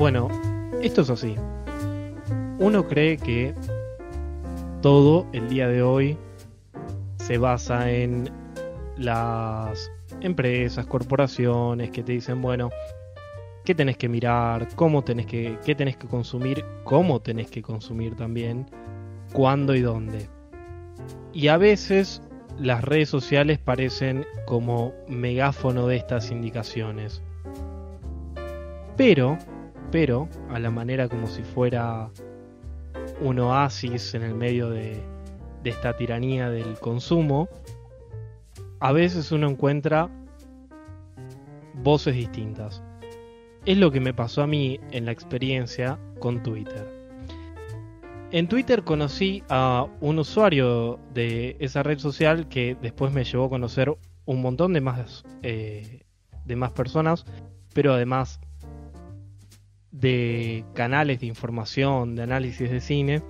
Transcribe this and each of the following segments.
Bueno, esto es así. Uno cree que todo el día de hoy se basa en las empresas, corporaciones que te dicen, bueno, qué tenés que mirar, cómo tenés que, qué tenés que consumir, cómo tenés que consumir también, cuándo y dónde. Y a veces las redes sociales parecen como megáfono de estas indicaciones. Pero, pero, a la manera como si fuera un oasis en el medio de, esta tiranía del consumo, a veces uno encuentra voces distintas. Es lo que me pasó a mí en la experiencia con Twitter. En Twitter conocí a un usuario de esa red social que después me llevó a conocer un montón de más, eh, de más personas, pero además de canales de información, de análisis de cine,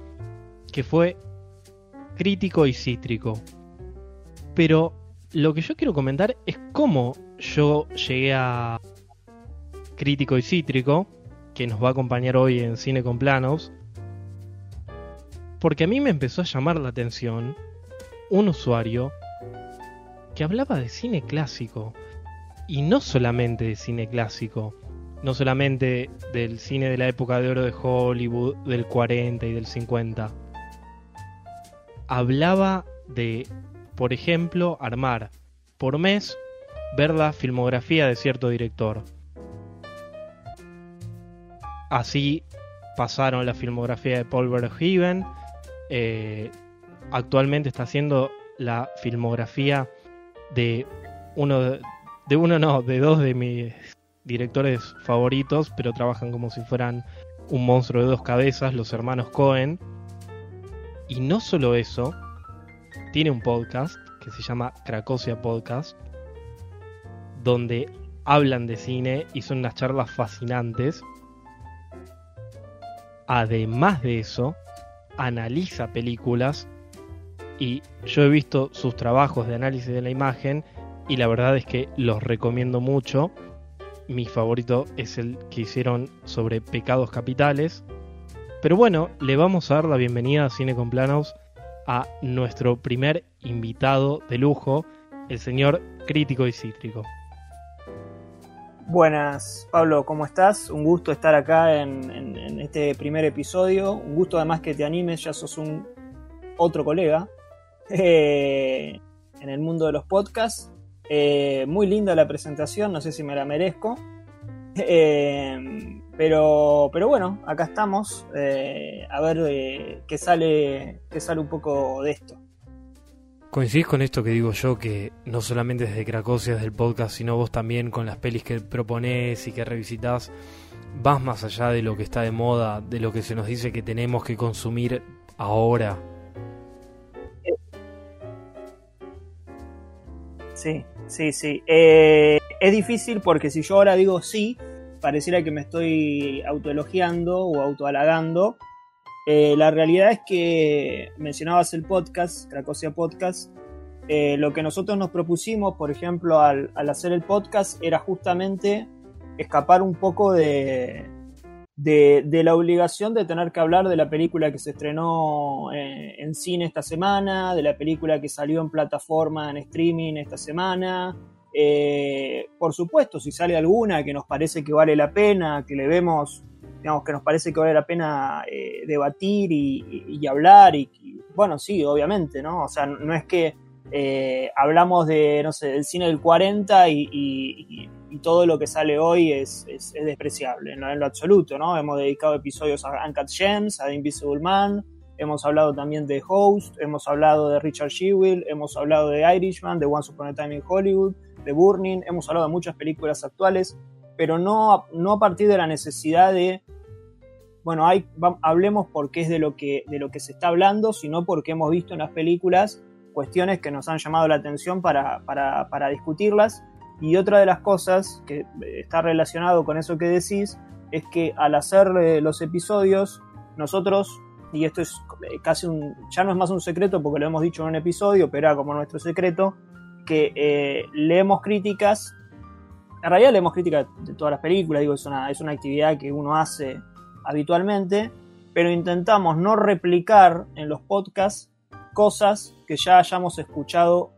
que fue crítico y cítrico. Pero lo que yo quiero comentar es cómo yo llegué a crítico y cítrico, que nos va a acompañar hoy en Cine con Planos, porque a mí me empezó a llamar la atención un usuario que hablaba de cine clásico, y no solamente de cine clásico, no solamente del cine de la época de oro de Hollywood, del 40 y del 50. Hablaba de por ejemplo, armar por mes, ver la filmografía de cierto director. Así pasaron la filmografía de Paul Verhoeven. Eh, actualmente está haciendo la filmografía de uno de, de uno no, de dos de mis directores favoritos, pero trabajan como si fueran un monstruo de dos cabezas, los hermanos Cohen. Y no solo eso, tiene un podcast que se llama Cracosia Podcast, donde hablan de cine y son unas charlas fascinantes. Además de eso, analiza películas y yo he visto sus trabajos de análisis de la imagen y la verdad es que los recomiendo mucho. Mi favorito es el que hicieron sobre pecados capitales. Pero bueno, le vamos a dar la bienvenida a Cine con Planos a nuestro primer invitado de lujo, el señor Crítico y Cítrico. Buenas, Pablo, ¿cómo estás? Un gusto estar acá en, este primer episodio. Un gusto además que te animes, ya sos un otro colega eh, en el mundo de los podcasts. Eh, muy linda la presentación, no sé si me la merezco. Eh, pero, pero bueno, acá estamos. Eh, a ver qué, sale, qué sale un poco de esto. ¿Coincidís con esto que digo yo, que no solamente desde Cracosia, desde el podcast, sino vos también con las pelis que proponés y que revisitas, vas más allá de lo que está de moda, de lo que se nos dice que tenemos que consumir ahora? Sí, sí, sí. Eh, es difícil porque si yo ahora digo sí, pareciera que me estoy autoelogiando o autohalagando. Eh, la realidad es que mencionabas el podcast, Cracosia Podcast. Eh, lo que nosotros nos propusimos, por ejemplo, al, hacer el podcast, era justamente escapar un poco de, de, la obligación de tener que hablar de la película que se estrenó eh, en cine esta semana, de la película que salió en plataforma, en streaming esta semana, eh, por supuesto, si sale alguna que nos parece que vale la pena, que le vemos, digamos, que nos parece que vale la pena eh, debatir y, hablar, y, bueno, sí, obviamente, ¿no? O sea, no es que eh, hablamos de, no sé, del cine del 40 y, todo lo que sale hoy es, despreciable, no en lo absoluto, ¿no? Hemos dedicado episodios a Uncut Gems, a The Invisible Man, hemos hablado también de Host, hemos hablado de Richard Shewell, hemos hablado de Irishman, de Once Upon a Time in Hollywood, de Burning, hemos hablado de muchas películas actuales, pero no, no a partir de la necesidad de, bueno, hay, hablemos porque es de lo, que, de lo que se está hablando, sino porque hemos visto en las películas cuestiones que nos han llamado la atención para, para, discutirlas. Y otra de las cosas que está relacionado con eso que decís es que al hacer eh, los episodios, nosotros, y esto es eh, casi un, ya no es más un secreto porque lo hemos dicho en un episodio, pero era como nuestro secreto, que eh, leemos críticas en realidad leemos crítica de todas las películas, digo, es una, es una actividad que uno hace habitualmente, pero intentamos no replicar en los podcasts cosas que ya hayamos escuchado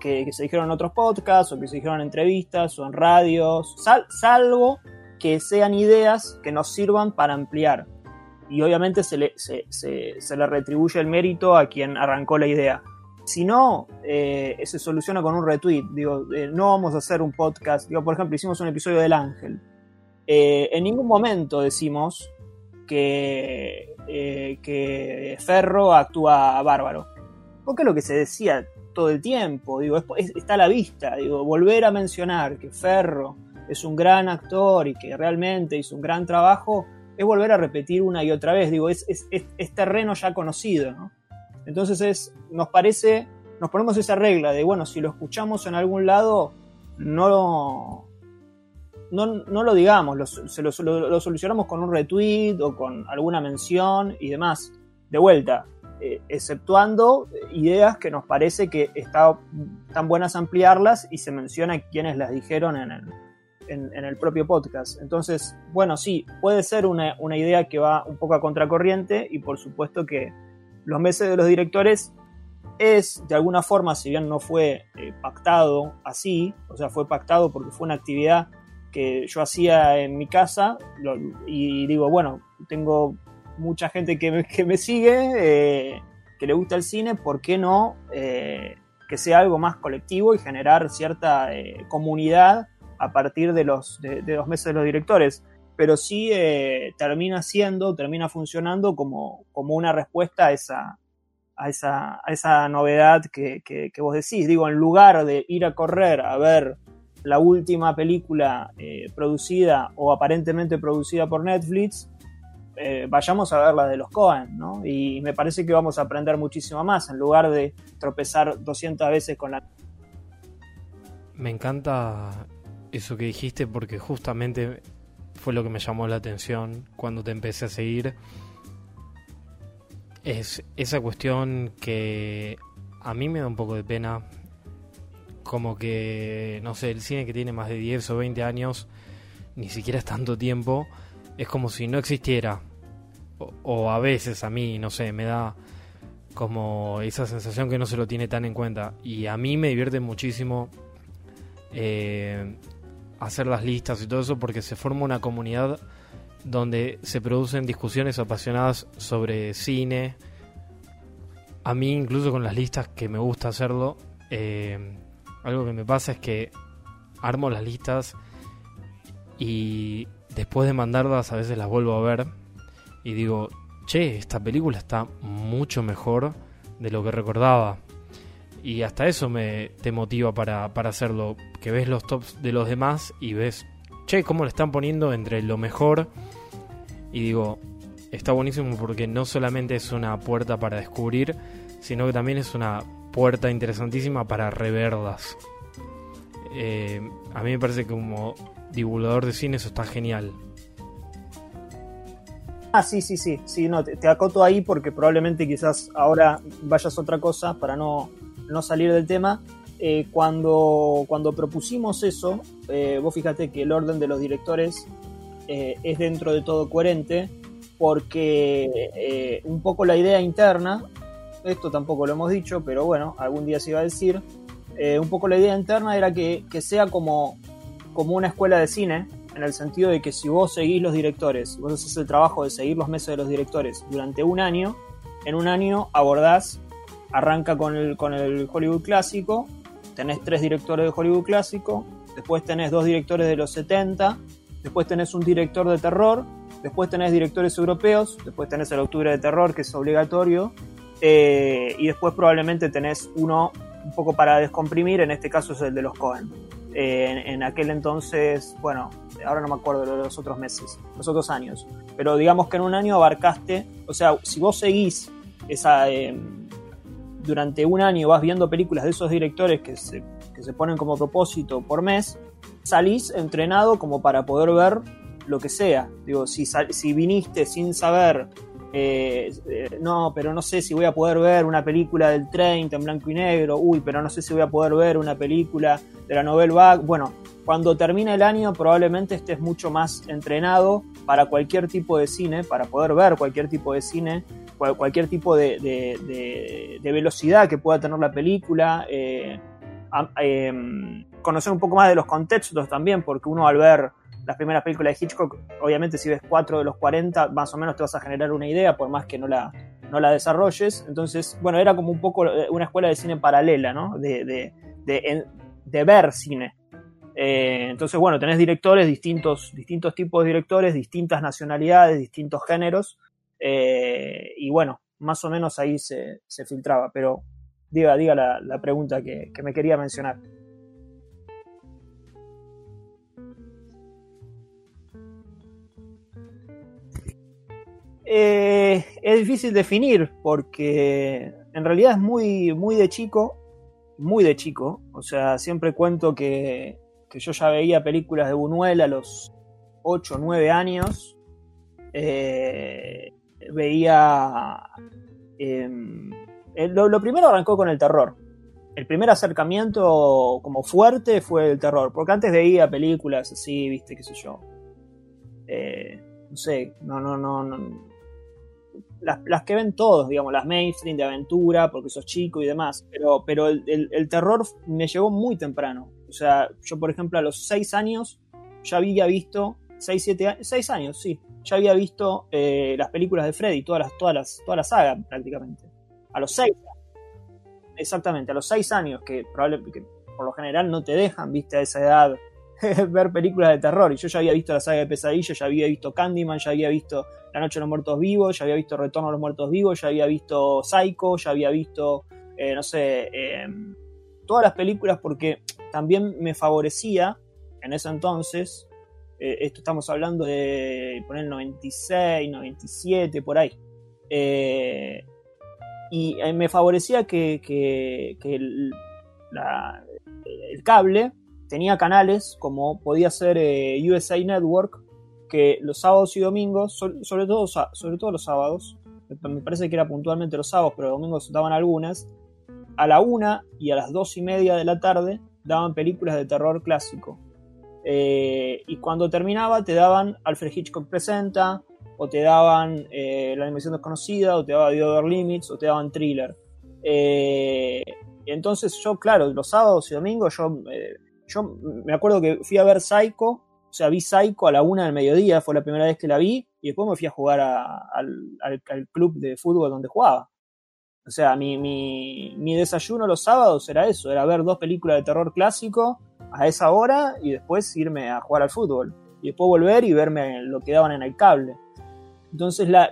que, se dijeron en otros podcasts o que se dijeron en entrevistas o en radios, salvo que sean ideas que nos sirvan para ampliar. Y obviamente se le, se, le retribuye el mérito a quien arrancó la idea. Si no, eh, se soluciona con un retweet. Digo, eh, no vamos a hacer un podcast. Digo, por ejemplo, hicimos un episodio del Ángel. Eh, en ningún momento decimos que, que Ferro actúa bárbaro. Porque es lo que se decía todo el tiempo. Digo, está a la vista. Digo, volver a mencionar que Ferro es un gran actor y que realmente hizo un gran trabajo, es volver a repetir una y otra vez. Digo, es, es, terreno ya conocido, ¿no? Entonces es, nos parece, nos ponemos esa regla de, bueno, si lo escuchamos en algún lado, no, no, no lo digamos, lo, se lo, solucionamos con un retweet o con alguna mención y demás. De vuelta, eh, exceptuando ideas que nos parece que está tan buenas ampliarlas y se menciona quienes las dijeron en el, en, el propio podcast. Entonces, bueno, sí, puede ser una, idea que va un poco a contracorriente y por supuesto que los meses de los directores es de alguna forma, si bien no fue eh, pactado así, o sea, fue pactado porque fue una actividad que yo hacía en mi casa y digo, bueno, tengo mucha gente que me, que me sigue, eh, que le gusta el cine, ¿por qué no eh, que sea algo más colectivo y generar cierta comunidad a partir de los, de, los meses de los directores, pero sí eh, termina siendo, termina funcionando como, como una respuesta a esa, a esa, a esa novedad que, que, vos decís. Digo, en lugar de ir a correr a ver la última película eh, producida o aparentemente producida por Netflix, eh, vayamos a ver la de los Cohen, ¿no? Y me parece que vamos a aprender muchísimo más en lugar de tropezar 200 veces con la... Me encanta eso que dijiste porque justamente fue lo que me llamó la atención cuando te empecé a seguir. Es esa cuestión que a mí me da un poco de pena. Como que, no sé, el cine que tiene más de 10 o 20 años, ni siquiera es tanto tiempo, es como si no existiera. O, a veces a mí, no sé, me da como esa sensación que no se lo tiene tan en cuenta. Y a mí me divierte muchísimo eh, hacer las listas y todo eso porque se forma una comunidad donde se producen discusiones apasionadas sobre cine. A mí incluso con las listas que me gusta hacerlo, eh, algo que me pasa es que armo las listas y después de mandarlas a veces las vuelvo a ver y digo, che, esta película está mucho mejor de lo que recordaba. Y hasta eso me te motiva para, para hacerlo. Que ves los tops de los demás y ves, che, cómo le están poniendo entre lo mejor. Y digo, está buenísimo porque no solamente es una puerta para descubrir, sino que también es una puerta interesantísima para reverlas. Eh, a mí me parece que como divulgador de cine eso está genial. Ah, sí, sí, sí, sí, no, te, te, acoto ahí porque probablemente quizás ahora vayas a otra cosa para no no salir del tema, eh, cuando, cuando propusimos eso, eh, vos fíjate que el orden de los directores eh, es dentro de todo coherente, porque un poco la idea interna, esto tampoco lo hemos dicho, pero bueno, algún día se iba a decir, un poco la idea interna era que, que, sea como, como una escuela de cine, en el sentido de que si vos seguís los directores, vos haces el trabajo de seguir los meses de los directores durante un año, en un año abordás arranca con el, con el Hollywood clásico, tenés tres directores de Hollywood clásico, después tenés dos directores de los 70, después tenés un director de terror, después tenés directores europeos, después tenés el Octubre de Terror, que es obligatorio, eh, y después probablemente tenés uno un poco para descomprimir, en este caso es el de los Cohen. Eh, en, aquel entonces, bueno, ahora no me acuerdo de los otros meses, los otros años, pero digamos que en un año abarcaste, o sea, si vos seguís esa... Eh, durante un año vas viendo películas de esos directores que se, que se ponen como propósito por mes, salís entrenado como para poder ver lo que sea. Digo, si, si viniste sin saber, eh, eh, no, pero no sé si voy a poder ver una película del 30 en blanco y negro, uy, pero no sé si voy a poder ver una película de la novela Bach. Bueno, cuando termine el año probablemente estés mucho más entrenado para cualquier tipo de cine, para poder ver cualquier tipo de cine, cualquier tipo de, velocidad que pueda tener la película, eh, em, conocer un poco más de los contextos también, porque uno al ver las primeras películas de Hitchcock, obviamente si ves cuatro de los 40, más o menos te vas a generar una idea, por más que no la, no la desarrolles. Entonces, bueno, era como un poco una escuela de cine paralela, ¿no? De, de ver cine. Eh, entonces, bueno, tenés directores, distintos, distintos tipos de directores, distintas nacionalidades, distintos géneros. Eh, y bueno, más o menos ahí se, filtraba. Pero diga, diga la, pregunta que, me quería mencionar. Eh, es difícil definir porque en realidad es muy, muy de chico, muy de chico. O sea, siempre cuento que que yo ya veía películas de Buñuel a los 8 o 9 años. Eh, veía... Em, lo, primero arrancó con el terror. El primer acercamiento como fuerte fue el terror, porque antes veía películas así, viste, qué sé yo. Eh, no sé, no, no, no, las, que ven todos, digamos, las mainstream de aventura, porque sos chico y demás, pero, pero el terror me llegó muy temprano. O sea, yo por ejemplo a los 6 años ya había visto, 6, 7 6 años, sí, ya había visto eh, las películas de Freddy, todas las, todas las, toda la saga prácticamente. A los 6 exactamente, a los 6 años, que probablemente por lo general no te dejan, viste, a esa edad ver películas de terror. Y yo ya había visto la saga de Pesadilla, ya había visto Candyman, ya había visto La Noche de los Muertos Vivos, ya había visto Retorno a los Muertos Vivos, ya había visto Psycho, ya había visto, eh, no sé, eh, todas las películas porque también me favorecía en ese entonces, eh, esto estamos hablando de poner 96, 97, por ahí. Eh, y me favorecía que, el, cable tenía canales como podía ser USA Network, que los sábados y domingos, sobre, todo, sobre todo los sábados, me parece que era puntualmente los sábados, pero los domingos daban algunas, a la una y a las dos y media de la tarde daban películas de terror clásico. Eh, y cuando terminaba te daban Alfred Hitchcock Presenta, o te daban eh, La Animación Desconocida, o te daban The Other Limits, o te daban Thriller. Eh, entonces yo, claro, los sábados y domingos yo, yo me acuerdo que fui a ver Psycho, o sea, vi Psycho a la una del mediodía, fue la primera vez que la vi, y después me fui a jugar al club de fútbol donde jugaba. O sea, mi, mi, desayuno los sábados era eso, era ver dos películas de terror clásico a esa hora y después irme a jugar al fútbol. Y después volver y verme lo que daban en el cable. Entonces la,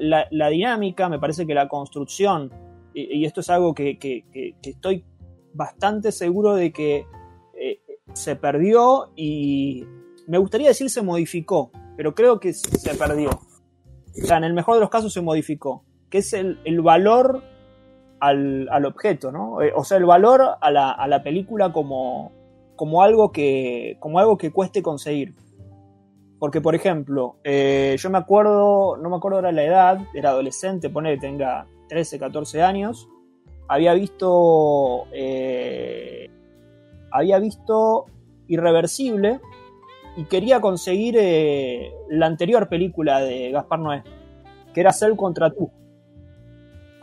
dinámica, me parece que la construcción, y, esto es algo que, estoy bastante seguro de que se perdió y me gustaría decir se modificó, pero creo que se perdió. O sea, en el mejor de los casos se modificó, que es el, el valor al, objeto, ¿no? Eh, o sea, el valor a la, película como, como, algo que, como algo que cueste conseguir. Porque, por ejemplo, eh, yo me acuerdo, no me acuerdo ahora la edad, era adolescente, pone que tenga 13, 14 años, había visto, eh, había visto Irreversible y quería conseguir la anterior película de Gaspar Noé, que era Cell contra tú.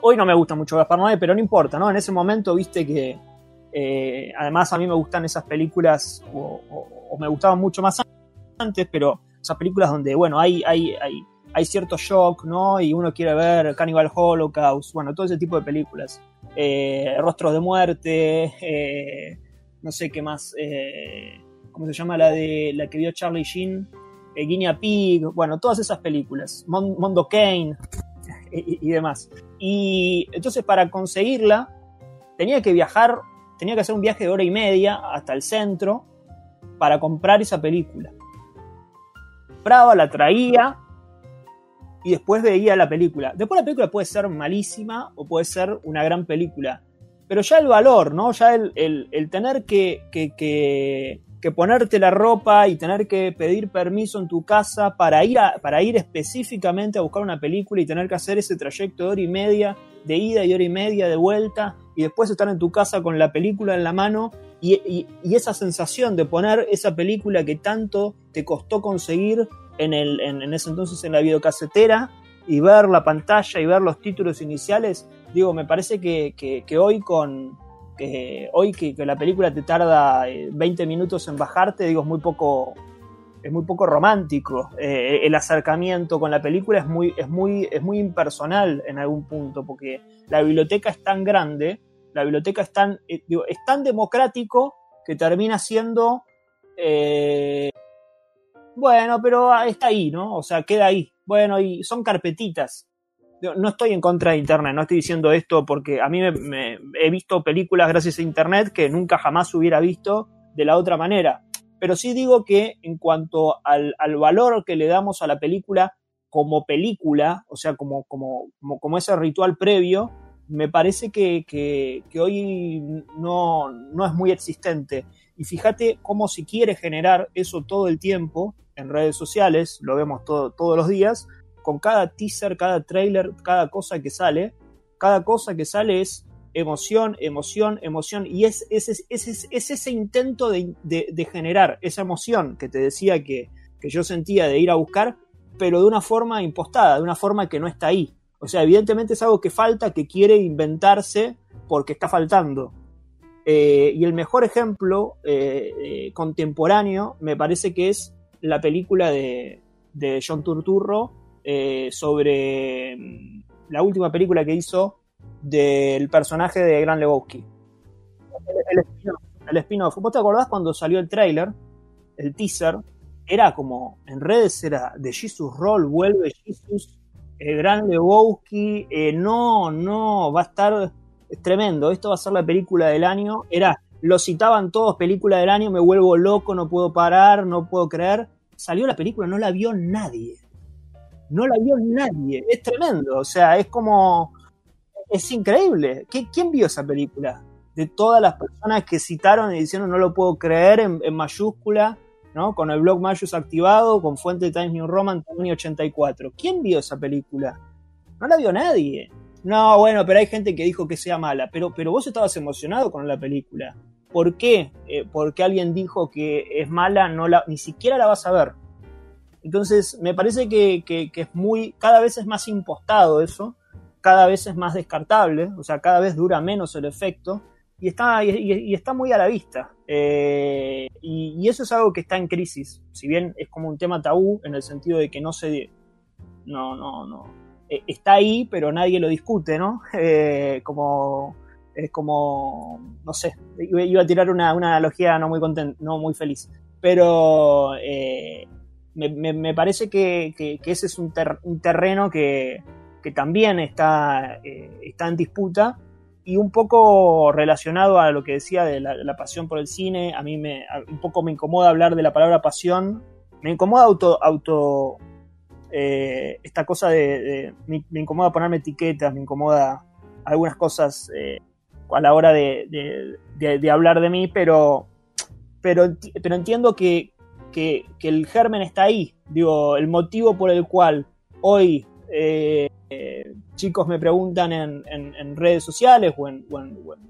Hoy no me gusta mucho Gaspar Noé, pero no importa, ¿no? En ese momento viste que eh, además a mí me gustan esas películas, o, me gustaban mucho más antes, pero esas películas donde, bueno, hay, hay, hay, hay cierto shock, ¿no? Y uno quiere ver Cannibal Holocaust, bueno, todo ese tipo de películas. Eh, Rostros de muerte, eh, no sé qué más, ¿cómo se llama? La de la que vio Charlie Sheen, Guinea Pig, bueno, todas esas películas. Mondo Kane, y, demás. Y entonces para conseguirla tenía que viajar, tenía que hacer un viaje de hora y media hasta el centro para comprar esa película. Compraba, la traía y después veía la película. Después la película puede ser malísima o puede ser una gran película. Pero ya el valor, ¿no? Ya el, tener que, que, que ponerte la ropa y tener que pedir permiso en tu casa para ir, para ir específicamente a buscar una película y tener que hacer ese trayecto de hora y media de ida y hora y media de vuelta y después estar en tu casa con la película en la mano Y, esa sensación de poner esa película que tanto te costó conseguir en, el, en, ese entonces en la videocasetera y ver la pantalla y ver los títulos iniciales, digo, me parece que, que, hoy con que hoy que, la película te tarda 20 eh, minutos en bajarte, digo, es muy poco es muy poco romántico. Eh, el acercamiento con la película es muy, es, muy, es muy impersonal en algún punto, porque la biblioteca es tan grande, la biblioteca es tan, eh, es tan democrático que termina siendo, eh, bueno, pero está ahí, ¿no? O sea, queda ahí. Bueno, y son carpetitas. No estoy en contra de Internet, no estoy diciendo esto porque a mí me, he visto películas gracias a Internet que nunca jamás hubiera visto de la otra manera pero sí digo que en cuanto al, valor que le damos a la película como película, o sea, como, como, como, ese ritual previo, me parece que, hoy no, no, es muy existente. Y fíjate cómo se quiere generar eso todo el tiempo en redes sociales, lo vemos todos los días, con cada teaser, cada trailer, cada cosa que sale, cada cosa que sale es emoción, emoción, emoción. Y es, es, es, ese intento de, generar esa emoción que te decía que, yo sentía de ir a buscar, pero de una forma impostada, de una forma que no está ahí. O sea, evidentemente es algo que falta, que quiere inventarse porque está faltando. Eh, y el mejor ejemplo eh, eh, contemporáneo me parece que es la película de, de John Turturro sobre mm, la última película que hizo del personaje de Gran Lebowski. El, spin-off. ¿Vos te acordás cuando salió el trailer, el teaser? Era como, en redes era de Jesus Roll, vuelve Jesus, el Gran Lebowski, eh, no, no, va a estar tremendo, esto va a ser la película del año. Era, lo citaban todos, película del año, me vuelvo loco, no puedo parar, no puedo creer. Salió la película, no la vio nadie. No la vio nadie. Es tremendo, o sea, es como es increíble. ¿Quién vio esa película? De todas las personas que citaron y dijeron no lo puedo creer en, mayúscula, ¿no? Con el blog Mayus activado, con fuente Times New Roman, 84. ¿Quién vio esa película? No la vio nadie. No, bueno, pero hay gente que dijo que sea mala. Pero, pero vos estabas emocionado con la película. ¿Por qué? Eh, porque alguien dijo que es mala, no la, ni siquiera la vas a ver. Entonces, me parece que, que es muy, cada vez es más impostado eso cada vez es más descartable, o sea, cada vez dura menos el efecto y está, y, está muy a la vista. Eh, y, eso es algo que está en crisis, si bien es como un tema tabú en el sentido de que no se... No, no, no. Eh, está ahí, pero nadie lo discute, ¿no? Eh, como... Es como... No sé, iba a tirar una, analogía no muy, no muy feliz, pero... Me, parece que, ese es un terreno que, también está, eh, está en disputa y un poco relacionado a lo que decía de la, pasión por el cine, a mí me, un poco me incomoda hablar de la palabra pasión, me incomoda auto, auto eh, esta cosa de, me, incomoda ponerme etiquetas, me incomoda algunas cosas eh, a la hora de, hablar de mí, pero, pero, pero entiendo que, que, el germen está ahí, digo, el motivo por el cual hoy eh, chicos me preguntan en, redes sociales o en,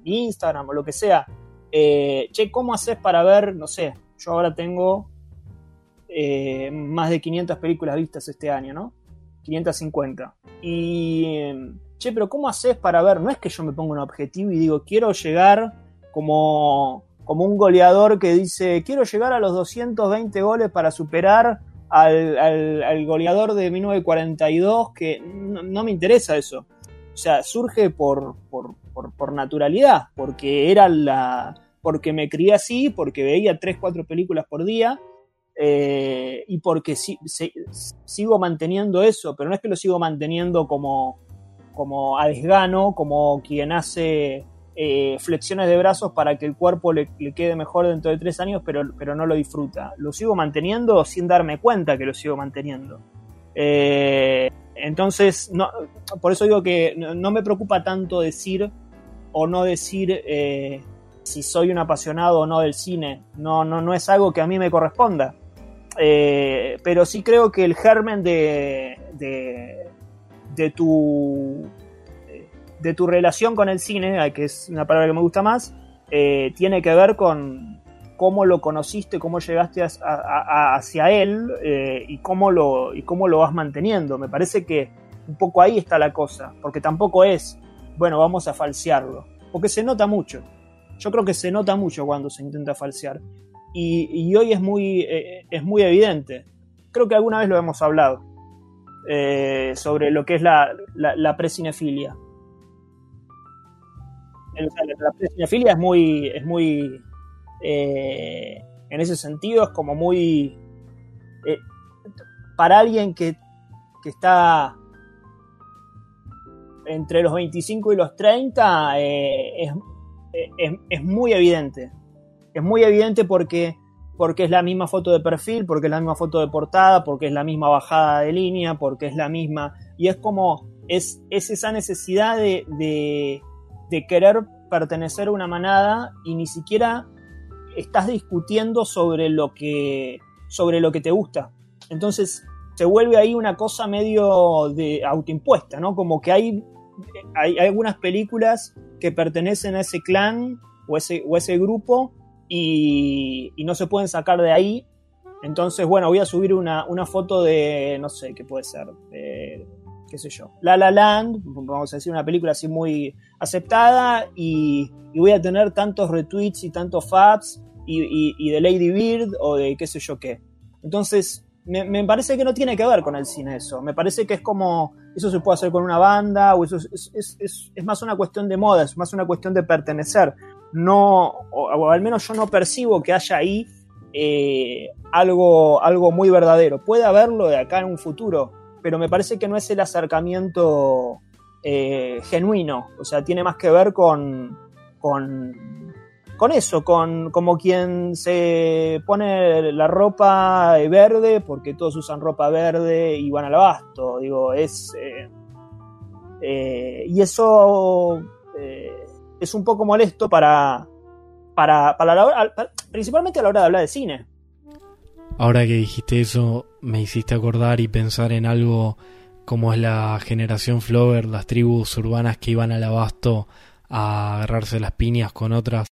Instagram o lo que sea, eh, che, ¿cómo haces para ver, no sé, yo ahora tengo eh, más de 500 películas vistas este año, ¿no? 550. Y, che, pero ¿cómo haces para ver? No es que yo me ponga un objetivo y digo, quiero llegar como, como un goleador que dice, quiero llegar a los 220 goles para superar al, goleador de 1942, que no, me interesa eso. O sea, surge por, por, naturalidad, porque era la. porque me crié así, porque veía 3, 4 películas por día. Eh, y porque sigo manteniendo eso, pero no es que lo sigo manteniendo como, como a desgano, como quien hace eh, flexiones de brazos para que el cuerpo le, quede mejor dentro de tres años, pero, pero no lo disfruta. Lo sigo manteniendo sin darme cuenta que lo sigo manteniendo. Eh, entonces, no, por eso digo que no, me preocupa tanto decir o no decir eh, si soy un apasionado o no del cine. No, no, no es algo que a mí me corresponda. pero sí creo que el germen de, de, de tu de tu relación con el cine, que es una palabra que me gusta más, eh, tiene que ver con cómo lo conociste, cómo llegaste hacia él eh, y, cómo lo, y cómo lo vas manteniendo. Me parece que un poco ahí está la cosa, porque tampoco es, bueno, vamos a falsearlo, porque se nota mucho. Yo creo que se nota mucho cuando se intenta falsear. Y, hoy es muy, eh, es muy evidente. Creo que alguna vez lo hemos hablado sobre lo que es la, la, precinefilia. La precinefilia es muy, es muy eh, en ese sentido, es como muy... para alguien que, que está entre los 25 y los 30 es, es, muy evidente. Es muy evidente porque, porque es la misma foto de perfil, porque es la misma foto de portada, porque es la misma bajada de línea, porque es la misma. Y es como. Es, es esa necesidad de, querer pertenecer a una manada y ni siquiera estás discutiendo sobre lo que, sobre lo que te gusta. Entonces se vuelve ahí una cosa medio de autoimpuesta, ¿no? Como que hay, hay, algunas películas que pertenecen a ese clan o ese, o ese grupo y, no se pueden sacar de ahí. Entonces, bueno, voy a subir una, foto de, no sé, ¿qué puede ser? Qué sé yo, La La Land, vamos a decir una película así muy aceptada y, voy a tener tantos retweets y tantos faps y, de Lady Bird o de qué sé yo qué. Entonces, me, parece que no tiene que ver con el cine eso. Me parece que es como, eso se puede hacer con una banda, o eso es, más una cuestión de moda, es más una cuestión de pertenecer. No, o, al menos yo no percibo que haya ahí eh, algo, algo muy verdadero. Puede haberlo de acá en un futuro, pero me parece que no es el acercamiento eh, genuino. O sea, tiene más que ver con, con con eso, con como quien se pone la ropa verde porque todos usan ropa verde y van al abasto. Digo, es. Eh, eh, y eso eh, es un poco molesto para. Para, para, principalmente a la hora de hablar de cine. Ahora que dijiste eso, me hiciste acordar y pensar en algo como es la generación Flower, las tribus urbanas que iban al abasto a agarrarse las piñas con otras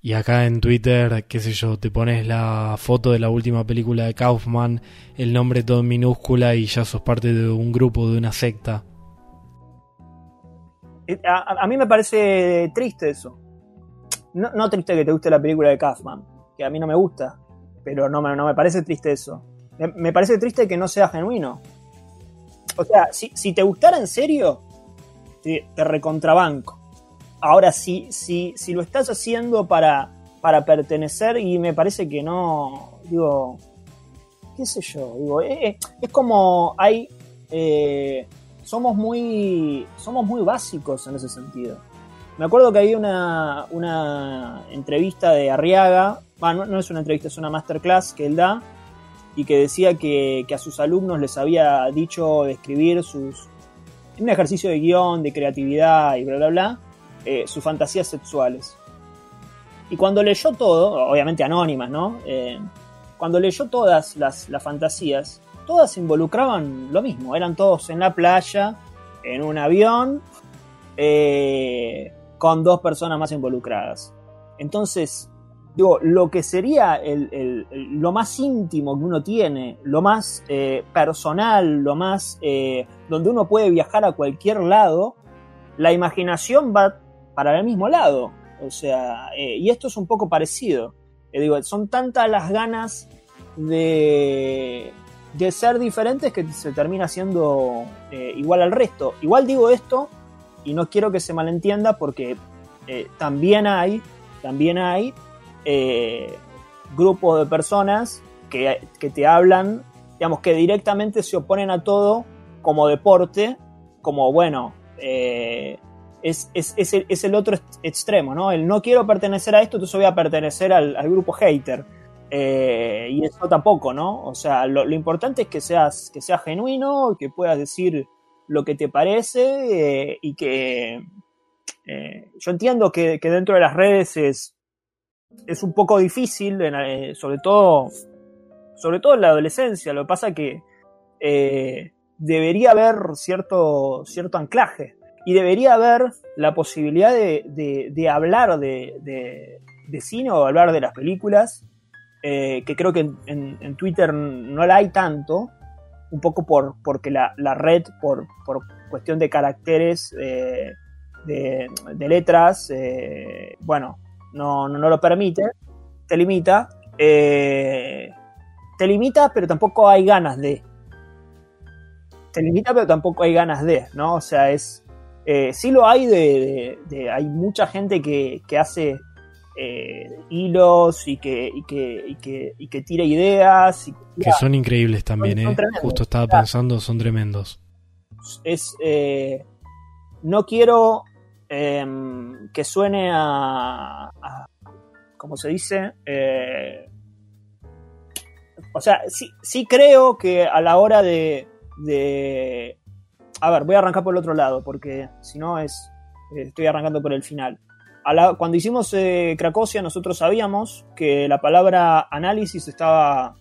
y acá en Twitter, qué sé yo, te pones la foto de la última película de Kaufman, el nombre todo en minúscula y ya sos parte de un grupo, de una secta. Eh, a, mí me parece triste eso. No, triste que te guste la película de Kaufman, que a mí no me gusta, pero no me, no me parece triste eso. Me, parece triste que no sea genuino. O sea, si, si te gustara en serio, te recontrabanco Ahora, si, si, si lo estás haciendo para, para pertenecer, y me parece que no, digo, qué sé yo, digo, eh, eh, es, como hay, eh, somos muy, somos muy básicos en ese sentido. Me acuerdo que había una, una entrevista de Arriaga, bueno, no, es una entrevista, es una masterclass que él da, y que decía que, que a sus alumnos les había dicho de escribir sus, un ejercicio de guion, de creatividad y bla, bla, bla, eh, sus fantasías sexuales. Y cuando leyó todo, obviamente anónimas, ¿no? Eh, cuando leyó todas las, fantasías, todas involucraban lo mismo. Eran todos en la playa, en un avión, eh, con dos personas más involucradas. Entonces, digo, lo que sería lo más íntimo que uno tiene, lo más personal, lo más donde uno puede viajar a cualquier lado, la imaginación va para el mismo lado. O sea, eh, y esto es un poco parecido. Eh, digo, son tantas las ganas de, de ser diferentes que se termina siendo eh, igual al resto. Igual digo esto y no quiero que se malentienda porque también hay, también hay grupos de personas que, que, te hablan, digamos, que directamente se oponen a todo como deporte, como, bueno, es, el, otro extremo, ¿no? El no quiero pertenecer a esto, entonces voy a pertenecer al, grupo hater. Eh, y eso tampoco, ¿no? O sea, lo, importante es que seas, que seas genuino, que puedas decir lo que te parece eh, y que eh, yo entiendo que, dentro de las redes es, es un poco difícil, sobre todo sobre todo en la adolescencia. Lo que pasa que debería haber cierto, cierto anclaje y debería haber la posibilidad de, hablar de, cine o hablar de las películas, eh, que creo que en, Twitter no la hay tanto, un poco por, porque la, red, por, cuestión de caracteres, eh, de, letras, eh, bueno, no, no, lo permite, te limita, te limita, pero tampoco hay ganas de. Te limita, pero tampoco hay ganas de, ¿no? O sea, es, eh, sí lo hay de, hay mucha gente que, hace eh, hilos y que, y que, y que, tira ideas. que son increíbles también, ¿eh? Justo estaba pensando, son tremendos. Es, eh, no quiero em, que suene a, como se dice, o sea, sí, sí creo que a la hora de, a ver, voy a arrancar por el otro lado, porque si no es. Estoy arrancando por el final. Cuando hicimos eh, Cracosia, nosotros sabíamos que la palabra análisis estaba,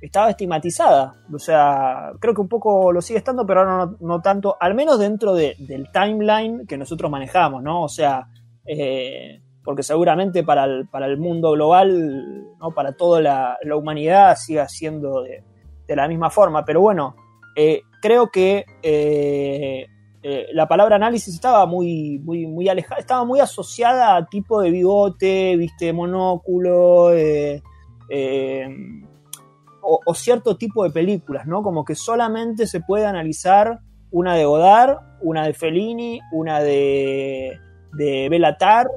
estaba estigmatizada. O sea, creo que un poco lo sigue estando, pero ahora no, tanto, al menos dentro del timeline que nosotros manejamos, ¿no? O sea, eh, porque seguramente para el, para el mundo global, ¿no? para toda la, humanidad, siga siendo de, de la misma forma. Pero bueno, eh, creo que eh, eh, la palabra análisis estaba muy, muy, muy alejada, estaba muy asociada a tipo de bigote, viste, monóculo, o, cierto tipo de películas, ¿no? Como que solamente se puede analizar una de Godard, una de Fellini, una de, de Belatar,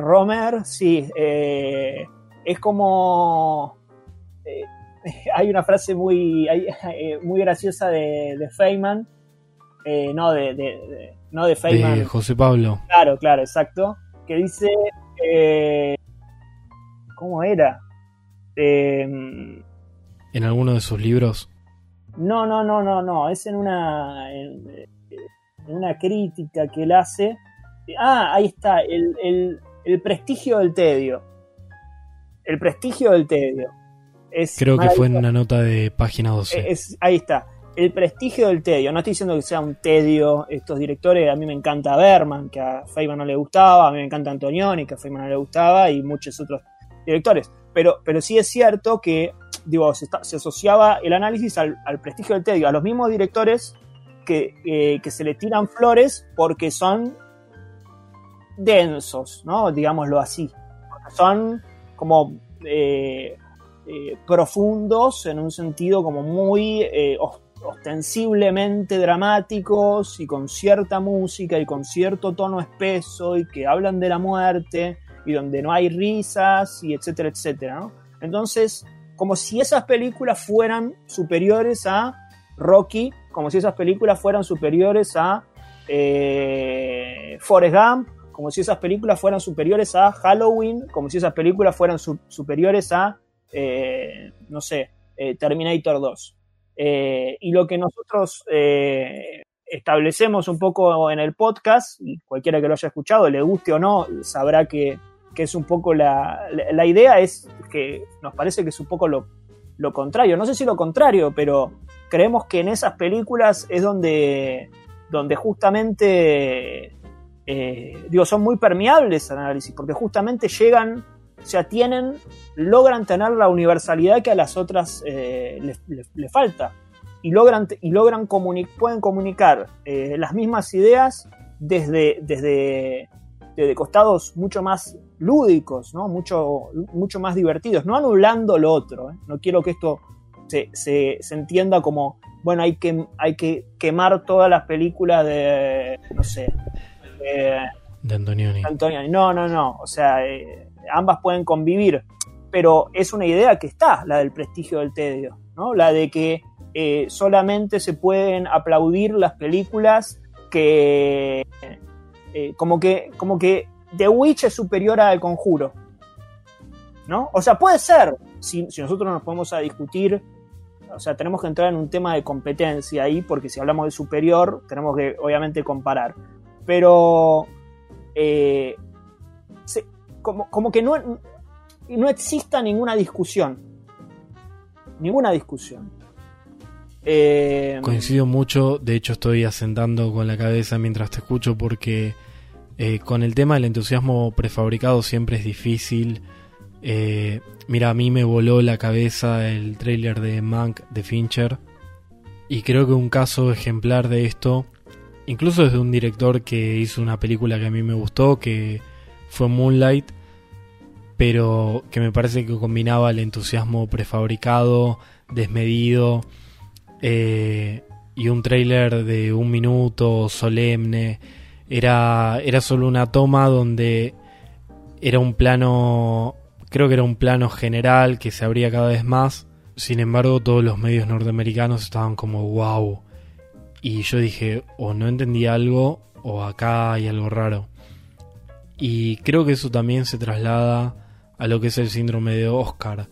Romer, sí, es como hay una frase muy, eh, muy graciosa de, de Feynman, eh, no de, no de Feynman. De José Pablo. Claro, claro, exacto. Que dice, eh, ¿cómo era? ¿En alguno de sus libros? No, no, no, no, no. Es en una, en, una crítica que él hace. Ah, ahí está, el, el prestigio del tedio. El prestigio del tedio Creo que fue en una nota de página 12. ahí está. El prestigio del tedio. No estoy diciendo que sea un tedio estos directores. A mí me encanta Berman, que a Feynman no le gustaba. A mí me encanta Antonioni, que a Feynman no le gustaba. Y muchos otros directores. Pero, pero sí es cierto que digo, se, asociaba el análisis al, prestigio del tedio. A los mismos directores que, eh, que se le tiran flores porque son densos, ¿no? Digámoslo así. Son como eh, eh, profundos en un sentido como muy eh, ostensiblemente dramáticos y con cierta música y con cierto tono espeso y que hablan de la muerte y donde no hay risas y etcétera, etcétera. Entonces, como si esas películas fueran superiores a Rocky, como si esas películas fueran superiores a eh, Forrest Gump, como si esas películas fueran superiores a Halloween, como si esas películas fueran superiores a eh, no sé, eh, Terminator 2. Eh, y lo que nosotros establecemos un poco en el podcast, y cualquiera que lo haya escuchado, le guste o no, sabrá que, es un poco la, la, idea, es que nos parece que es un poco lo, lo contrario. No sé si lo contrario, pero creemos que en esas películas es donde, donde justamente, digo, son muy permeables al análisis, porque justamente llegan o sea, tienen, logran tener la universalidad que a las otras eh, les, falta. Y logran, y logran pueden comunicar eh, las mismas ideas desde, desde, desde, costados mucho más lúdicos, ¿no? mucho, mucho más divertidos, no anulando lo otro. ¿eh? No quiero que esto se, se, se, entienda como, bueno, hay que, hay que quemar todas las películas de, no sé, de Antonioni. No, no, no. O sea, ambas pueden convivir, pero es una idea que está, la del prestigio del tedio, ¿no? La de que eh, solamente se pueden aplaudir las películas que eh, como que como que The Witch es superior al conjuro. ¿No? O sea, puede ser, si, si nosotros nos podemos a discutir, o sea, tenemos que entrar en un tema de competencia ahí, porque si hablamos de superior, tenemos que obviamente comparar. Pero eh, como, que no, no exista ninguna discusión. Ninguna discusión. Eh, Coincido mucho, de hecho estoy asentando con la cabeza mientras te escucho porque eh, con el tema del entusiasmo prefabricado siempre es difícil. Eh, mira, a mí me voló la cabeza el trailer de Mank de Fincher y creo que un caso ejemplar de esto, incluso desde un director que hizo una película que a mí me gustó, que fue Moonlight, pero que me parece que combinaba el entusiasmo prefabricado, desmedido, eh, y un trailer de un minuto solemne. Era, era solo una toma donde era un plano, creo que era un plano general que se abría cada vez más. Sin embargo, todos los medios norteamericanos estaban como wow. Y yo dije, o no entendí algo, o acá hay algo raro. Y creo que eso también se traslada a lo que es el síndrome de Oscar,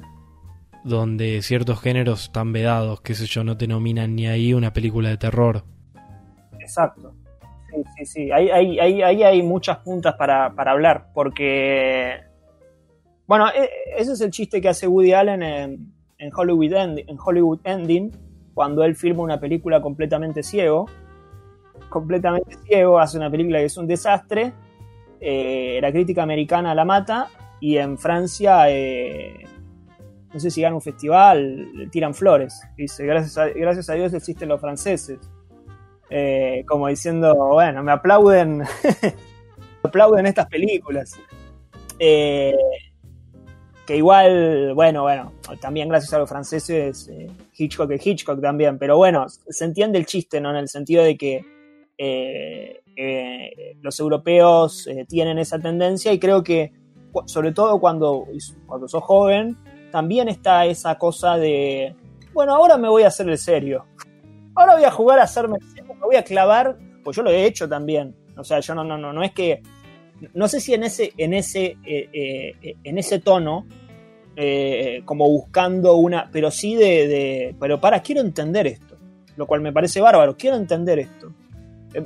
donde ciertos géneros están vedados, qué sé yo, no te nominan ni ahí una película de terror. Exacto. Sí, sí, sí. Ahí, hay muchas puntas para, hablar, porque... Bueno, e, ese es el chiste que hace Woody Allen en, Hollywood, en Hollywood Ending, cuando él filma una película completamente ciego. Completamente ciego, hace una película que es un desastre. Eh, la crítica americana la mata y en Francia, eh, no sé si gana un festival, le tiran flores. Dice, gracias a, gracias a Dios existen los franceses. Eh, como diciendo, bueno, me aplauden, aplauden estas películas. Eh, que igual, bueno, bueno, también gracias a los franceses, Hitchcock es Hitchcock también, pero bueno, se entiende el chiste, ¿no? En el sentido de que los europeos tienen esa tendencia y creo que sobre todo cuando, cuando sos joven, también está esa cosa de, bueno, ahora me voy a hacer el serio. Ahora voy a jugar a hacerme el serio, me voy a clavar, pues yo lo he hecho también. O sea, yo no, no, no, no es que, no sé si en ese, en ese, eh, eh, en ese tono, eh, como buscando una, pero sí de, de, pero para, quiero entender esto, lo cual me parece bárbaro, quiero entender esto.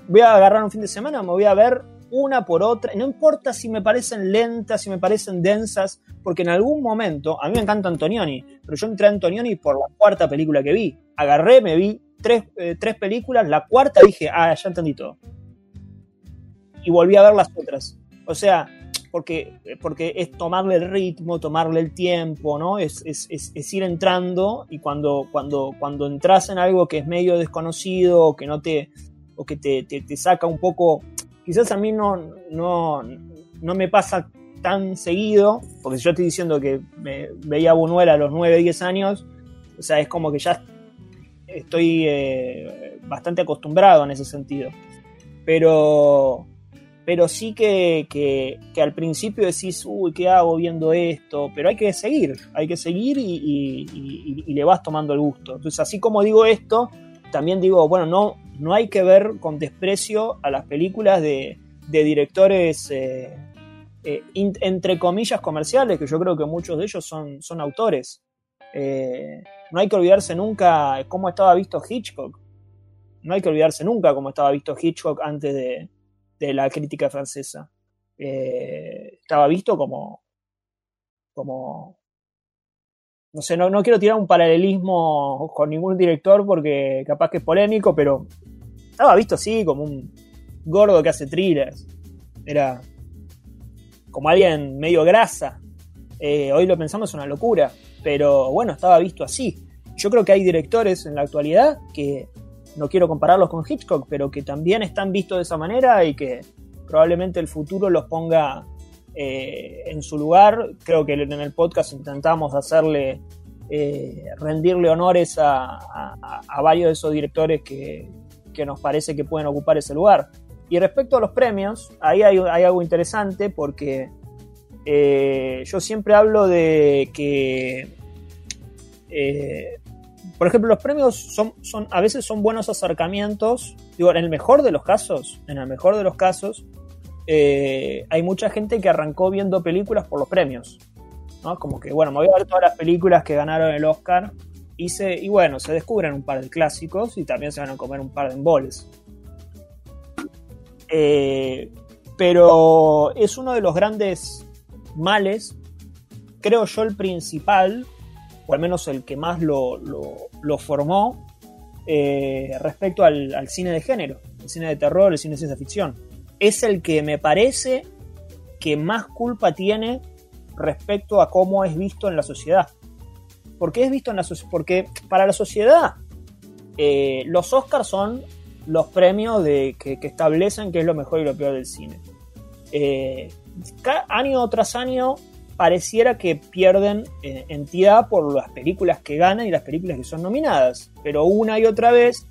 voy a agarrar un fin de semana, me voy a ver una por otra, no importa si me parecen lentas, si me parecen densas, porque en algún momento, a mí me encanta Antonioni, pero yo entré a Antonioni por la cuarta película que vi. Agarré, me vi tres, eh, tres películas, la cuarta dije, ah, ya entendí todo. Y volví a ver las otras. O sea, porque, porque es tomarle el ritmo, tomarle el tiempo, ¿no? Es, es, es, ir entrando y cuando, cuando, cuando entras en algo que es medio desconocido o que no te, o que te, te saca un poco Quizás a mí no, no, no me pasa tan seguido, porque si yo estoy diciendo que me veía Buñuel a los 9, 10 años, o sea, es como que ya estoy eh, bastante acostumbrado en ese sentido. Pero, pero sí que, que, al principio decís, uy, ¿qué hago viendo esto? Pero hay que seguir, hay que seguir y, y, le vas tomando el gusto. Entonces, así como digo esto, también digo, bueno, no, no hay que ver con desprecio a las películas de, directores, eh, eh, entre comillas, comerciales, que yo creo que muchos de ellos son, son autores. Eh, no hay que olvidarse nunca cómo estaba visto Hitchcock. No hay que olvidarse nunca cómo estaba visto Hitchcock antes de, de la crítica francesa. estaba visto como, como no sé, no, quiero tirar un paralelismo con ningún director porque capaz que es polémico, pero estaba visto así como un gordo que hace thrillers. Era como alguien medio grasa. Eh, hoy lo pensamos es una locura, pero bueno, estaba visto así. Yo creo que hay directores en la actualidad que no quiero compararlos con Hitchcock, pero que también están vistos de esa manera y que probablemente el futuro los ponga eh, en su lugar. Creo que en el podcast intentamos hacerle, eh, rendirle honores a, varios de esos directores que, nos parece que pueden ocupar ese lugar. Y respecto a los premios, ahí hay, algo interesante porque eh, yo siempre hablo de que, por ejemplo, los premios son, a veces son buenos acercamientos, digo, en el mejor de los casos, en el mejor de los casos, eh, hay mucha gente que arrancó viendo películas por los premios. ¿no? Como que, bueno, me voy a ver todas las películas que ganaron el Oscar. Y, y bueno, se descubren un par de clásicos y también se van a comer un par de emboles. Eh, pero es uno de los grandes males, creo yo el principal, o al menos el que más lo, lo, formó, eh, respecto al, al, cine de género, el cine de terror, el cine de ciencia ficción. Es el que me parece que más culpa tiene respecto a cómo es visto en la sociedad. ¿Por qué es visto en la sociedad? Porque para la sociedad eh, los Oscars son los premios de, que, que, establecen qué es lo mejor y lo peor del cine. Eh, año tras año pareciera que pierden eh, entidad por las películas que ganan y las películas que son nominadas. Pero una y otra vez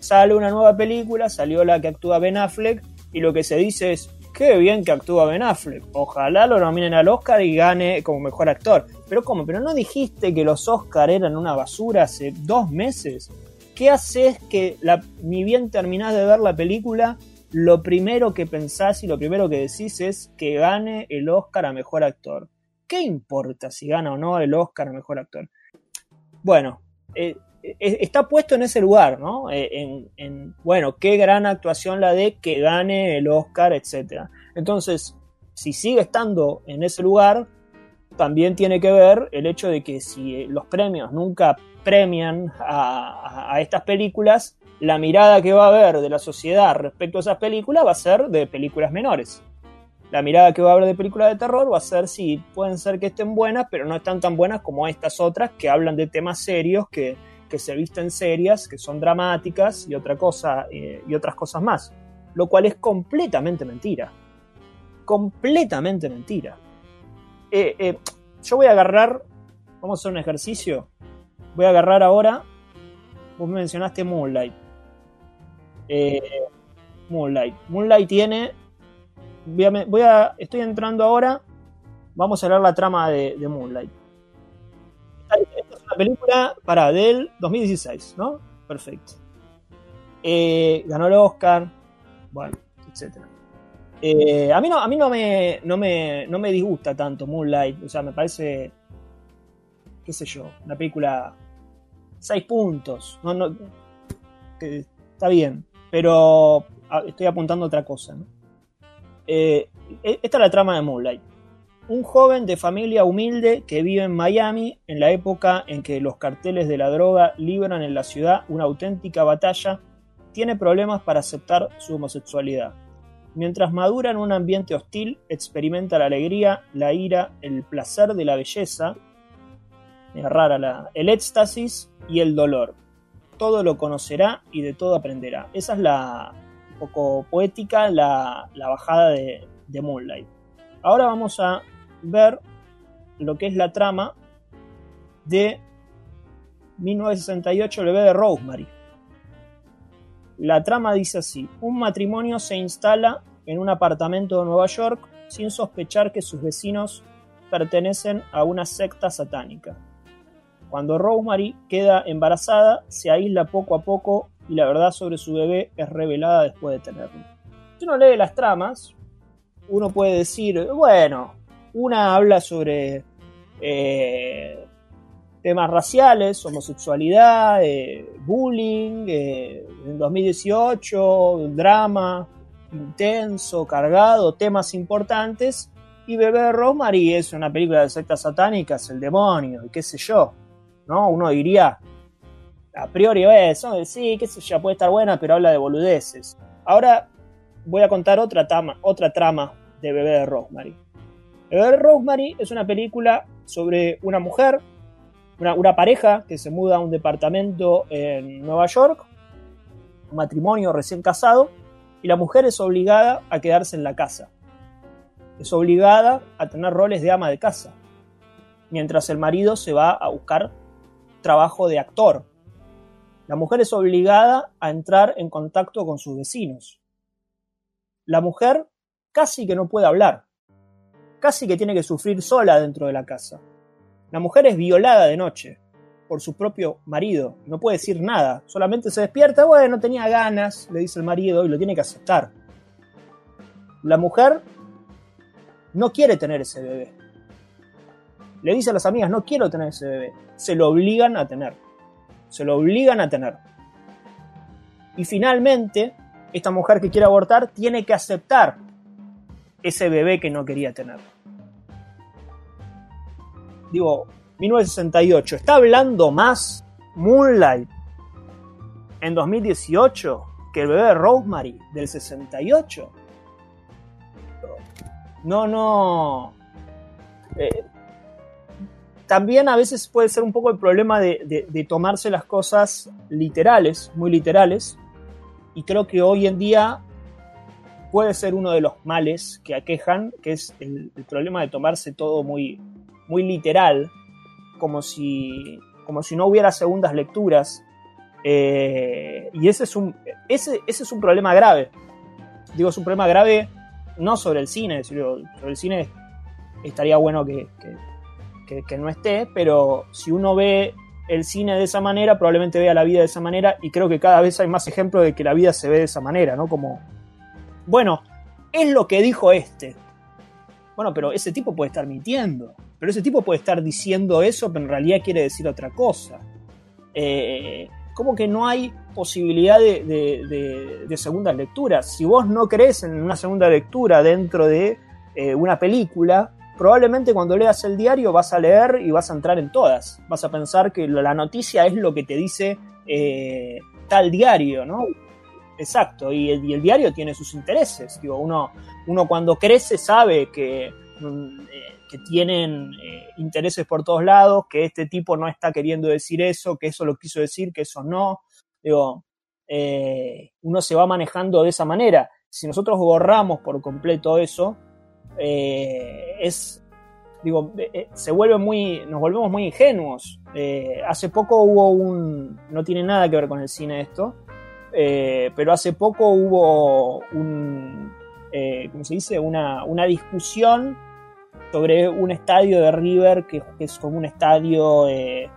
sale una nueva película, salió la que actúa Ben Affleck y lo que se dice es, qué bien que actúa Ben Affleck. Ojalá lo nominen al Oscar y gane como mejor actor. Pero ¿cómo? ¿Pero no dijiste que los Oscar eran una basura hace dos meses? ¿Qué haces que ni bien terminás de ver la película, lo primero que pensás y lo primero que decís es que gane el Oscar a mejor actor? ¿Qué importa si gana o no el Oscar a mejor actor? Bueno, eh, está puesto en ese lugar, ¿no? Eh, en, en, bueno, qué gran actuación la de que gane el Oscar, etc. Entonces, si sigue estando en ese lugar, también tiene que ver el hecho de que si los premios nunca premian a, estas películas, la mirada que va a haber de la sociedad respecto a esas películas va a ser de películas menores. La mirada que va a haber de películas de terror va a ser si pueden ser que estén buenas, pero no están tan buenas como estas otras que hablan de temas serios que, que se visten serias, que son dramáticas y otra cosa eh, y otras cosas más, lo cual es completamente mentira, completamente mentira. Eh, eh, yo voy a agarrar, vamos a hacer un ejercicio, voy a agarrar ahora, vos me mencionaste Moonlight. Moonlight, Moonlight tiene, voy a, estoy entrando ahora, vamos a leer la trama de Moonlight película para del 2016, ¿no? Perfecto. Eh, ganó el Oscar, bueno, etc. Eh, a mí, no, a mí no, me, no, me, no me disgusta tanto Moonlight, o sea, me parece, qué sé yo, una película 6 puntos, no, no, que está bien, pero estoy apuntando a otra cosa. ¿no? Eh, e, esta es la trama de Moonlight un joven de familia humilde que vive en Miami en la época en que los carteles de la droga libran en la ciudad una auténtica batalla, tiene problemas para aceptar su homosexualidad. Mientras madura en un ambiente hostil, experimenta la alegría, la ira, el placer de la belleza, el éxtasis y el dolor. Todo lo conocerá y de todo aprenderá. Esa es la, un poco poética, la, la bajada de, de Moonlight. Ahora vamos a ver lo que es la trama de 1968, el bebé de Rosemary. La trama dice así, un matrimonio se instala en un apartamento de Nueva York sin sospechar que sus vecinos pertenecen a una secta satánica. Cuando Rosemary queda embarazada, se aísla poco a poco y la verdad sobre su bebé es revelada después de tenerlo. Si uno lee las tramas, uno puede decir, bueno, una habla sobre eh, temas raciales, homosexualidad, eh, bullying, eh, en 2018, drama intenso, cargado, temas importantes. Y Bebé Rosemary es una película de sectas satánicas, el demonio, y qué sé yo. ¿no? Uno diría, a priori, eso, sí, qué sé yo, puede estar buena, pero habla de boludeces. Ahora voy a contar otra otra trama de Bebé de Rosemary. Rosemary es una película sobre una mujer, una, una, pareja que se muda a un departamento en Nueva York, un matrimonio recién casado, y la mujer es obligada a quedarse en la casa. Es obligada a tener roles de ama de casa, mientras el marido se va a buscar trabajo de actor. La mujer es obligada a entrar en contacto con sus vecinos. La mujer casi que no puede hablar casi que tiene que sufrir sola dentro de la casa. La mujer es violada de noche por su propio marido, no puede decir nada, solamente se despierta, bueno, tenía ganas, le dice el marido y lo tiene que aceptar. La mujer no quiere tener ese bebé. Le dice a las amigas, no quiero tener ese bebé. Se lo obligan a tener. Se lo obligan a tener. Y finalmente, esta mujer que quiere abortar tiene que aceptar ese bebé que no quería tener digo, 1968, ¿está hablando más Moonlight en 2018 que el bebé de Rosemary del 68. No, no. Eh, también a veces puede ser un poco el problema de, tomarse las cosas literales, muy literales, y creo que hoy en día puede ser uno de los males que aquejan, que es el, problema de tomarse todo muy, muy literal, como si, como si no hubiera segundas lecturas. Eh, y ese es, un, ese, ese es un problema grave. Digo, es un problema grave no sobre el cine, sobre el cine estaría bueno que que, no esté, pero si uno ve el cine de esa manera, probablemente vea la vida de esa manera y creo que cada vez hay más ejemplos de que la vida se ve de esa manera, ¿no? Como, bueno, es lo que dijo este. Bueno, pero ese tipo puede estar mintiendo, pero ese tipo puede estar diciendo eso, pero en realidad quiere decir otra cosa. Eh, como que no hay posibilidad de, de, segundas lecturas. Si vos no crees en una segunda lectura dentro de eh, una película, probablemente cuando leas el diario vas a leer y vas a entrar en todas. Vas a pensar que la noticia es lo que te dice eh, tal diario, ¿no? Exacto, y el, diario tiene sus intereses. Digo, uno, uno cuando crece sabe que, mm, eh, que tienen eh, intereses por todos lados, que este tipo no está queriendo decir eso, que eso lo quiso decir, que eso no. Digo, uno se va manejando de esa manera. Si nosotros borramos por completo eso, eh, es, digo, eh, eh, se vuelve muy, nos volvemos muy ingenuos. hace poco hubo un, no tiene nada que ver con el cine esto, pero hace poco hubo un, ¿cómo se dice? Una, discusión sobre un estadio de River que, es como un estadio de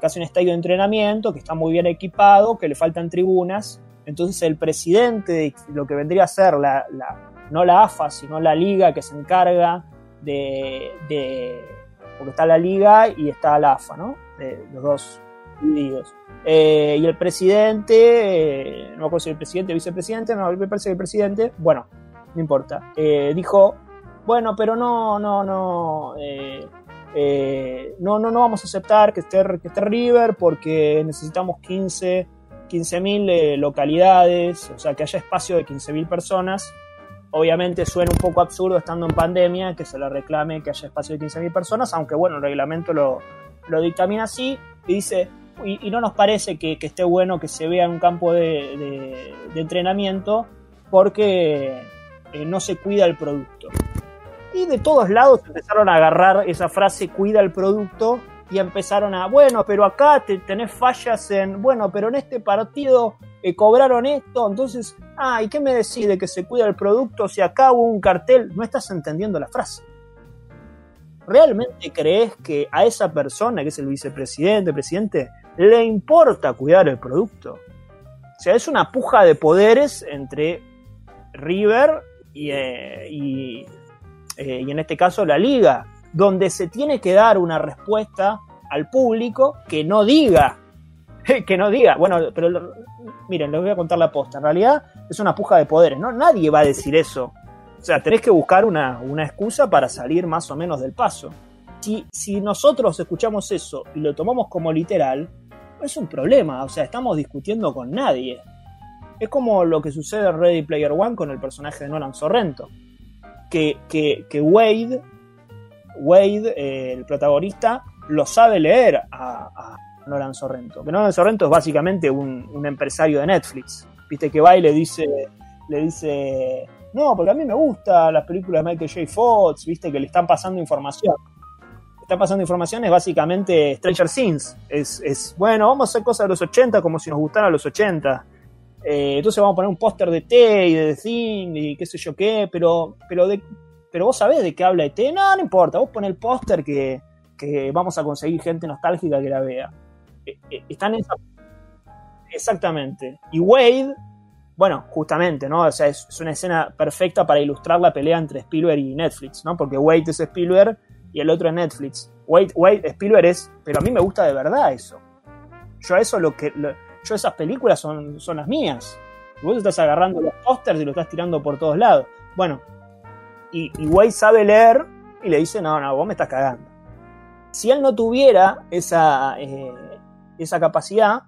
casi un estadio de entrenamiento que está muy bien equipado, que le faltan tribunas. Entonces el presidente de lo que vendría a ser la, no la AFA, sino la liga que se encarga de, porque está la liga y está la AFA, ¿no? De, los dos divididos. Eh, y el presidente, eh, no me acuerdo si el presidente o vicepresidente, no, me parece que el presidente, bueno, no importa, eh, dijo, bueno, pero no, no, no, no, no, no vamos a aceptar que esté, que esté River porque necesitamos 15 15.000 localidades, o sea, que haya espacio de 15.000 personas. Obviamente suena un poco absurdo estando en pandemia que se le reclame que haya espacio de 15.000 personas, aunque bueno, el reglamento lo, lo dictamina así y dice, y, no nos parece que, esté bueno que se vea en un campo de, entrenamiento porque eh, no se cuida el producto. Y de todos lados empezaron a agarrar esa frase cuida el producto y empezaron a, bueno, pero acá te, tenés fallas en, bueno, pero en este partido eh, cobraron esto, entonces, ah, ¿y qué me decide que se cuida el producto si acá hubo un cartel? No estás entendiendo la frase. ¿Realmente crees que a esa persona, que es el vicepresidente, presidente, le importa cuidar el producto? O sea, es una puja de poderes entre River y, eh, eh, y en este caso la liga donde se tiene que dar una respuesta al público que no diga, que no diga, bueno, pero miren, les voy a contar la posta, en realidad es una puja de poderes, ¿no? Nadie va a decir eso. O sea, tenés que buscar una, excusa para salir más o menos del paso. Si, si nosotros escuchamos eso y lo tomamos como literal, es un problema, o sea, estamos discutiendo con nadie. Es como lo que sucede en Ready Player One con el personaje de Nolan Sorrento. Que, que, que Wade Wade, eh, el protagonista, lo sabe leer a, Nolan Sorrento. Que Nolan Sorrento es básicamente un, empresario de Netflix. Viste que va y le dice, le dice, no, porque a mí me gusta las películas de Michael J. Fox, viste que le están pasando información. Le están pasando información es básicamente Stranger Things. Es, bueno, vamos a hacer cosas de los 80 como si nos gustaran los 80. Eh, entonces vamos a poner un póster de T y de The Thing y qué sé yo qué, pero, pero de, pero vos sabés de qué habla ET. No, no importa, vos pon el póster que, vamos a conseguir gente nostálgica que la vea. Eh, eh, están en esa... Exactamente. Y Wade, bueno, justamente, ¿no? O sea, es, una escena perfecta para ilustrar la pelea entre Spielberg y Netflix, ¿no? Porque Wade es Spielberg y el otro es Netflix. Wade, Wade Spielberg es, pero a mí me gusta de verdad eso. Yo eso lo que, yo esas películas son, son las mías. vos estás agarrando los pósters y lo estás tirando por todos lados. Bueno, y, y sabe leer y le dice, no, no, vos me estás cagando. Si él no tuviera esa, eh, esa capacidad,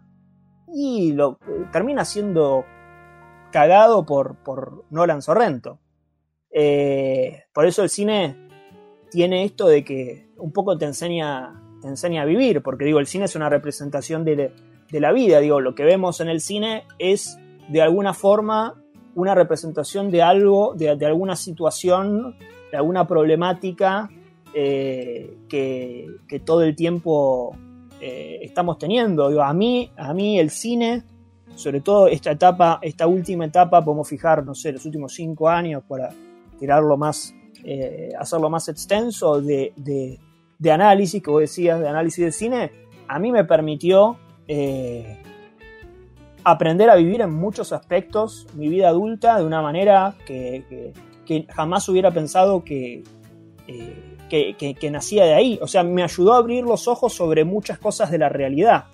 y lo termina siendo cagado por, por Nolan Sorrento. Eh, por eso el cine tiene esto de que un poco te enseña, te enseña a vivir, porque digo, el cine es una representación de, la vida, digo, lo que vemos en el cine es de alguna forma una representación de algo, de, alguna situación, de alguna problemática eh, que, todo el tiempo eh, estamos teniendo. Digo, a mí, a mí el cine, sobre todo esta etapa, esta última etapa, podemos fijar, no sé, los últimos cinco años para tirarlo más, eh, hacerlo más extenso de, de, análisis, que vos decías, de análisis de cine, a mí me permitió eh, aprender a vivir en muchos aspectos mi vida adulta de una manera que, jamás hubiera pensado eh, que, que, nacía de ahí. O sea, me ayudó a abrir los ojos sobre muchas cosas de la realidad.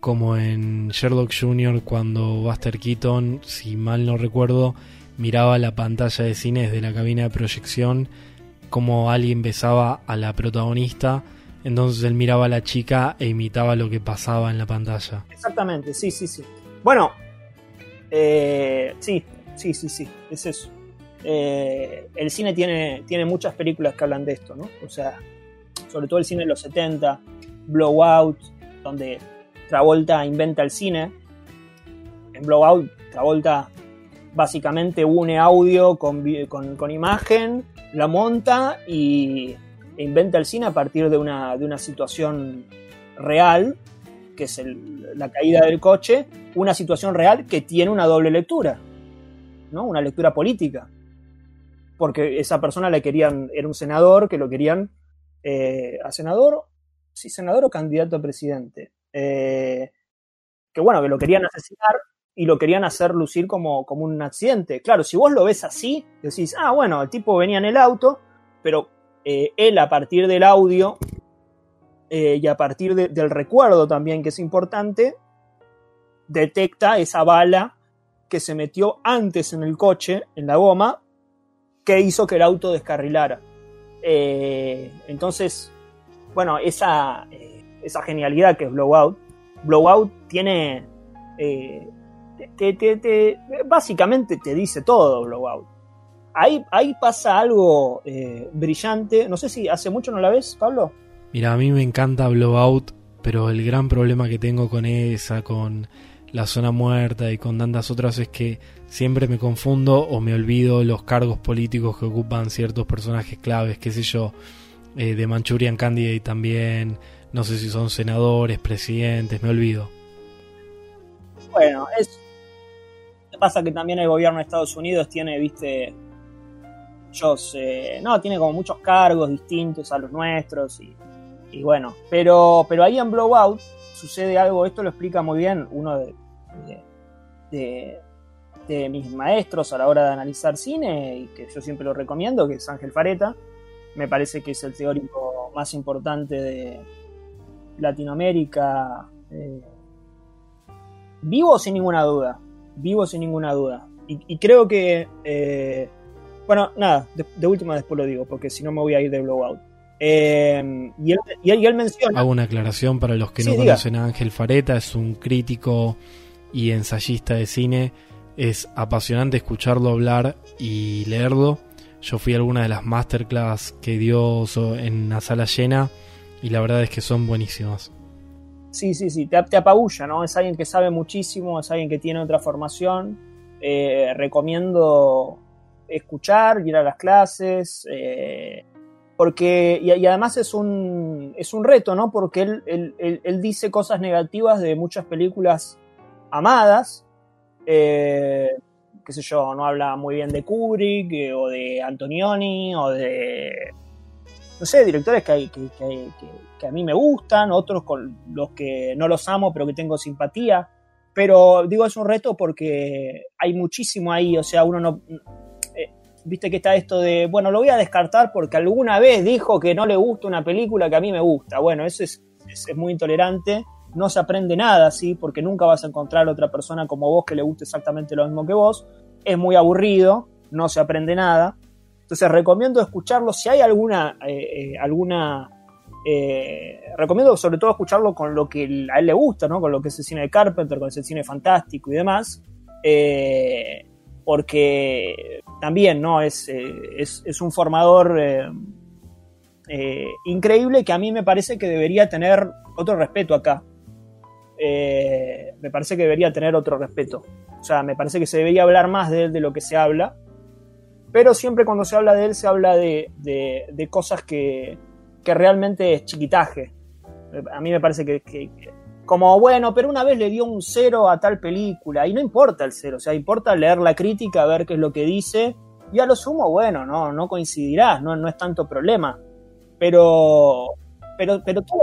Como en Sherlock Jr. cuando Buster Keaton, si mal no recuerdo, miraba la pantalla de cine desde la cabina de proyección, como alguien besaba a la protagonista, entonces él miraba a la chica e imitaba lo que pasaba en la pantalla. Exactamente, sí, sí, sí. Bueno, eh, sí, sí, sí, sí, es eso. Eh, el cine tiene, tiene muchas películas que hablan de esto, ¿no? O sea, sobre todo el cine de los 70, Blowout, donde Travolta inventa el cine. En Blowout, Travolta básicamente une audio con, con, imagen, la monta y inventa el cine a partir de una, de una situación real, que es la caída del coche, una situación real que tiene una doble lectura, ¿no? Una lectura política. Porque esa persona le querían, era un senador que lo querían eh, a senador, sí, senador o candidato a presidente. Eh, que bueno, que lo querían asesinar y lo querían hacer lucir como, como un accidente. Claro, si vos lo ves así, decís, ah, bueno, el tipo venía en el auto, pero eh, él a partir del audio eh, y a partir del recuerdo también, que es importante, detecta esa bala que se metió antes en el coche, en la goma, que hizo que el auto descarrilara. entonces, bueno, esa esa genialidad que es Blowout. Blowout tiene. Eh, básicamente te dice todo Blowout. Ahí, ahí pasa algo eh, brillante. No sé si hace mucho no la ves, Pablo. Mira, a mí me encanta Blowout, pero el gran problema que tengo con esa, con la zona muerta y con tantas otras es que siempre me confundo o me olvido los cargos políticos que ocupan ciertos personajes claves, qué sé yo, eh, de Manchurian Candidate también, no sé si son senadores, presidentes, me olvido. Bueno, es. Pasa que también el gobierno de Estados Unidos tiene, viste. Yo sé. No, tiene como muchos cargos distintos a los nuestros y, bueno. Pero, pero ahí en Blowout sucede algo, esto lo explica muy bien uno de, de, de mis maestros a la hora de analizar cine y que yo siempre lo recomiendo, que es Ángel Fareta. Me parece que es el teórico más importante de, Latinoamérica. Eh, vivo sin ninguna duda. Vivo sin ninguna duda. Y, creo que. Eh, bueno, nada, de, última después lo digo, porque si no me voy a ir de blowout. Eh, y, él, menciona. Hago una aclaración para los que no conocen a Ángel Fareta, es un crítico y ensayista de cine. Es apasionante escucharlo hablar y leerlo. Yo fui a alguna de las masterclass que dio en la sala llena y la verdad es que son buenísimas. Sí, sí, sí, te, te apabulla, ¿no? Es alguien que sabe muchísimo, es alguien que tiene otra formación. Eh, recomiendo escuchar, ir a las clases, eh, porque, y, además es un, es un reto, ¿no? Porque él, él, dice cosas negativas de muchas películas amadas, eh, qué sé yo, no habla muy bien de Kubrick o de Antonioni o de no sé, directores que, que, a mí me gustan, otros con los que no los amo, pero que tengo simpatía. Pero digo, es un reto porque hay muchísimo ahí, o sea, uno no... Eh, viste que está esto de, bueno, lo voy a descartar porque alguna vez dijo que no le gusta una película que a mí me gusta. Bueno, eso es, es, es muy intolerante, no se aprende nada, ¿sí? Porque nunca vas a encontrar otra persona como vos que le guste exactamente lo mismo que vos. Es muy aburrido, no se aprende nada. Entonces recomiendo escucharlo si hay alguna, eh, eh, alguna Eh, recomiendo sobre todo escucharlo con lo que a él le gusta, ¿no? Con lo que es el cine de Carpenter, con el cine fantástico y demás. Porque también, ¿no? Es, eh, es, un formador increíble que a mí me parece que debería tener otro respeto acá. me parece que debería tener otro respeto. O sea, me parece que se debería hablar más de él de lo que se habla. Pero siempre cuando se habla de él se habla de, de cosas que, que realmente es chiquitaje. A mí me parece que, como bueno, pero una vez le dio un cero a tal película y no importa el cero, o sea, importa leer la crítica, ver qué es lo que dice y a lo sumo, bueno, no, no coincidirás, no, no es tanto problema. Pero, pero, pero todo,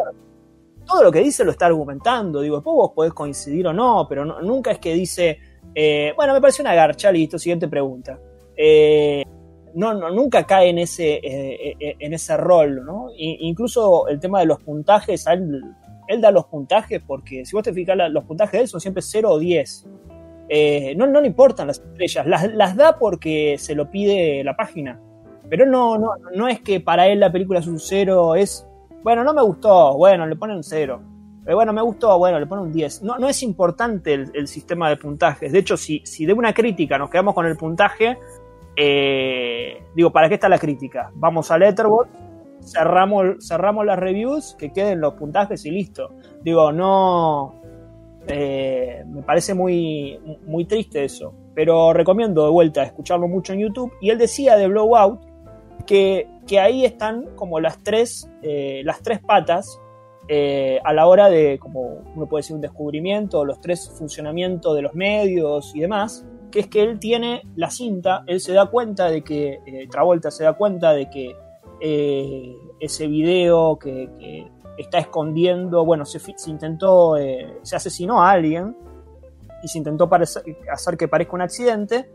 todo lo que dice lo está argumentando, digo, después vos podés coincidir o no, pero nunca es que dice, eh, bueno, me parece una garcha, listo, siguiente pregunta. Eh, no, no, nunca cae en ese, eh, eh, en ese rol, ¿no? incluso el tema de los puntajes, él, da los puntajes porque si vos te fijas, los puntajes de él son siempre 0 o 10. Eh, no, no le importan las estrellas, las, da porque se lo pide la página. Pero no, no, no es que para él la película es un 0, es, bueno, no me gustó, bueno, le pone un 0. bueno, me gustó, bueno, le pone un 10. No, no es importante el, sistema de puntajes. De hecho, si, si de una crítica nos quedamos con el puntaje, eh, digo, ¿para qué está la crítica? Vamos a Letterboxd, cerramos, cerramos las reviews, que queden los puntajes y listo. Digo, no. Eh, me parece muy, muy triste eso. Pero recomiendo de vuelta escucharlo mucho en YouTube. Y él decía de Blowout que, que ahí están como las tres, eh, las tres patas a la hora de, como uno puede decir, un descubrimiento, los tres funcionamientos de los medios y demás que es que él tiene la cinta, él se da cuenta de que, eh, Travolta se da cuenta de que eh, ese video que, está escondiendo, bueno, se, intentó, eh, se asesinó a alguien y se intentó hacer que parezca un accidente.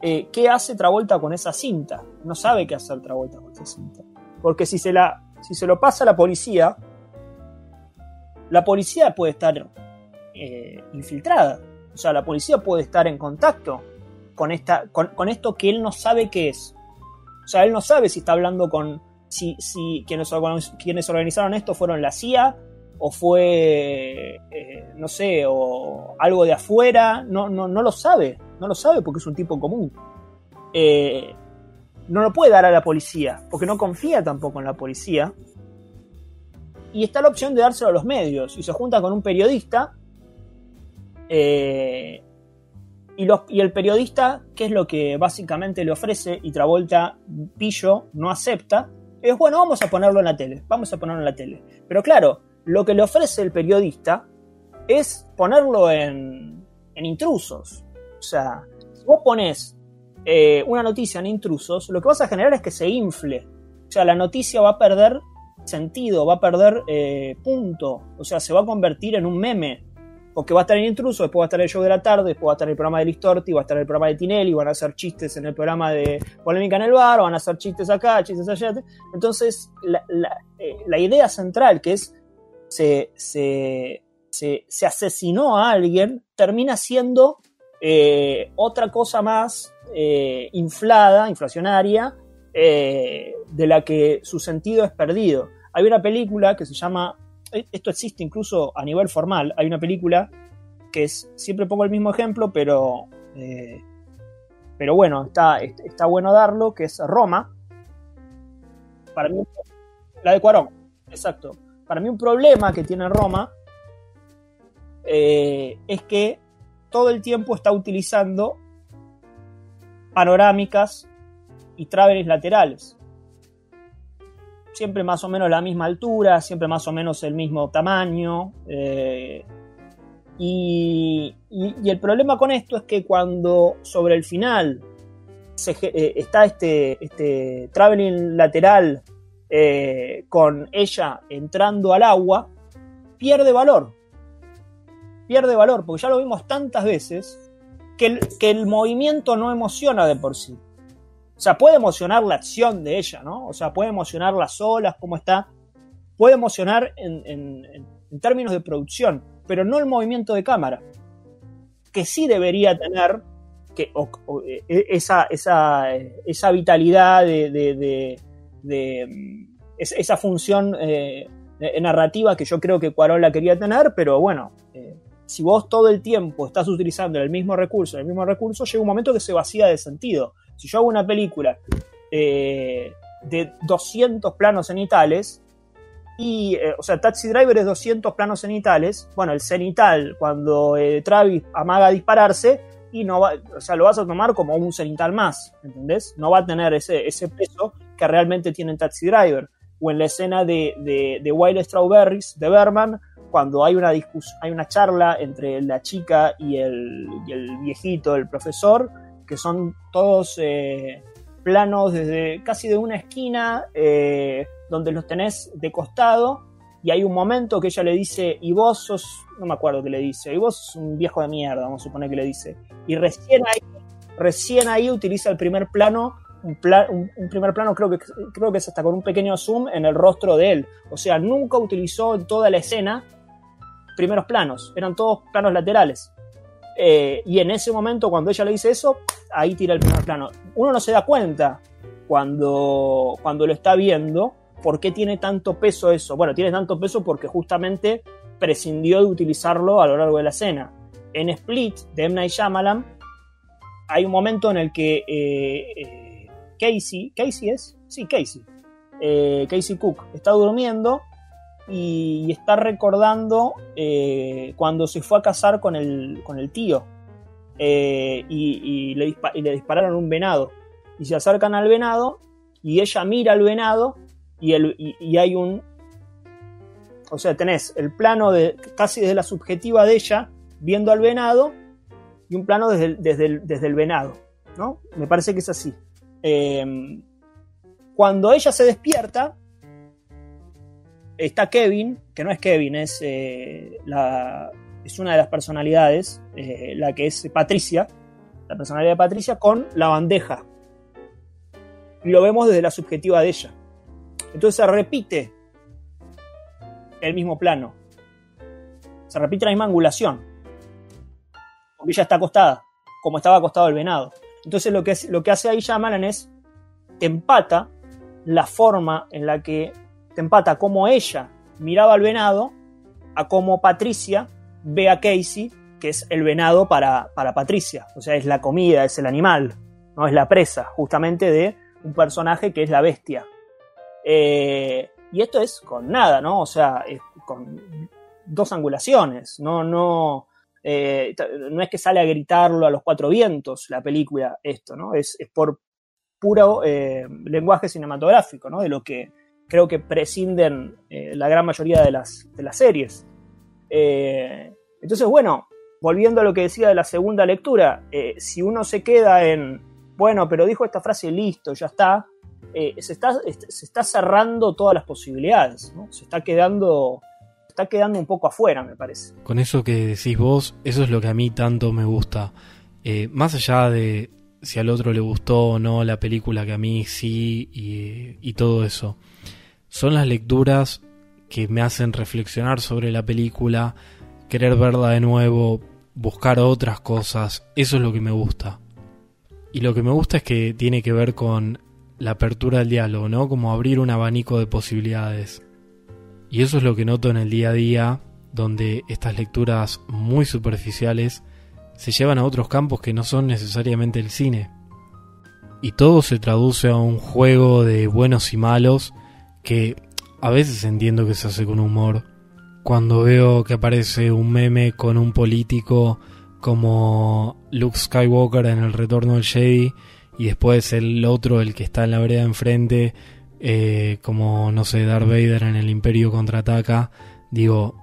¿Qué hace Travolta con esa cinta? No sabe qué hacer Travolta con esa cinta. Porque si se, la, si se lo pasa a la policía, la policía puede estar infiltrada o sea, la policía puede estar en contacto con, esta, con, esto que él no sabe qué es. O sea, él no sabe si está hablando con. Si, si quienes, quienes organizaron esto fueron la CIA o fue, eh, no sé, o algo de afuera. No, no, no lo sabe. No lo sabe porque es un tipo común. Eh, no lo puede dar a la policía porque no confía tampoco en la policía. Y está la opción de dárselo a los medios. Y se junta con un periodista eh, y, el periodista, ¿qué es lo que básicamente le ofrece? Y Travolta, pillo, no acepta. Es bueno, vamos a ponerlo en la tele. Vamos a ponerlo en la tele. Pero claro, lo que le ofrece el periodista es ponerlo en, en intrusos. O sea, si vos pones eh, una noticia en intrusos, lo que vas a generar es que se infle. O sea, la noticia va a perder sentido, va a perder eh, punto. O sea, se va a convertir en un meme porque va a estar en Intruso, después va a estar el show de la tarde, después va a estar el programa de Listorti, va a estar el programa de Tinelli, van a hacer chistes en el programa de Polémica en el Bar, van a hacer chistes acá, chistes allá. Entonces, la, eh, idea central, que es se, se, se, asesinó a alguien, termina siendo eh, otra cosa más eh, inflada, inflacionaria, de la que su sentido es perdido. Hay una película que se llama esto existe incluso a nivel formal. Hay una película que es, siempre pongo el mismo ejemplo, pero, eh, pero bueno, está, está bueno darlo, que es Roma. Para mí, la de Cuarón, exacto. Para mí un problema que tiene Roma eh, es que todo el tiempo está utilizando panorámicas y traveles laterales siempre más o menos la misma altura, siempre más o menos el mismo tamaño. Eh, y, el problema con esto es que cuando sobre el final eh, está este, este traveling lateral eh, con ella entrando al agua, pierde valor. Pierde valor, porque ya lo vimos tantas veces que que el movimiento no emociona de por sí. O sea, puede emocionar la acción de ella, ¿no? O sea, puede emocionar las olas, cómo está. Puede emocionar en, términos de producción, pero no el movimiento de cámara. Que sí debería tener que, e, esa, vitalidad de, esa función eh, narrativa que yo creo que Cuarón la quería tener, pero bueno, eh, si vos todo el tiempo estás utilizando el mismo recurso, el mismo recurso, llega un momento que se vacía de sentido. Si yo hago una película eh, de 200 planos cenitales, y, o sea, Taxi Driver es 200 planos cenitales, bueno, el cenital, cuando Travis amaga dispararse, y no va, o sea, lo vas a tomar como un cenital más, ¿entendés? No va a tener ese, ese peso que realmente tiene en Taxi Driver. O en la escena de, de, Wild Strawberries de Berman, cuando hay una, hay una charla entre la chica y el, el viejito, el profesor, que son todos eh, planos desde casi de una esquina, eh, donde los tenés de costado, y hay un momento que ella le dice, y vos sos, no me acuerdo qué le dice, y vos sos un viejo de mierda, vamos a suponer que le dice, y recién ahí, recién ahí utiliza el primer plano un, primer plano, creo que, creo que es hasta con un pequeño zoom en el rostro de él. O sea, nunca utilizó en toda la escena primeros planos, eran todos planos laterales. Eh, y en ese momento, cuando ella le dice eso, ahí tira el primer plano. Uno no se da cuenta cuando, cuando lo está viendo por qué tiene tanto peso eso. Bueno, tiene tanto peso porque justamente prescindió de utilizarlo a lo largo de la escena. En Split de M. Night Shyamalan hay un momento en el que eh, eh, Casey, Casey es, sí, Casey, Casey Cook está durmiendo y, está recordando eh, cuando se fue a casar con el, con el tío eh, y, le dispararon un venado y se acercan al venado y ella mira al venado y, y hay un, o sea, tenés el plano de casi desde la subjetiva de ella viendo al venado y un plano desde desde desde el venado, ¿no? Me parece que es así. Em, cuando ella se despierta, está Kevin, que no es Kevin, es, eh, la, es una de las personalidades, eh, la que es Patricia, la personalidad de Patricia, con la bandeja. Y lo vemos desde la subjetiva de ella. Entonces se repite el mismo plano. Se repite la misma angulación. Porque ella está acostada, como estaba acostado el venado. Entonces lo que, lo que hace ahí Shyamalan es, te empata la forma en la que, te empata como ella miraba al venado, a como Patricia ve a Casey, que es el venado para, para Patricia. O sea, es la comida, es el animal, no es la presa, justamente de un personaje que es la bestia. Eh, y esto es con nada, ¿no? O sea, es con dos angulaciones, no, no, eh, no es que sale a gritarlo a los cuatro vientos la película, esto, ¿no? Es, por puro eh, lenguaje cinematográfico, ¿no? De lo que creo que prescinden eh, la gran mayoría de las, series. entonces, bueno, volviendo a lo que decía de la segunda lectura, si uno se queda en, bueno, pero dijo esta frase, listo, ya está, se, está se está cerrando todas las posibilidades, ¿no? Se está quedando está quedando un poco afuera, me parece. Con eso que decís vos, eso es lo que a mí tanto me gusta. Eh, más allá de si al otro le gustó o no la película, que a mí sí, y, todo eso. Son las lecturas que me hacen reflexionar sobre la película, querer verla de nuevo, buscar otras cosas. Eso es lo que me gusta. Y lo que me gusta es que tiene que ver con la apertura del diálogo, ¿no? Como abrir un abanico de posibilidades. Y eso es lo que noto en el día a día, donde estas lecturas muy superficiales se llevan a otros campos que no son necesariamente el cine. Y todo se traduce a un juego de buenos y malos que a veces entiendo que se hace con humor. Cuando veo que aparece un meme con un político como Luke Skywalker en el retorno del Jedi y después el otro, el que está en la vereda enfrente, eh, como, no sé, Darth Vader en el Imperio contraataca, digo,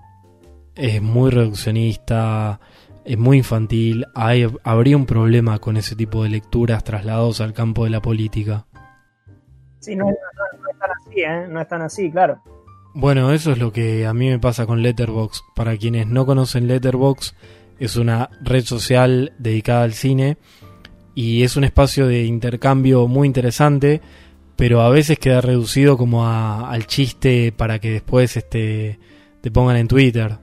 es muy reduccionista, es muy infantil, hay, habría un problema con ese tipo de lecturas trasladados al campo de la política. Sí, no, tan así, ¿eh? No es tan así, claro. Bueno, eso es lo que a mí me pasa con Letterbox. Para quienes no conocen Letterbox, es una red social dedicada al cine y es un espacio de intercambio muy interesante pero a veces queda reducido como al chiste para que después este, te pongan en Twitter.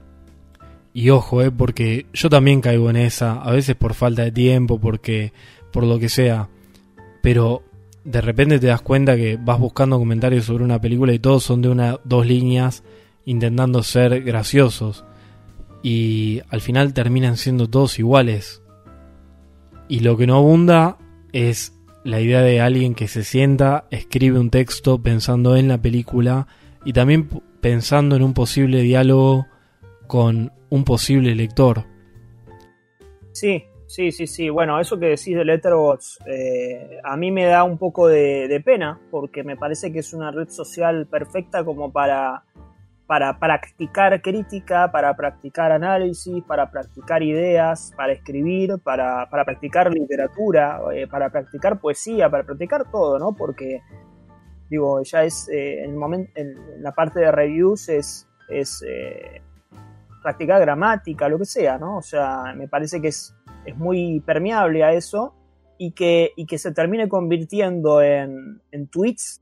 Y ojo, eh, porque yo también caigo en esa, a veces por falta de tiempo, porque por lo que sea. Pero de repente te das cuenta que vas buscando comentarios sobre una película y todos son de una dos líneas intentando ser graciosos y al final terminan siendo todos iguales. Y lo que no abunda es la idea de alguien que se sienta, escribe un texto pensando en la película y también pensando en un posible diálogo con un posible lector. Sí, sí, sí, sí. Bueno, eso que decís de Letterboxd eh, a mí me da un poco de, pena porque me parece que es una red social perfecta como para, para practicar crítica, para practicar análisis, para practicar ideas, para escribir, para, practicar literatura, eh, para practicar poesía, para practicar todo, ¿no? Porque, digo, ya es, eh, en, el momento, en la parte de reviews es, es practicar gramática, lo que sea, ¿no? O sea, me parece que es, es muy permeable a eso y que, y que se termine convirtiendo en, en tweets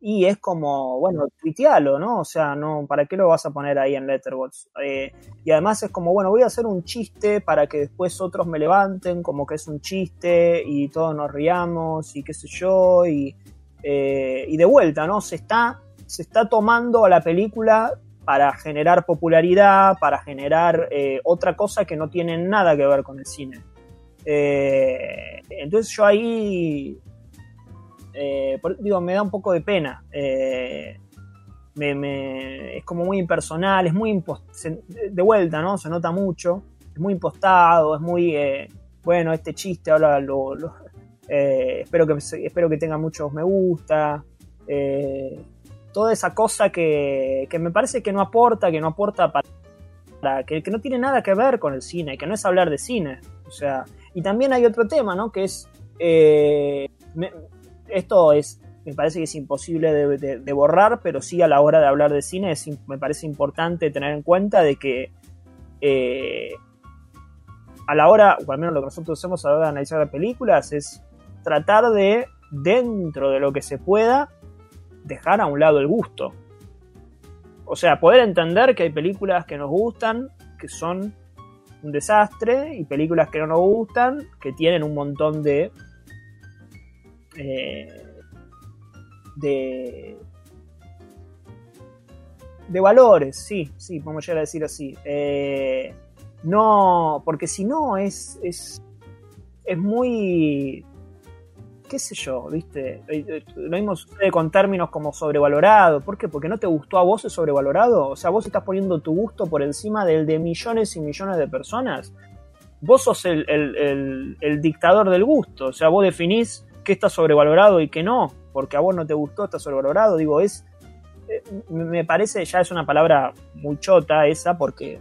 y es como, bueno, tuitealo, ¿no? O sea, no, ¿para qué lo vas a poner ahí en Letterboxd? Eh, y además es como, bueno, voy a hacer un chiste para que después otros me levanten, como que es un chiste y todos nos riamos y qué sé yo, y, eh, y de vuelta, ¿no? Se está, se está tomando a la película para generar popularidad, para generar eh, otra cosa que no tiene nada que ver con el cine. Eh, entonces yo ahí, eh, digo, me da un poco de pena. Me, es como muy impersonal, es muy de vuelta, ¿no? Se nota mucho, es muy impostado, es muy, bueno, este chiste ahora lo, espero, que, espero que tenga muchos me gusta toda esa cosa que, me parece que no aporta, que no aporta para, que, no tiene nada que ver con el cine, que no es hablar de cine. O sea, y también hay otro tema, ¿no? Que es, eh, esto es, me parece que es imposible de, borrar, pero sí a la hora de hablar de cine me parece importante tener en cuenta de que eh, a la hora, o al menos lo que nosotros hacemos a la hora de analizar películas, es tratar de, dentro de lo que se pueda, dejar a un lado el gusto. O sea, poder entender que hay películas que nos gustan, que son un desastre, y películas que no nos gustan, que tienen un montón de... Eh, de, de valores, sí, sí, podemos llegar a decir así. Eh, no, porque si no es, es, es muy qué sé yo, ¿viste? Eh, eh, lo mismo sucede con términos como sobrevalorado. ¿Por qué? Porque no te gustó a vos es sobrevalorado. O sea, vos estás poniendo tu gusto por encima del de millones y millones de personas. Vos sos el, dictador del gusto. O sea, vos definís qué está sobrevalorado y qué no. Porque a vos no te gustó, está sobrevalorado. Digo, es. Eh, me parece, ya es una palabra muy chota esa, porque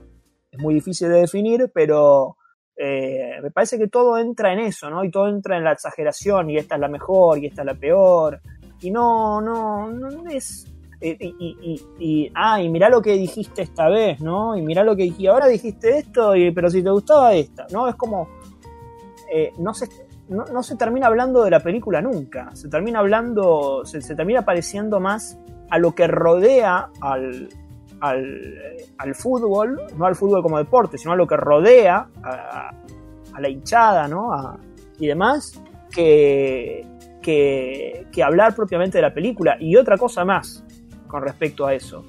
es muy difícil de definir, pero eh, me parece que todo entra en eso, ¿no? Y todo entra en la exageración, y esta es la mejor, y esta es la peor. Y no, no, no es. Eh, y, ah, y mirá lo que dijiste esta vez, ¿no? Y mirá lo que dijiste, ahora dijiste esto, y, pero si te gustaba esta, ¿no? Es como. Eh, no, se, no, se termina hablando de la película nunca. Se termina hablando. Se termina pareciendo más a lo que rodea al, al, fútbol, no al fútbol como deporte, sino a lo que rodea a, la hinchada ¿no? y demás, que, que, que hablar propiamente de la película. Y otra cosa más con respecto a eso.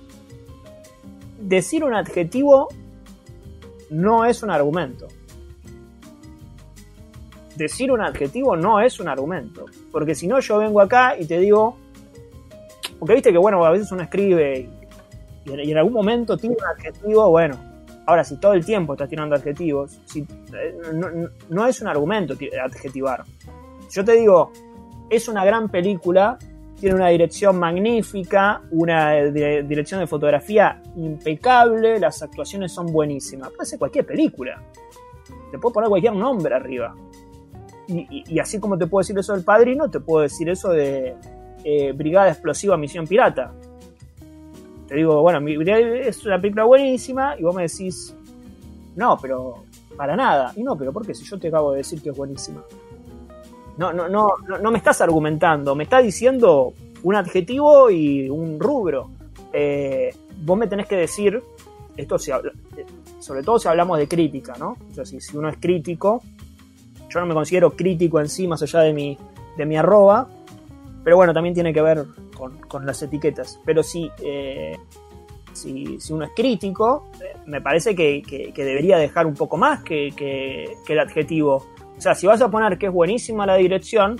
Decir un adjetivo no es un argumento. Decir un adjetivo no es un argumento. Porque si no, yo vengo acá y te digo. Porque viste que, bueno, a veces uno escribe y en, algún momento tiene un adjetivo, bueno, ahora si todo el tiempo estás tirando adjetivos, eh, no, es un argumento adjetivar. Yo te digo, es una gran película, tiene una dirección magnífica, una dirección de fotografía impecable, las actuaciones son buenísimas. Puede ser cualquier película. Te puedo poner cualquier nombre arriba. Y, así como te puedo decir eso del padrino, te puedo decir eso de eh, Brigada Explosiva Misión Pirata te digo, bueno, es una película buenísima y vos me decís, no, pero para nada. Y no, pero ¿por qué? Si yo te acabo de decir que es buenísima. No, no, no, no, me estás argumentando, me estás diciendo un adjetivo y un rubro. Eh, vos me tenés que decir, esto si sobre todo si hablamos de crítica, ¿no? O sea, si, si, uno es crítico, yo no me considero crítico en sí, más allá de mi, de mi arroba, Pero bueno, también tiene que ver con, las etiquetas. Pero si, eh, si, uno es crítico, eh, me parece que, debería dejar un poco más que, el adjetivo. O sea, si vas a poner que es buenísima la dirección,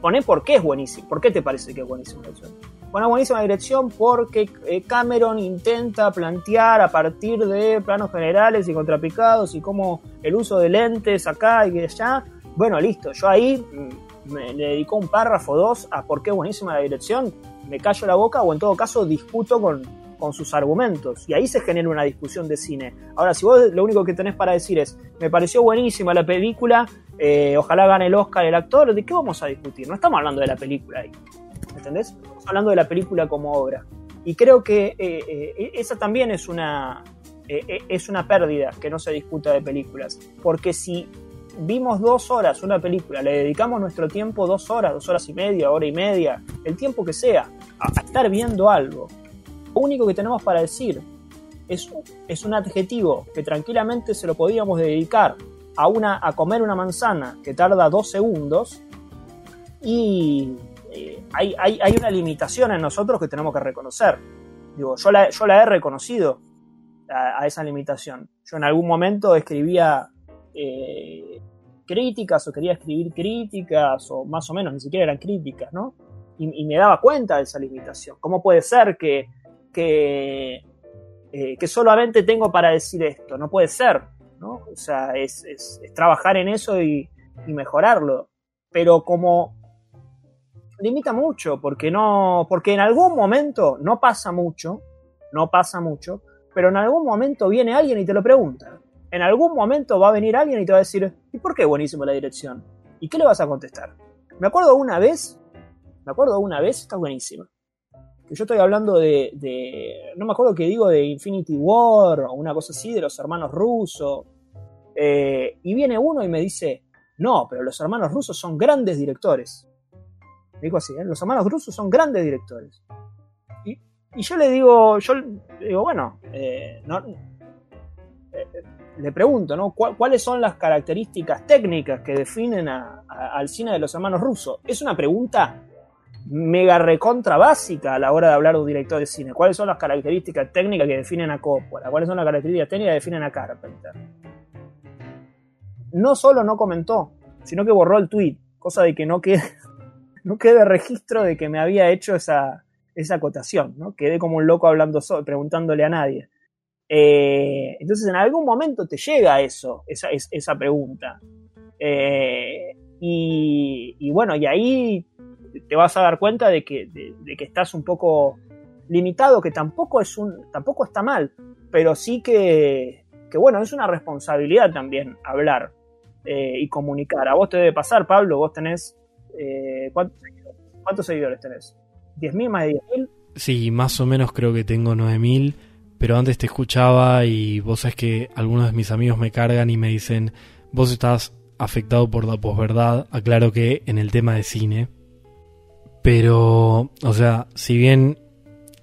poné por qué es buenísima. ¿Por qué te parece que es buenísima la dirección? Una buenísima dirección porque eh, Cameron intenta plantear a partir de planos generales y contrapicados y cómo el uso de lentes acá y allá. Bueno, listo, yo ahí mm, me, le dedico un párrafo dos a por qué buenísima la dirección, me callo la boca o en todo caso discuto con, con sus argumentos y ahí se genera una discusión de cine. Ahora, si vos lo único que tenés para decir es, me pareció buenísima la película, eh, ojalá gane el Oscar el actor, ¿de qué vamos a discutir? No estamos hablando de la película ahí. ¿entendés? Estamos hablando de la película como obra. Y creo que eh, eh, esa también es una, es una pérdida que no se discuta de películas. Porque si vimos dos horas una película, le dedicamos nuestro tiempo dos horas, dos horas y media, hora y media, el tiempo que sea, a, estar viendo algo, lo único que tenemos para decir es, es un adjetivo que tranquilamente se lo podíamos dedicar a, una, a comer una manzana que tarda dos segundos y eh, hay, una limitación en nosotros que tenemos que reconocer. Digo, yo la, yo la he reconocido a, esa limitación. Yo en algún momento escribía eh, críticas o quería escribir críticas o más o menos, ni siquiera eran críticas, ¿no? Y, me daba cuenta de esa limitación. ¿Cómo puede ser que, eh, que solamente tengo para decir esto? No puede ser, ¿no? O sea, es, es, trabajar en eso y, y mejorarlo. Pero como limita mucho, porque no, porque en algún momento no pasa mucho, no pasa mucho, pero en algún momento viene alguien y te lo pregunta. En algún momento va a venir alguien y te va a decir, ¿y por qué buenísimo la dirección? ¿Y qué le vas a contestar? Me acuerdo una vez, me acuerdo una vez, está buenísima. Que yo estoy hablando de, no me acuerdo qué digo, de Infinity War o una cosa así, de los hermanos rusos. Eh, y viene uno y me dice, no, pero los hermanos rusos son grandes directores. Digo así, ¿eh? los hermanos rusos son grandes directores. Y, yo le digo, yo digo, bueno, eh, eh, le pregunto, ¿no? ¿Cuáles son las características técnicas que definen al cine de los hermanos rusos? Es una pregunta mega recontra básica a la hora de hablar de un director de cine. ¿Cuáles son las características técnicas que definen a Coppola? ¿Cuáles son las características técnicas que definen a Carpenter? No solo no comentó, sino que borró el tweet, cosa de que no quede registro de que me había hecho esa, esa acotación, ¿no? Quedé como un loco hablando solo, preguntándole a nadie. Eh, entonces en algún momento te llega eso, esa, pregunta. Eh, y, bueno, y ahí te vas a dar cuenta de que, estás un poco limitado, que tampoco es tampoco está mal, pero sí que, bueno, es una responsabilidad también hablar eh, y comunicar. A vos te debe pasar, Pablo, vos tenés eh, ¿cuántos, seguidores tenés? ¿10.000 más de 10.000? Sí, más o menos creo que tengo 9.000, pero antes te escuchaba y vos sabes que algunos de mis amigos me cargan y me dicen, vos estás afectado por la posverdad, aclaro que en el tema de cine, pero, o sea, si bien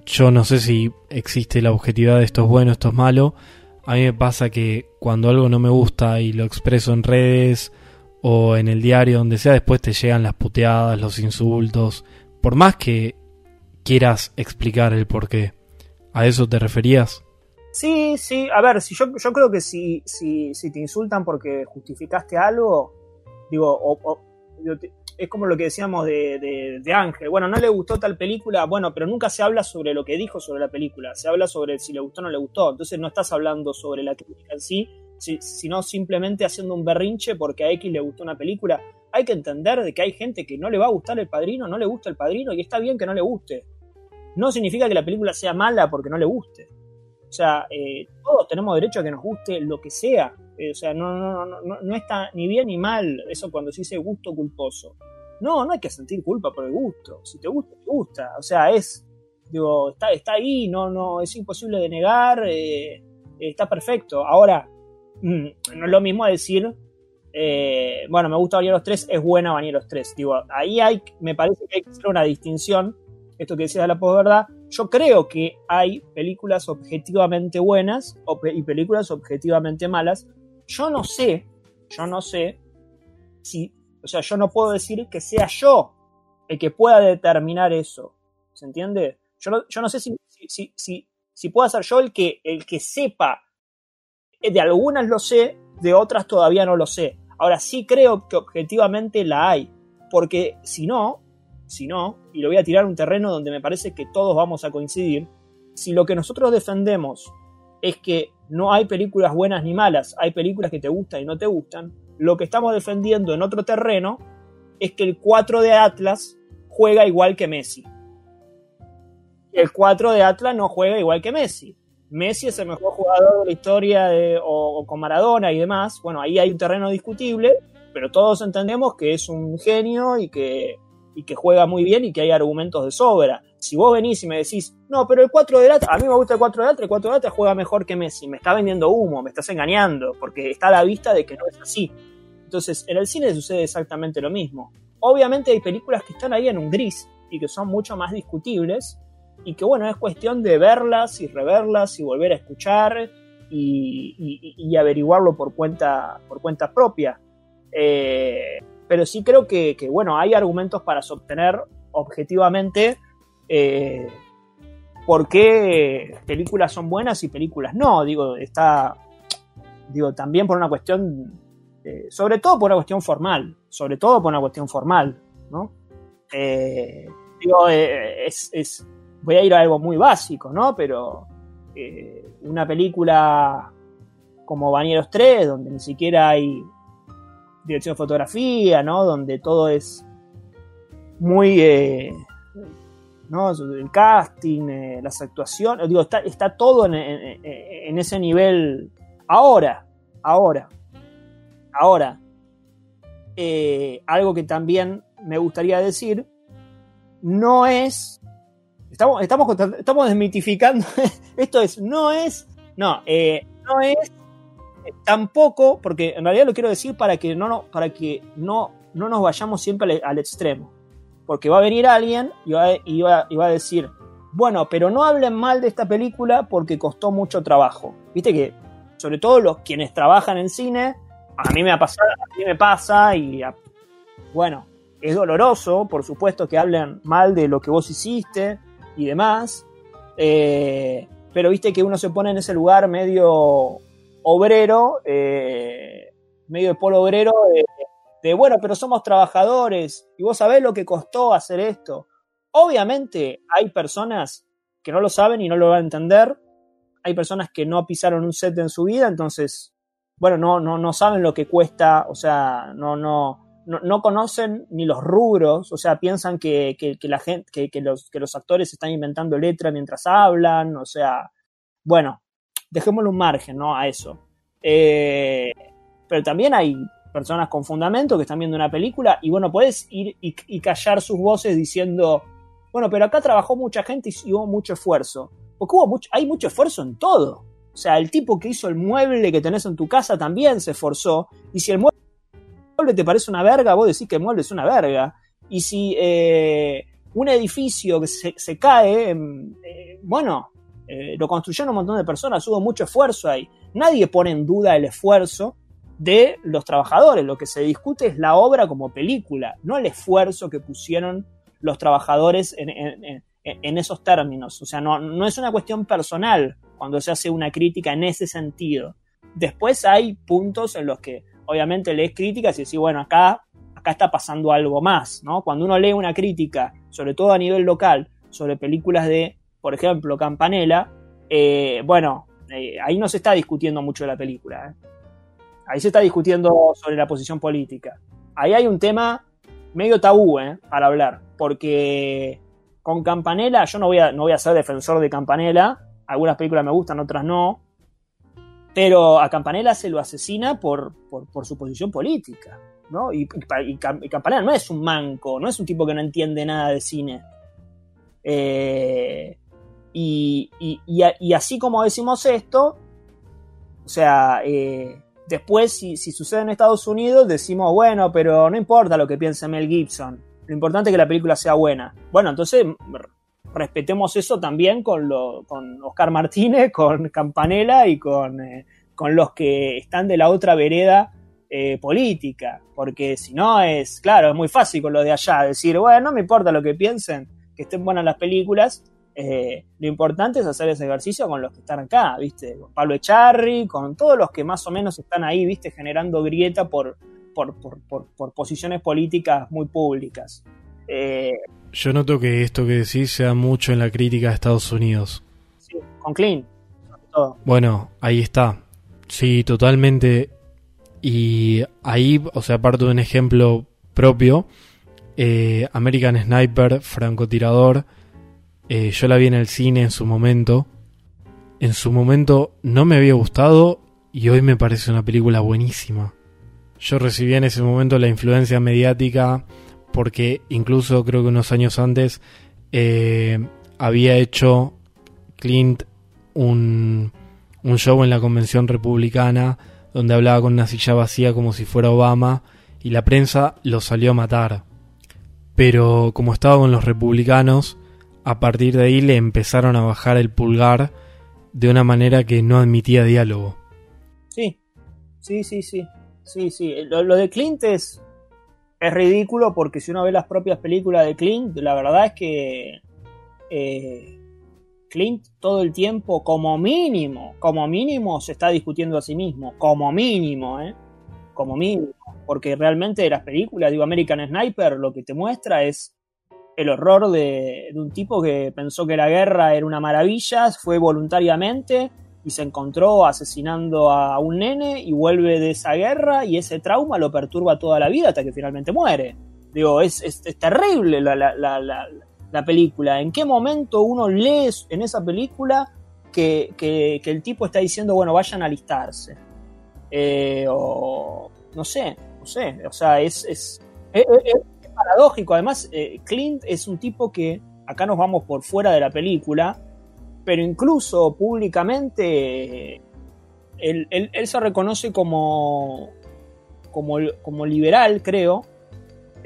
yo no sé si existe la objetividad de esto es bueno, esto es malo, a mí me pasa que cuando algo no me gusta y lo expreso en redes, o en el diario, donde sea, después te llegan las puteadas, los insultos, por más que quieras explicar el por qué. ¿A eso te referías? Sí, sí, a ver, si yo, yo creo que si, si, si te insultan porque justificaste algo, digo, o, es como lo que decíamos de, de, Ángel, bueno, no le gustó tal película, bueno, pero nunca se habla sobre lo que dijo sobre la película, se habla sobre si le gustó o no le gustó, entonces no estás hablando sobre la crítica en sí, sino simplemente haciendo un berrinche porque a X le gustó una película. Hay que entender de que hay gente que no le va a gustar el padrino, no le gusta el padrino y está bien que no le guste. No significa que la película sea mala porque no le guste. O sea, eh, todos tenemos derecho a que nos guste lo que sea. Eh, o sea, no, no, no, no, está ni bien ni mal eso cuando se dice gusto culposo. No, no hay que sentir culpa por el gusto. Si te gusta, te gusta. O sea, es, digo, está, está ahí, no, no, es imposible de negar, eh, está perfecto. Ahora, Mm, no es lo mismo decir, bueno, me gusta los tres, es buena los tres. Digo, ahí hay, me parece que hay que hacer una distinción, esto que decía de la posverdad. Yo creo que hay películas objetivamente buenas y películas objetivamente malas. Yo no sé, yo no sé si, o sea, yo no puedo decir que sea yo el que pueda determinar eso. ¿Se entiende? Yo no, yo no sé si, si, si, si puedo ser yo el que, el que sepa. De algunas lo sé, de otras todavía no lo sé. Ahora sí creo que objetivamente la hay. Porque si no, si no, y lo voy a tirar a un terreno donde me parece que todos vamos a coincidir, si lo que nosotros defendemos es que no hay películas buenas ni malas, hay películas que te gustan y no te gustan, lo que estamos defendiendo en otro terreno es que el 4 de Atlas juega igual que Messi. El 4 de Atlas no juega igual que Messi. Messi es el mejor jugador de la historia o, con Maradona y demás. Bueno, ahí hay un terreno discutible, pero todos entendemos que es un genio y que, y que juega muy bien y que hay argumentos de sobra. Si vos venís y me decís, no, pero el 4 de Atlas, a mí me gusta el 4 de Atlas, el 4 de Atlas juega mejor que Messi, me está vendiendo humo, me estás engañando, porque está a la vista de que no es así. Entonces, en el cine sucede exactamente lo mismo. Obviamente hay películas que están ahí en un gris y que son mucho más discutibles y que bueno, es cuestión de verlas y reverlas y volver a escuchar y, averiguarlo por cuenta, por cuenta propia. Eh, pero sí creo que, bueno, hay argumentos para sostener objetivamente eh, por qué películas son buenas y películas no. Digo, está, digo, también por una cuestión eh, sobre todo por una cuestión formal, sobre todo por una cuestión formal, ¿no? Eh, digo, eh, es, voy a ir a algo muy básico, ¿no? Pero una película como Bañeros 3, donde ni siquiera hay dirección de fotografía, ¿no? Donde todo es muy... ¿no? El casting, las actuaciones, digo, está, todo en, ese nivel ahora, ahora. Ahora, eh, algo que también me gustaría decir, no es... Estamos, estamos, desmitificando, esto es, no es, no, eh, no es tampoco, porque en realidad lo quiero decir para que no, para que no, no nos vayamos siempre al, extremo. Porque va a venir alguien y va, y, a decir, bueno, pero no hablen mal de esta película porque costó mucho trabajo. Viste que, sobre todo los quienes trabajan en cine, a mí me ha pasado, a mí me pasa y bueno, es doloroso, por supuesto, que hablen mal de lo que vos hiciste y demás, eh, pero viste que uno se pone en ese lugar medio obrero, eh, medio de polo obrero, de, bueno, pero somos trabajadores y vos sabés lo que costó hacer esto. Obviamente hay personas que no lo saben y no lo van a entender, hay personas que no pisaron un set en su vida, entonces bueno, no, no, no saben lo que cuesta, o sea, no, no, no, conocen ni los rubros, o sea, piensan que, la gente, que, los, que los actores están inventando letra mientras hablan, o sea, bueno, dejémosle un margen, ¿no? A eso. Eh, pero también hay personas con fundamento que están viendo una película y bueno, puedes ir y, callar sus voces diciendo, bueno, pero acá trabajó mucha gente y hubo mucho esfuerzo. Porque hubo mucho, hay mucho esfuerzo en todo. O sea, el tipo que hizo el mueble que tenés en tu casa también se esforzó. Y si el mueble te parece una verga, vos decís que el mueble es una verga. Y si eh, un edificio que se, cae, eh, bueno, eh, lo construyeron un montón de personas, hubo mucho esfuerzo ahí. Nadie pone en duda el esfuerzo de los trabajadores. Lo que se discute es la obra como película, no el esfuerzo que pusieron los trabajadores en, esos términos. O sea, no, no es una cuestión personal cuando se hace una crítica en ese sentido. Después hay puntos en los que obviamente lees críticas y decís, bueno, acá, acá está pasando algo más, ¿no? Cuando uno lee una crítica, sobre todo a nivel local, sobre películas de, por ejemplo, Campanella, eh, bueno, eh, ahí no se está discutiendo mucho de la película, ¿eh? ahí se está discutiendo sobre la posición política. Ahí hay un tema medio tabú para hablar, porque con Campanella, yo no voy a, no voy a ser defensor de Campanella, algunas películas me gustan, otras no. Pero a Campanella se lo asesina por, por, su posición política. ¿no? Y, y, Campanella no es un manco, no es un tipo que no entiende nada de cine. Eh, y, y, así como decimos esto, o sea, eh, después si, si, sucede en Estados Unidos decimos, bueno, pero no importa lo que piense Mel Gibson, lo importante es que la película sea buena. Bueno, entonces respetemos eso también con, lo, con Oscar Martínez, con Campanella y con, eh, con los que están de la otra vereda eh, política, porque si no es, claro, es muy fácil con lo de allá, decir, bueno, no me importa lo que piensen, que estén buenas las películas, eh, lo importante es hacer ese ejercicio con los que están acá, ¿viste? Con Pablo Echarri, con todos los que más o menos están ahí, ¿viste? Generando grieta por, por, por, posiciones políticas muy públicas. Eh, Yo noto que esto que decís se da mucho en la crítica de Estados Unidos. Sí, con Clean, Bueno, ahí está. Sí, totalmente. Y ahí, o sea, parto de un ejemplo propio. Eh, American Sniper, francotirador. Eh, yo la vi en el cine en su momento. En su momento no me había gustado y hoy me parece una película buenísima. Yo recibí en ese momento la influencia mediática porque incluso creo que unos años antes eh, había hecho Clint un, un show en la convención republicana donde hablaba con una silla vacía como si fuera Obama, y la prensa lo salió a matar. Pero como estaba con los republicanos, a partir de ahí le empezaron a bajar el pulgar de una manera que no admitía diálogo. Sí, sí, sí, sí. Sí, sí. Lo, de Clint es, es ridículo porque si uno ve las propias películas de Clint, la verdad es que eh, Clint todo el tiempo, como mínimo, como mínimo, se está discutiendo a sí mismo. Como mínimo, ¿eh? Como mínimo. Porque realmente las películas, digo, American Sniper, lo que te muestra es el horror de, un tipo que pensó que la guerra era una maravilla, fue voluntariamente y se encontró asesinando a un nene y vuelve de esa guerra y ese trauma lo perturba toda la vida hasta que finalmente muere. Digo, es, es, terrible la, la película. ¿En qué momento uno lee en esa película que, el tipo está diciendo, bueno, vayan a alistarse? Eh, o no sé, no sé, o sea, es, paradójico. Además, eh, Clint es un tipo que, acá nos vamos por fuera de la película, pero incluso públicamente, él, se reconoce como, como, como liberal, creo,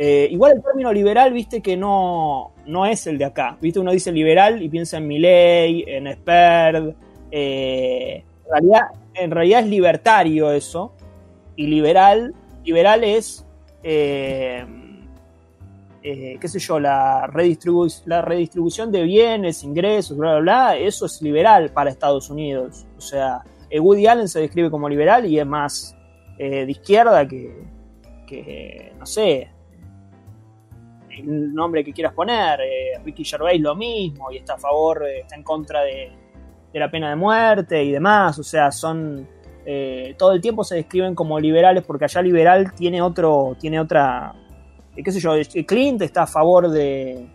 eh, igual el término liberal, viste que no, no es el de acá. Viste, uno dice liberal y piensa en Milley, en Sperd. Eh, en, realidad, en realidad es libertario eso. Y liberal, liberal es, eh, qué sé yo, la, la redistribución de bienes, ingresos, bla, bla, bla. Eso es liberal para Estados Unidos. O sea, Woody Allen se describe como liberal y es más de izquierda que, que no sé, el nombre que quieras poner, eh, Ricky Gervais lo mismo, y está a favor, eh, está en contra de, la pena de muerte y demás, o sea, son, eh, todo el tiempo se describen como liberales porque allá liberal tiene otro, tiene otra, qué sé yo, Clint está a favor de,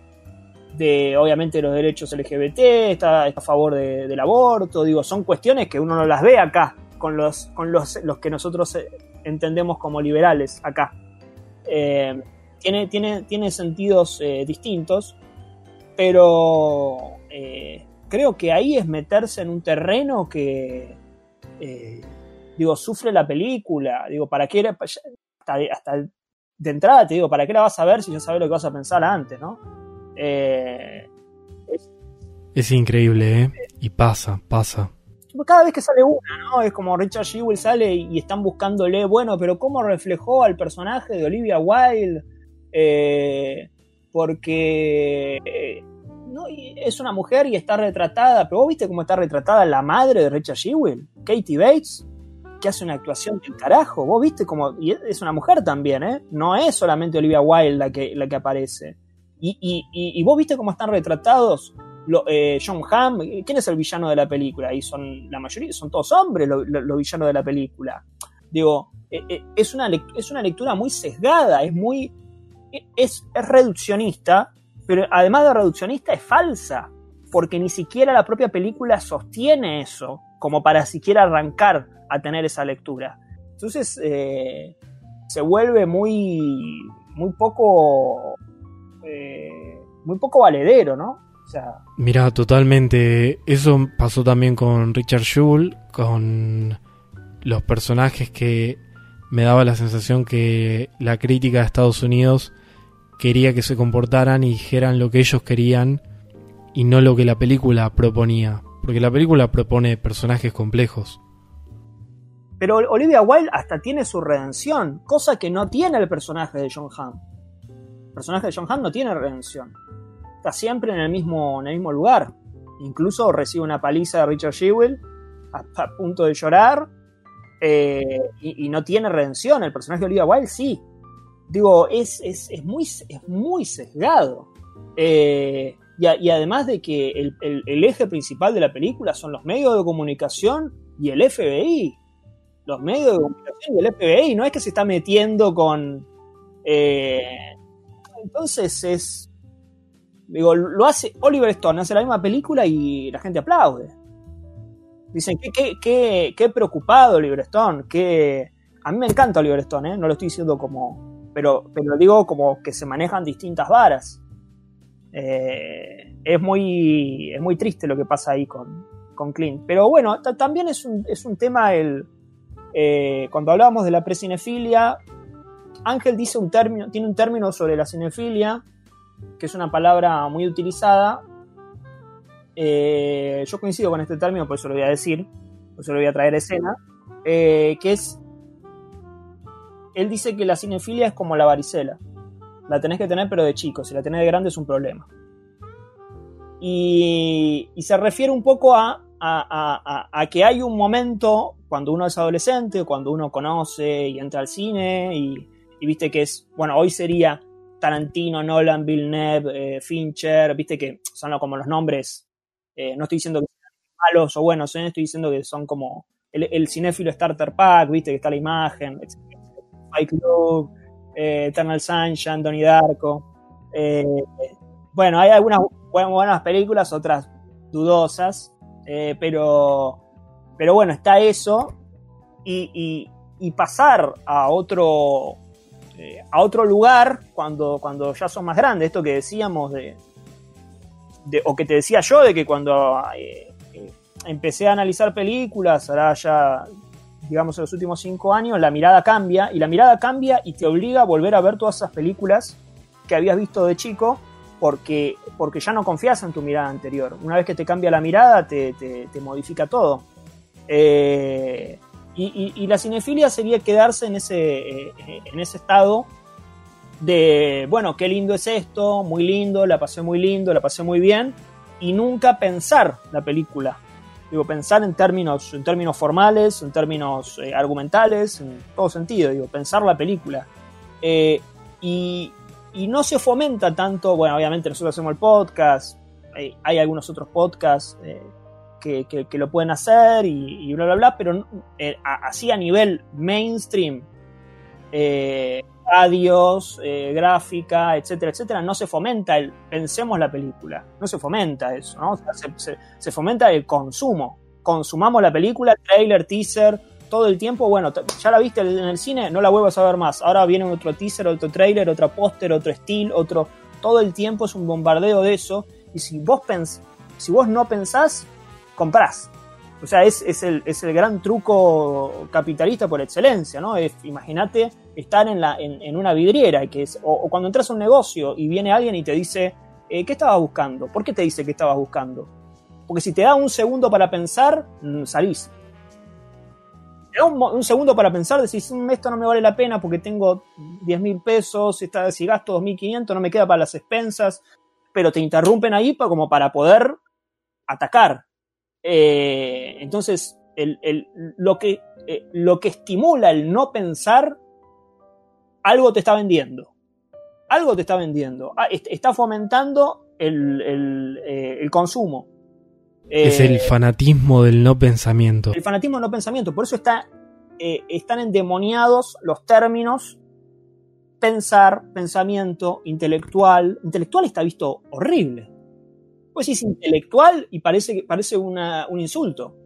de obviamente los derechos LGBT, está, a favor del aborto, digo, son cuestiones que uno no las ve acá, con los, con los, los que nosotros entendemos como liberales acá tiene, tiene, sentidos eh, distintos, pero eh, creo que ahí es meterse en un terreno que, eh, digo, sufre la película. Digo, ¿para qué? Hasta, hasta de entrada te digo, ¿para qué la vas a ver si ya sabes lo que vas a pensar antes, no? es, increíble, ¿eh? Y pasa, pasa cada vez que sale una, ¿no? Es como Richard Jewell sale y, están buscándole, bueno, pero ¿cómo reflejó al personaje de Olivia Wilde? Eh, porque eh, es una mujer y está retratada, pero vos viste cómo está retratada la madre de Richard Jewell, Katie Bates, que hace una actuación del carajo, vos viste cómo, y es una mujer también, ¿eh? no es solamente Olivia Wilde la que, la que aparece. Y, vos viste cómo están retratados John Hamm, ¿quién es el villano de la película? Y son la mayoría, son todos hombres los villanos de la película. Digo, es, una, es una lectura muy sesgada, es muy, es, reduccionista, pero además de reduccionista es falsa, porque ni siquiera la propia película sostiene eso, como para siquiera arrancar a tener esa lectura. Entonces eh, se vuelve muy, muy poco, eh, muy poco valedero, ¿no? Mira, totalmente. Eso pasó también con Richard Schul, con los personajes que me daba la sensación que la crítica de Estados Unidos quería que se comportaran y dijeran lo que ellos querían y no lo que la película proponía. Porque la película propone personajes complejos. Pero Olivia Wilde hasta tiene su redención, cosa que no tiene el personaje de John Hamm. El personaje de John Hamm no tiene redención. Está siempre en el mismo, en el mismo lugar. Incluso recibe una paliza de Richard Shewell a, punto de llorar eh, y, no tiene redención. El personaje de Olivia Wilde sí. Digo, es, es, muy, es muy sesgado. Eh, y, además de que el, eje principal de la película son los medios de comunicación y el FBI. Los medios de comunicación y el FBI. No es que se está metiendo con... Eh, entonces es... Digo, lo hace Oliver Stone, hace la misma película y la gente aplaude. Dicen, qué, qué, qué, preocupado Oliver Stone, que a mí me encanta Oliver Stone, ¿eh? no lo estoy diciendo como, pero, pero digo como que se manejan distintas varas. Eh, es, muy, es muy triste lo que pasa ahí con, con Clint. Pero bueno, también es un, es un tema el... Eh, cuando hablábamos de la precinefilia, Ángel dice un término, tiene un término sobre la cinefilia, que es una palabra muy utilizada, eh, yo coincido con este término, por eso lo voy a decir, por eso lo voy a traer a escena, eh, que es, él dice que la cinefilia es como la varicela, la tenés que tener pero de chico, si la tenés de grande es un problema. Y, se refiere un poco a, a, que hay un momento cuando uno es adolescente, cuando uno conoce y entra al cine y, viste que es, bueno, hoy sería Tarantino, Nolan, Villeneuve, eh, Fincher, viste que son como los nombres eh, no estoy diciendo que sean malos o buenos, ¿eh? estoy diciendo que son como el, cinéfilo Starter Pack, viste, que está la imagen, Fight Club, eh, Eternal Sunshine, Donnie Darko. bueno, hay algunas buenas películas, otras dudosas, pero, pero bueno, está eso. Y, pasar a otro, a otro lugar cuando, cuando ya son más grandes, esto que decíamos de, o que te decía yo, de que cuando eh, eh, empecé a analizar películas, ahora ya, digamos, en los últimos cinco años, la mirada cambia, y la mirada cambia y te obliga a volver a ver todas esas películas que habías visto de chico, porque, porque ya no confías en tu mirada anterior. Una vez que te cambia la mirada, te, modifica todo. Eh, y, la cinefilia sería quedarse en ese, en ese estado de, bueno, qué lindo es esto, muy lindo, la pasé muy lindo, la pasé muy bien, y nunca pensar la película. Digo, pensar en términos, en términos formales, en términos eh, argumentales, en todo sentido, digo, pensar la película. Eh, y, no se fomenta tanto, bueno, obviamente nosotros hacemos el podcast, hay, algunos otros podcasts eh, que, lo pueden hacer y, bla, bla, bla, pero así a nivel mainstream, radios, eh, gráfica, etcétera, etcétera, no se fomenta el pensemos la película, no se fomenta eso, ¿no? se, fomenta el consumo, consumamos la película, trailer, teaser, todo el tiempo, bueno, ya la viste en el cine, no la vuelvas a ver más, ahora viene otro teaser, otro trailer, otro póster, otro estilo, otro, todo el tiempo es un bombardeo de eso, y si vos, pens si vos no pensás, comprás, o sea, es, es, el, es, el, gran truco capitalista por excelencia, ¿no? Imagínate estar en, la, en, una vidriera, que es, o, cuando entras a un negocio y viene alguien y te dice, eh, ¿qué estabas buscando? ¿Por qué te dice que estabas buscando? Porque si te da un segundo para pensar, mm, salís. Te da un, segundo para pensar, decís, mm, esto no me vale la pena porque tengo 10 mil pesos, si gasto 2.500 no me queda para las expensas, pero te interrumpen ahí como para poder atacar. Eh, entonces, lo, que, eh, lo que estimula el no pensar, algo te está vendiendo. Algo te está vendiendo. Ah, está fomentando el, eh, consumo. Es el fanatismo del no pensamiento. El fanatismo del no pensamiento. Por eso está, están endemoniados los términos pensar, pensamiento, intelectual. Intelectual está visto horrible. Pues es intelectual y parece, parece un insulto.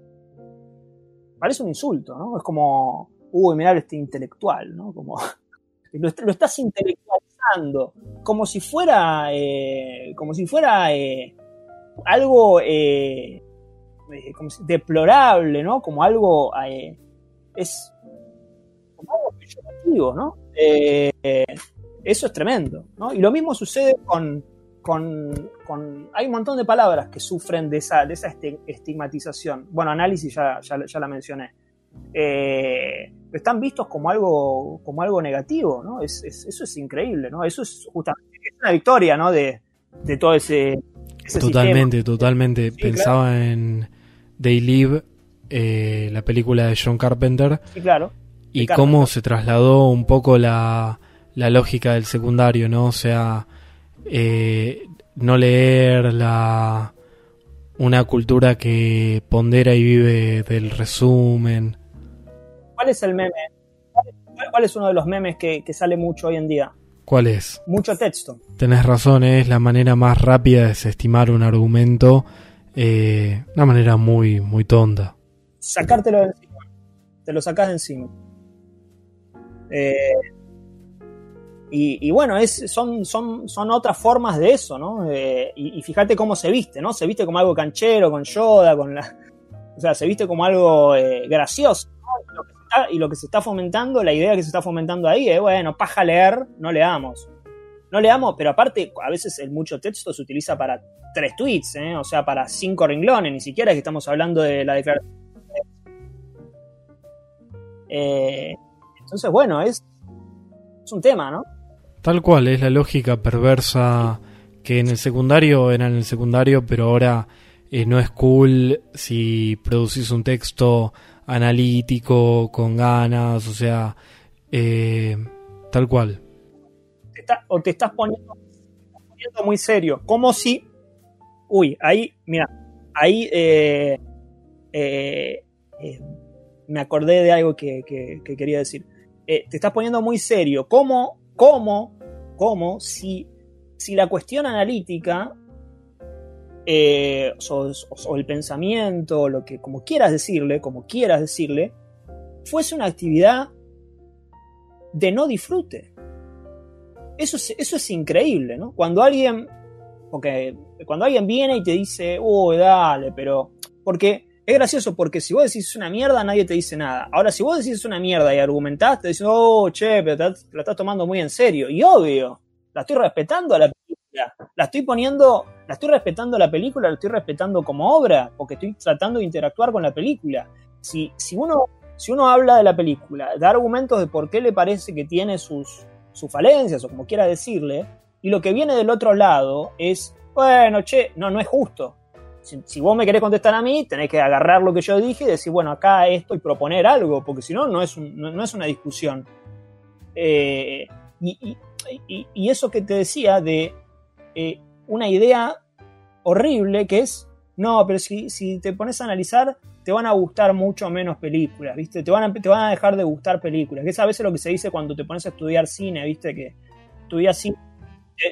Parece un insulto, ¿no? Es como, uy, mirá este intelectual, ¿no? Como, lo, estás intelectualizando, como si fuera, eh, como si fuera eh, algo eh, deplorable, ¿no? Como algo, es como algo peyorativo, ¿no? eso es tremendo, ¿no? Y lo mismo sucede con, con, hay un montón de palabras que sufren de esa, de esa estigmatización. Bueno, análisis ya, ya, la mencioné. eh, están vistos como algo, como algo negativo, ¿no? Es, eso es increíble, ¿no? Eso es justamente una victoria, ¿no? De, de todo ese, totalmente, totalmente. Pensaba en They Live, eh, la película de John Carpenter. Sí, claro. Y cómo se trasladó un poco la, la lógica del secundario, ¿no? O sea, eh, no leer la una cultura que pondera y vive del resumen. ¿Cuál es el meme? ¿Cuál es uno de los memes que, sale mucho hoy en día? ¿Cuál es? Mucho texto. Tenés razón, es la manera más rápida de desestimar un argumento, eh, una manera muy, muy tonta. Sacártelo de encima. Te lo sacás de encima. Eh, y, bueno, es, son, son, son otras formas de eso, ¿no? Eh, y, fíjate cómo se viste, ¿no? Se viste como algo canchero, con Yoda, con la... O sea, se viste como algo eh, gracioso, ¿no? Y lo, que se está fomentando, la idea que se está fomentando ahí es, bueno, paja leer, no leamos. No leamos, pero aparte, a veces el mucho texto se utiliza para tres tweets, ¿eh? O sea, para cinco renglones, ni siquiera es que estamos hablando de la declaración. entonces, bueno, es, es un tema, ¿no? Tal cual, es la lógica perversa que en el secundario era en el secundario, pero ahora eh, no es cool si producís un texto analítico, con ganas, o sea, eh, tal cual. o te estás poniendo, muy serio, como si, uy, ahí, mira, ahí eh, me acordé de algo que, quería decir. te estás poniendo muy serio, como, como como si, si la cuestión analítica eh, o, el pensamiento, lo que, como quieras decirle, como quieras decirle, fuese una actividad de no disfrute. Eso es, eso es increíble, ¿no? Cuando alguien, porque cuando alguien viene y te dice, uy, dale, pero, porque es gracioso porque si vos decís una mierda, nadie te dice nada. Ahora, si vos decís una mierda y argumentás, te dicen, oh, che, pero te, la estás tomando muy en serio. Y obvio, la estoy respetando a la película. La estoy poniendo, la estoy respetando a la película, la estoy respetando como obra, porque estoy tratando de interactuar con la película. Si, si, uno, si uno habla de la película, da argumentos de por qué le parece que tiene sus, sus falencias, o como quiera decirle, y lo que viene del otro lado es, bueno, che, no, no es justo si, vos me querés contestar a mí, tenés que agarrar lo que yo dije y decir, bueno, acá esto y proponer algo, porque si no, no es, no, es una discusión. Eh, y, eso que te decía de eh, una idea horrible que es, no, pero si, si, te pones a analizar, te van a gustar mucho menos películas, ¿viste? Te van, a, te van a dejar de gustar películas, que es a veces lo que se dice cuando te pones a estudiar cine, ¿viste? Que estudias cine,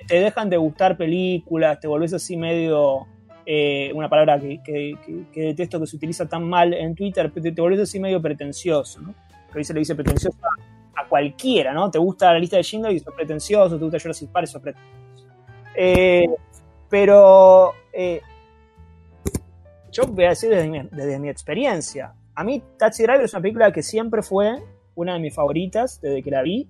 te dejan de gustar películas, te volvés así medio eh, una palabra que, detesto que se utiliza tan mal en Twitter, te, te volvés así medio pretencioso, ¿no? Que se le dice pretencioso a, cualquiera, ¿no? Te gusta la lista de Schindler y sos pretencioso, te gusta Jurassic Park y sos pretencioso. Eh, pero eh, yo voy a decir desde mi, desde mi experiencia. A mí Taxi Driver es una película que siempre fue una de mis favoritas desde que la vi.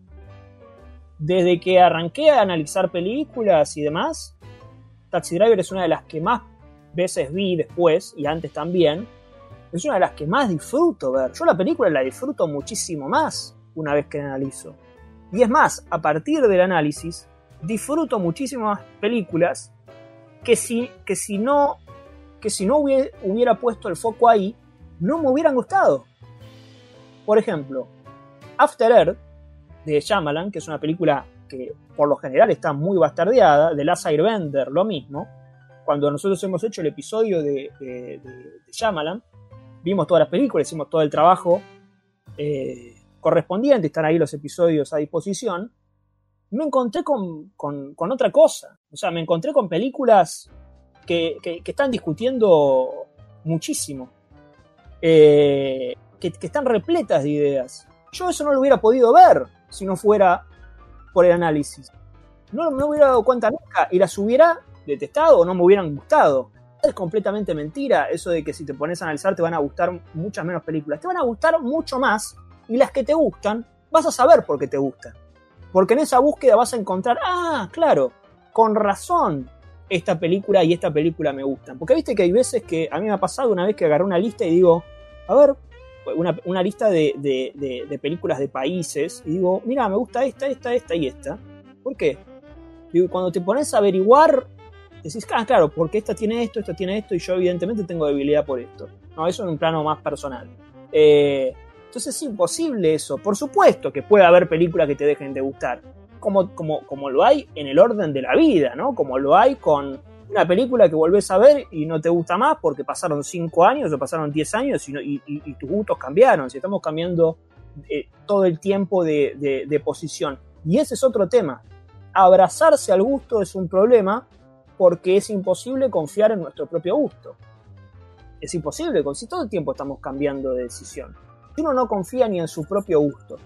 Desde que arranqué a analizar películas y demás, Taxi Driver es una de las que más veces vi después, y antes también, es una de las que más disfruto ver. Yo la película la disfruto muchísimo más una vez que la analizo. Y es más, a partir del análisis, disfruto muchísimas películas que si, que si no, que si no hubiera, hubiera puesto el foco ahí, no me hubieran gustado. Por ejemplo, After Earth de Shyamalan, que es una película que por lo general está muy bastardeada, de Last Airbender, lo mismo, cuando nosotros hemos hecho el episodio de, de, Shyamalan, vimos todas las películas, hicimos todo el trabajo eh, correspondiente, están ahí los episodios a disposición, me encontré con, otra cosa. O sea, me encontré con películas que, están discutiendo muchísimo, eh, que, están repletas de ideas. Yo eso no lo hubiera podido ver si no fuera por el análisis. No, no me hubiera dado cuenta nunca y las hubiera detestado o no me hubieran gustado. Es completamente mentira eso de que si te pones a analizar te van a gustar muchas menos películas. Te van a gustar mucho más y las que te gustan vas a saber por qué te gustan. Porque en esa búsqueda vas a encontrar, ah, claro, con razón esta película y esta película me gustan. Porque viste que hay veces que a mí me ha pasado una vez que agarré una lista y digo, a ver, una, lista de, películas de países y digo, mira, me gusta esta, esta, esta y esta. ¿Por qué? Digo, cuando te pones a averiguar, decís, ah, claro, porque esta tiene esto, esta tiene esto y yo evidentemente tengo debilidad por esto. No, eso en un plano más personal. Eh, entonces es imposible eso. Por supuesto que puede haber películas que te dejen de gustar. Como, como, como lo hay en el orden de la vida, ¿no? Como lo hay con una película que volvés a ver y no te gusta más porque pasaron 5 años o pasaron 10 años y, tus gustos cambiaron. Si estamos cambiando eh, todo el tiempo de, de, posición. Y ese es otro tema. Abrazarse al gusto es un problema porque es imposible confiar en nuestro propio gusto. Es imposible, si todo el tiempo estamos cambiando de decisión. Si uno no confía ni en su propio gusto,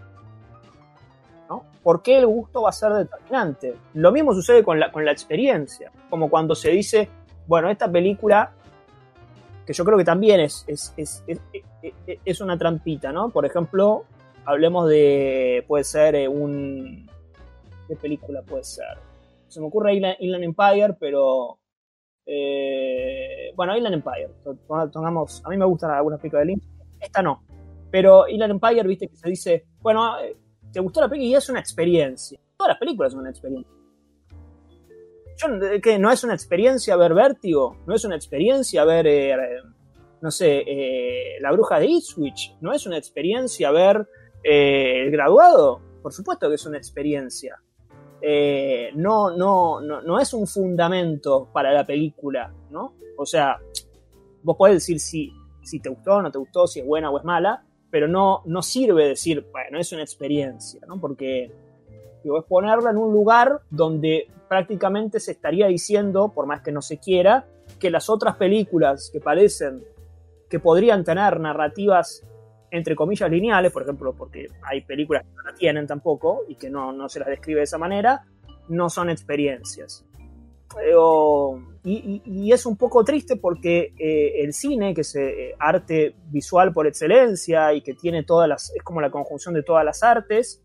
¿Por qué el gusto va a ser determinante? Lo mismo sucede con la, con la experiencia, como cuando se dice, bueno, esta película, que yo creo que también es, es, es, es una trampita, ¿no? Por ejemplo, hablemos de, puede ser eh, un... ¿Qué película puede ser? Se me ocurre Inland, Empire, pero... Eh, bueno, Inland Empire, a mí me gustan algunas películas de Lynch, esta no, pero Inland Empire, viste que se dice, bueno, te gustó la película y es una experiencia. Todas las películas son una experiencia. Yo, ¿qué, ¿No es una experiencia ver Vértigo? ¿No es una experiencia ver, eh, no sé, eh, La Bruja de Ipswich? ¿No es una experiencia ver eh, El Graduado? Por supuesto que es una experiencia. No, no, no, no es un fundamento para la película, ¿no? O sea, vos podés decir si, si te gustó o no te gustó, si es buena o es mala, pero no, no sirve decir, bueno, es una experiencia, ¿no? Porque digo, es ponerla en un lugar donde prácticamente se estaría diciendo, por más que no se quiera, que las otras películas que parecen que podrían tener narrativas entre comillas lineales, por ejemplo, porque hay películas que no la tienen tampoco y que no, no se las describe de esa manera, no son experiencias y, es un poco triste porque eh, el cine, que es eh, arte visual por excelencia y que tiene todas las, es como la conjunción de todas las artes,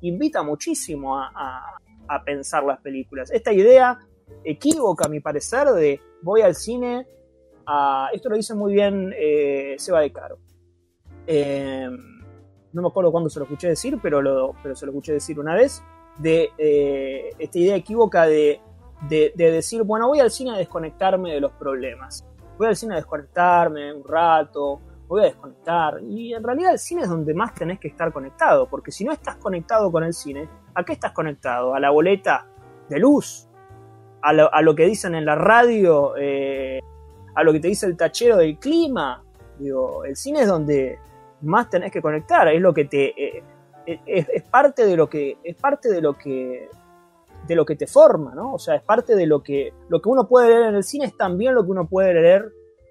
invita muchísimo a, pensar las películas. Esta idea equívoca, a mi parecer, de voy al cine a... Esto lo dice muy bien eh, Seba de Caro. No me acuerdo cuándo se lo escuché decir, pero, lo, pero se lo escuché decir una vez, de esta idea equívoca de de, decir, bueno, voy al cine a desconectarme de los problemas. Voy al cine a desconectarme un rato, voy a desconectar. Y en realidad el cine es donde más tenés que estar conectado, porque si no estás conectado con el cine, ¿a qué estás conectado? ¿A la boleta de luz? ¿A lo, que dicen en la radio? Eh, ¿A lo que te dice el tachero del clima? Digo, el cine es donde más tenés que conectar, es lo que te... Eh, es, parte de lo que es parte de lo que de lo que te forma, ¿no? O sea, es parte de lo que, lo que uno puede leer en el cine, es también lo que uno puede leer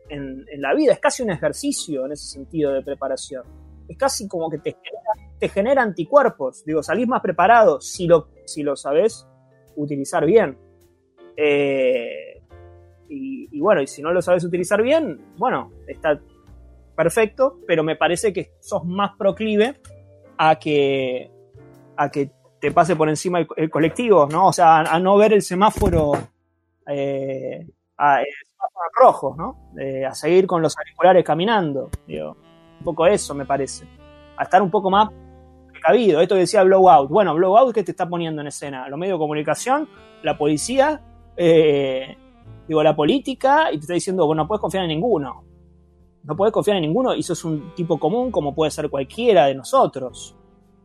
en, la vida. Es casi un ejercicio en ese sentido de preparación. Es casi como que te genera, te genera anticuerpos. Digo, salís más preparado si lo, si lo sabes utilizar bien. Eh, y, bueno, y si no lo sabes utilizar bien, bueno, está perfecto, pero me parece que sos más proclive a que, a que te pase por encima el, colectivo, ¿no? O sea, a, no ver el semáforo, eh, a, rojo, ¿no? Eh, a seguir con los auriculares caminando. Digo, un poco eso me parece. A estar un poco más precavido. Esto que decía Blowout. Bueno, Blowout, ¿qué te está poniendo en escena? Los medios de comunicación, la policía, eh, digo, la política, y te está diciendo, bueno, no puedes confiar en ninguno. No puedes confiar en ninguno, y eso es un tipo común como puede ser cualquiera de nosotros.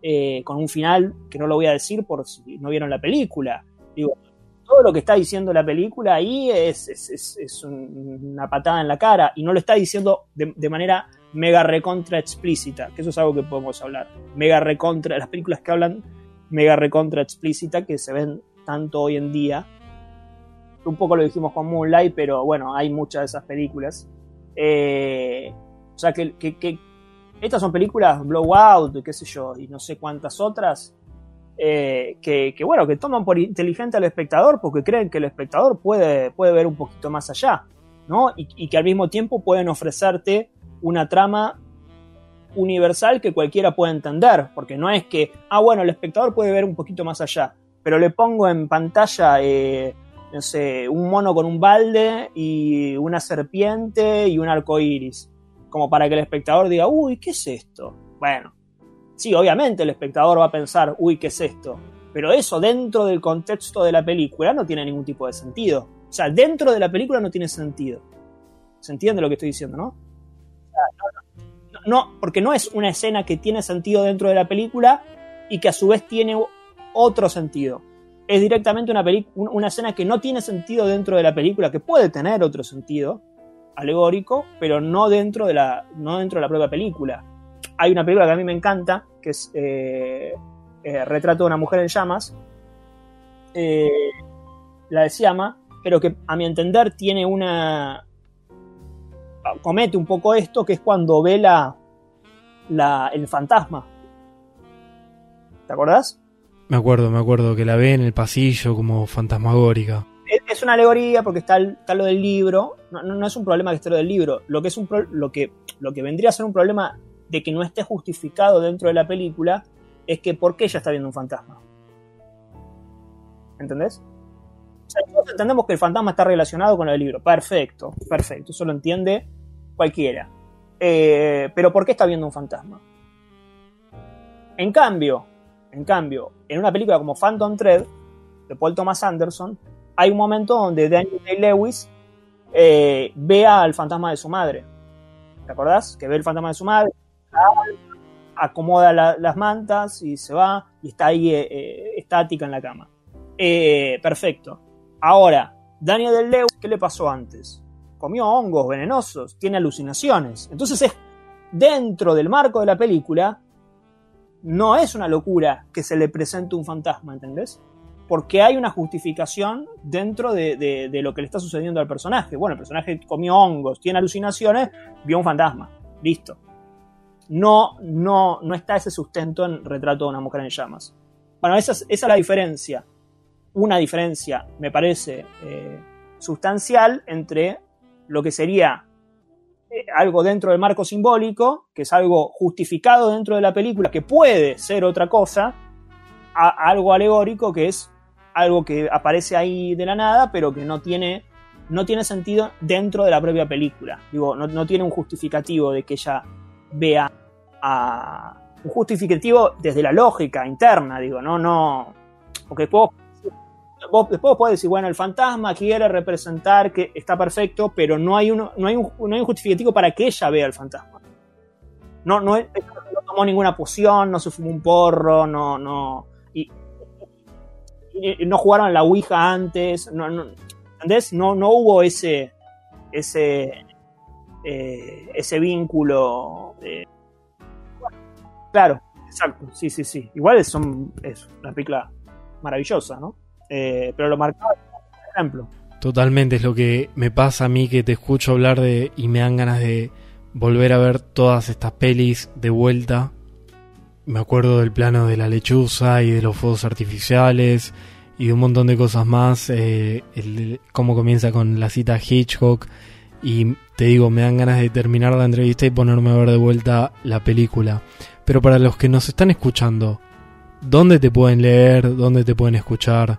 Eh, con un final que no lo voy a decir por si no vieron la película. Digo, todo lo que está diciendo la película ahí es, es, una patada en la cara y no lo está diciendo de, manera mega recontra explícita, que eso es algo que podemos hablar. Mega recontra, las películas que hablan mega recontra explícita que se ven tanto hoy en día. Un poco lo dijimos con Moonlight, pero bueno, hay muchas de esas películas. Eh, o sea, que, estas son películas Blowout, qué sé yo, y no sé cuántas otras, eh, que, bueno, que toman por inteligente al espectador porque creen que el espectador puede, puede ver un poquito más allá, ¿no? Y, que al mismo tiempo pueden ofrecerte una trama universal que cualquiera puede entender, porque no es que, ah, bueno, el espectador puede ver un poquito más allá, pero le pongo en pantalla, eh, no sé, un mono con un balde y una serpiente y un arco iris como para que el espectador diga, uy, ¿qué es esto? Bueno, sí, obviamente el espectador va a pensar, uy, ¿qué es esto? Pero eso dentro del contexto de la película no tiene ningún tipo de sentido. O sea, dentro de la película no tiene sentido. ¿Se entiende lo que estoy diciendo, no? no, no, porque no es una escena que tiene sentido dentro de la película y que a su vez tiene otro sentido. Es directamente una, una escena que no tiene sentido dentro de la película, que puede tener otro sentido alegórico, pero no dentro de la, no dentro de la propia película. Hay una película que a mí me encanta, que es eh, eh, Retrato de una mujer en llamas, eh, la de Siama, pero que a mi entender tiene una... comete un poco esto, que es cuando ve la, el fantasma. ¿Te acordás? Me acuerdo, me acuerdo que la ve en el pasillo como fantasmagórica. Es, una alegoría porque está, lo del libro. No, es un problema que esté lo del libro. Lo que, es un lo, que, lo que vendría a ser un problema de que no esté justificado dentro de la película es que ¿por qué ella está viendo un fantasma? ¿Entendés? O sea, entendemos que el fantasma está relacionado con el libro. Perfecto, perfecto. Eso lo entiende cualquiera. Eh, pero ¿por qué está viendo un fantasma? En cambio, en cambio, en una película como Phantom Thread, de Paul Thomas Anderson, hay un momento donde Daniel Day-Lewis eh, ve al fantasma de su madre. ¿Te acordás? Que ve el fantasma de su madre, acomoda las mantas y se va y está ahí eh, estática en la cama. perfecto. Ahora, Daniel del Lewis, ¿qué le pasó antes? Comió hongos venenosos, tiene alucinaciones. Entonces es dentro del marco de la película, no es una locura que se le presente un fantasma, ¿entendés? Porque hay una justificación dentro de, lo que le está sucediendo al personaje. Bueno, el personaje comió hongos, tiene alucinaciones, vio un fantasma. Listo. No, no, no está ese sustento en Retrato de una mujer en llamas. Bueno, esa es la diferencia una diferencia, me parece, eh, sustancial entre lo que sería algo dentro del marco simbólico, que es algo justificado dentro de la película, que puede ser otra cosa, a, algo alegórico, que es algo que aparece ahí de la nada, pero que no tiene, no tiene sentido dentro de la propia película. Digo, no, tiene un justificativo de que ella vea a. Un justificativo desde la lógica interna, digo, no, no. Porque puedo vos después podés decir, bueno, el fantasma quiere representar que está perfecto, pero no hay, uno, no hay, un, no hay un justificativo para que ella vea el fantasma. No, no, tomó ninguna poción, no se fumó un porro, no, no. Y, no jugaron la Ouija antes, no, no, ¿entendés? No, no hubo ese, ese, eh, ese vínculo. claro, exacto, sí, sí, sí. Igual son, es una película maravillosa, ¿no? Eh, pero lo marcaba por ejemplo. Totalmente, es lo que me pasa a mí que te escucho hablar de y me dan ganas de volver a ver todas estas pelis de vuelta. Me acuerdo del plano de la lechuza y de los fuegos artificiales y de un montón de cosas más. Eh, cómo comienza con la cita Hitchcock. Y te digo, me dan ganas de terminar la entrevista y ponerme a ver de vuelta la película. Pero para los que nos están escuchando, ¿dónde te pueden leer? ¿Dónde te pueden escuchar?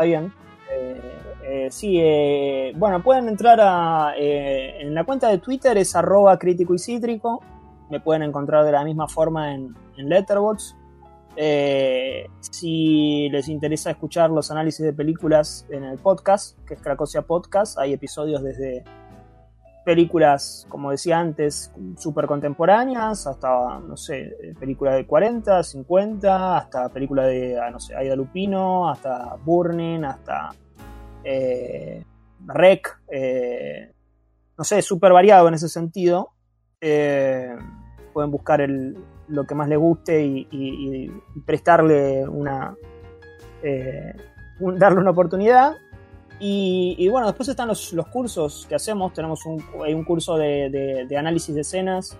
Está bien. Eh, eh, sí, eh, bueno, pueden entrar a, en la cuenta de Twitter, es arroba crítico y cítrico. Me pueden encontrar de la misma forma en, en Letterboxd. si les interesa escuchar los análisis de películas en el podcast, que es Cracosia Podcast, hay episodios desde películas, como decía antes, súper contemporáneas, hasta, no sé, películas de 40, 50, hasta películas de, ah, no sé, Aida Lupino, hasta Burning, hasta eh, Rec, eh, no sé, súper variado en ese sentido. Eh, pueden buscar el, lo que más les guste y, prestarle una... darle una oportunidad y, bueno, después están los, cursos que hacemos. Tenemos un, hay un curso de, análisis de escenas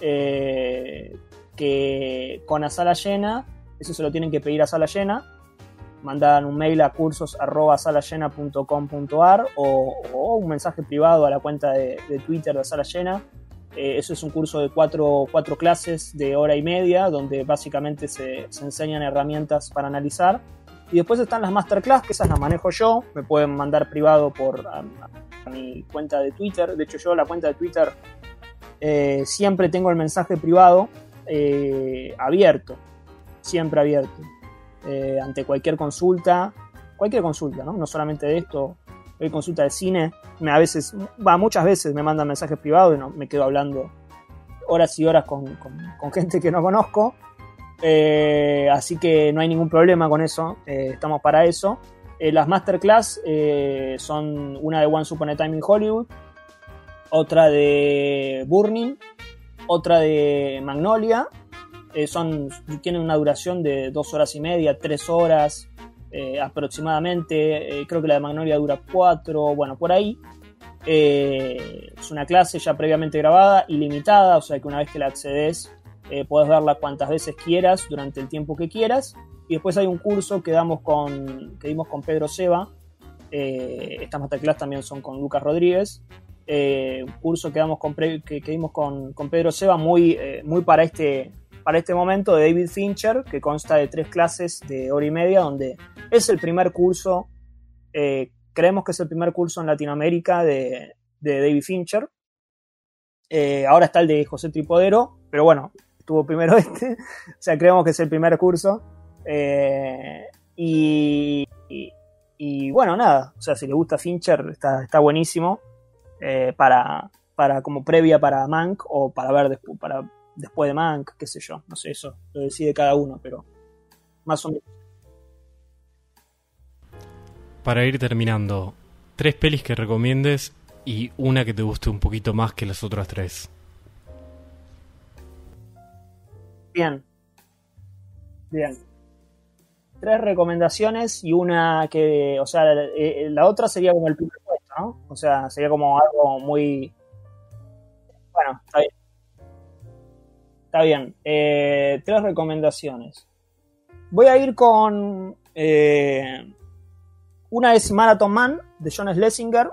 eh, que con a sala llena, eso se lo tienen que pedir a sala llena. Mandan un mail a cursos.salayena.com.ar o, o un mensaje privado a la cuenta de, Twitter de sala llena. Eh, eso es un curso de cuatro, cuatro, clases de hora y media donde básicamente se, se enseñan herramientas para analizar y después están las masterclass, que esas las manejo yo. Me pueden mandar privado por mi cuenta de Twitter. De hecho, yo la cuenta de Twitter eh, siempre tengo el mensaje privado eh, abierto, siempre abierto, eh, ante cualquier consulta, cualquier consulta, ¿no? No solamente de esto, hay consulta de cine, me, a veces, va, muchas veces me mandan mensajes privados y no, me quedo hablando horas y horas con, con, gente que no conozco. Así que no hay ningún problema con eso, estamos para eso. las masterclass son una de One Upon a Time in Hollywood, otra de Burning, otra de Magnolia. Eh, son, tienen una duración de dos horas y media, tres horas eh, aproximadamente. Eh, creo que la de Magnolia dura cuatro, bueno, por ahí. es una clase ya previamente grabada, ilimitada, o sea que una vez que la accedes puedes verla cuantas veces quieras durante el tiempo que quieras. Y después hay un curso que damos con, que dimos con Pedro Seba. estas masterclass también son con Lucas Rodríguez eh, un curso que, damos con, que, dimos con, Pedro Seba muy, eh, muy para, este, para este momento de David Fincher, que consta de tres clases de hora y media, donde es el primer curso, eh, creemos que es el primer curso en Latinoamérica de, David Fincher. ahora está el de José Tripodero, pero bueno, estuvo primero este, o sea, creemos que es el primer curso. y, y, bueno, nada, o sea, si le gusta Fincher, está, está buenísimo. Eh, para, para como previa para Mank o para ver para después de Mank, qué sé yo, no sé, eso lo decide cada uno, pero más o menos. Para ir terminando, tres pelis que recomiendes y una que te guste un poquito más que las otras tres. Bien. Bien. Tres recomendaciones y una que, o sea, eh, la otra sería como el primer o sea, sería como algo muy... Bueno, está bien. Está bien. Eh, tres recomendaciones. Voy a ir con... Eh, una es Marathon Man, de John Schlesinger,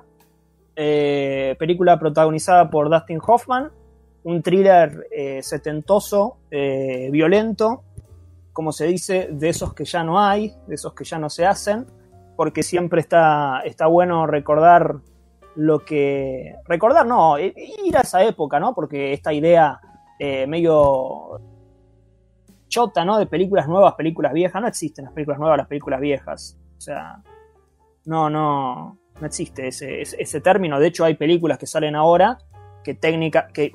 película protagonizada por Dustin Hoffman, un thriller setentoso, violento, como se dice, de esos que ya no hay, de esos que ya no se hacen, porque siempre está, está bueno recordar lo que... Recordar, no, ir a esa época, ¿no? Porque esta idea eh, medio chota, ¿no? De películas nuevas, películas viejas, no existen las películas nuevas, las películas viejas. O sea, no, no, no existe ese, ese, término. De hecho, hay películas que salen ahora que técnica, que,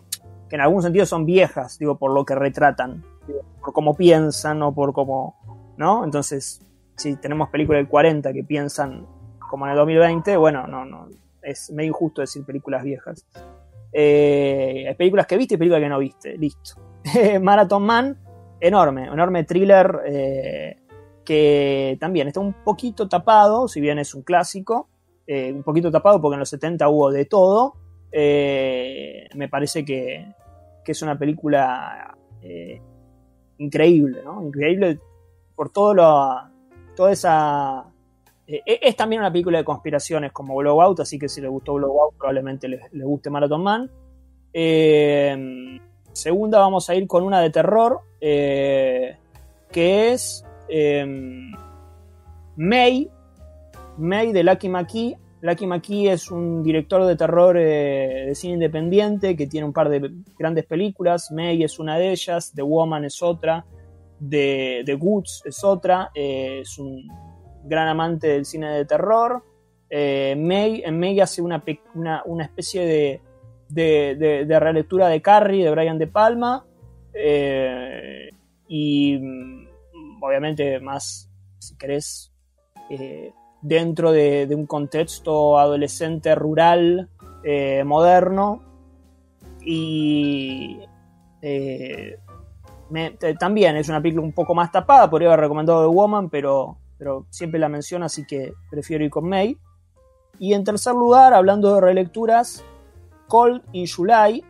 que, en algún sentido son viejas, digo, por lo que retratan, por cómo piensan o por cómo, ¿no? Entonces, si tenemos películas del 40 que piensan como en el 2020, bueno, no, no, es medio injusto decir películas viejas. Eh, hay películas que viste y películas que no viste, listo. Marathon Man, enorme, enorme thriller eh, que también está un poquito tapado, si bien es un clásico, eh, un poquito tapado porque en los 70 hubo de todo. Me parece que, que, es una película increíble, ¿no? Increíble por todo lo, toda esa... Eh, es también una película de conspiraciones como Blowout, así que si le gustó Blowout probablemente le, guste Marathon Man. Eh, segunda vamos a ir con una de terror, eh, que es May, May de Lucky McKee. Lucky McKee es un director de terror de cine independiente que tiene un par de grandes películas. May es una de ellas, The Woman es otra de, de Woods es otra, eh, es un gran amante del cine de terror. Eh, May, en May hace una, una, especie de, de, relectura de Carrie, de Brian De Palma, eh, y mm, obviamente más, si querés, dentro de, un contexto adolescente rural, moderno, y también es una película un poco más tapada, podría haber recomendado The Woman, pero, pero siempre la menciono, así que prefiero ir con May. Y en tercer lugar, hablando de relecturas, Cold in July,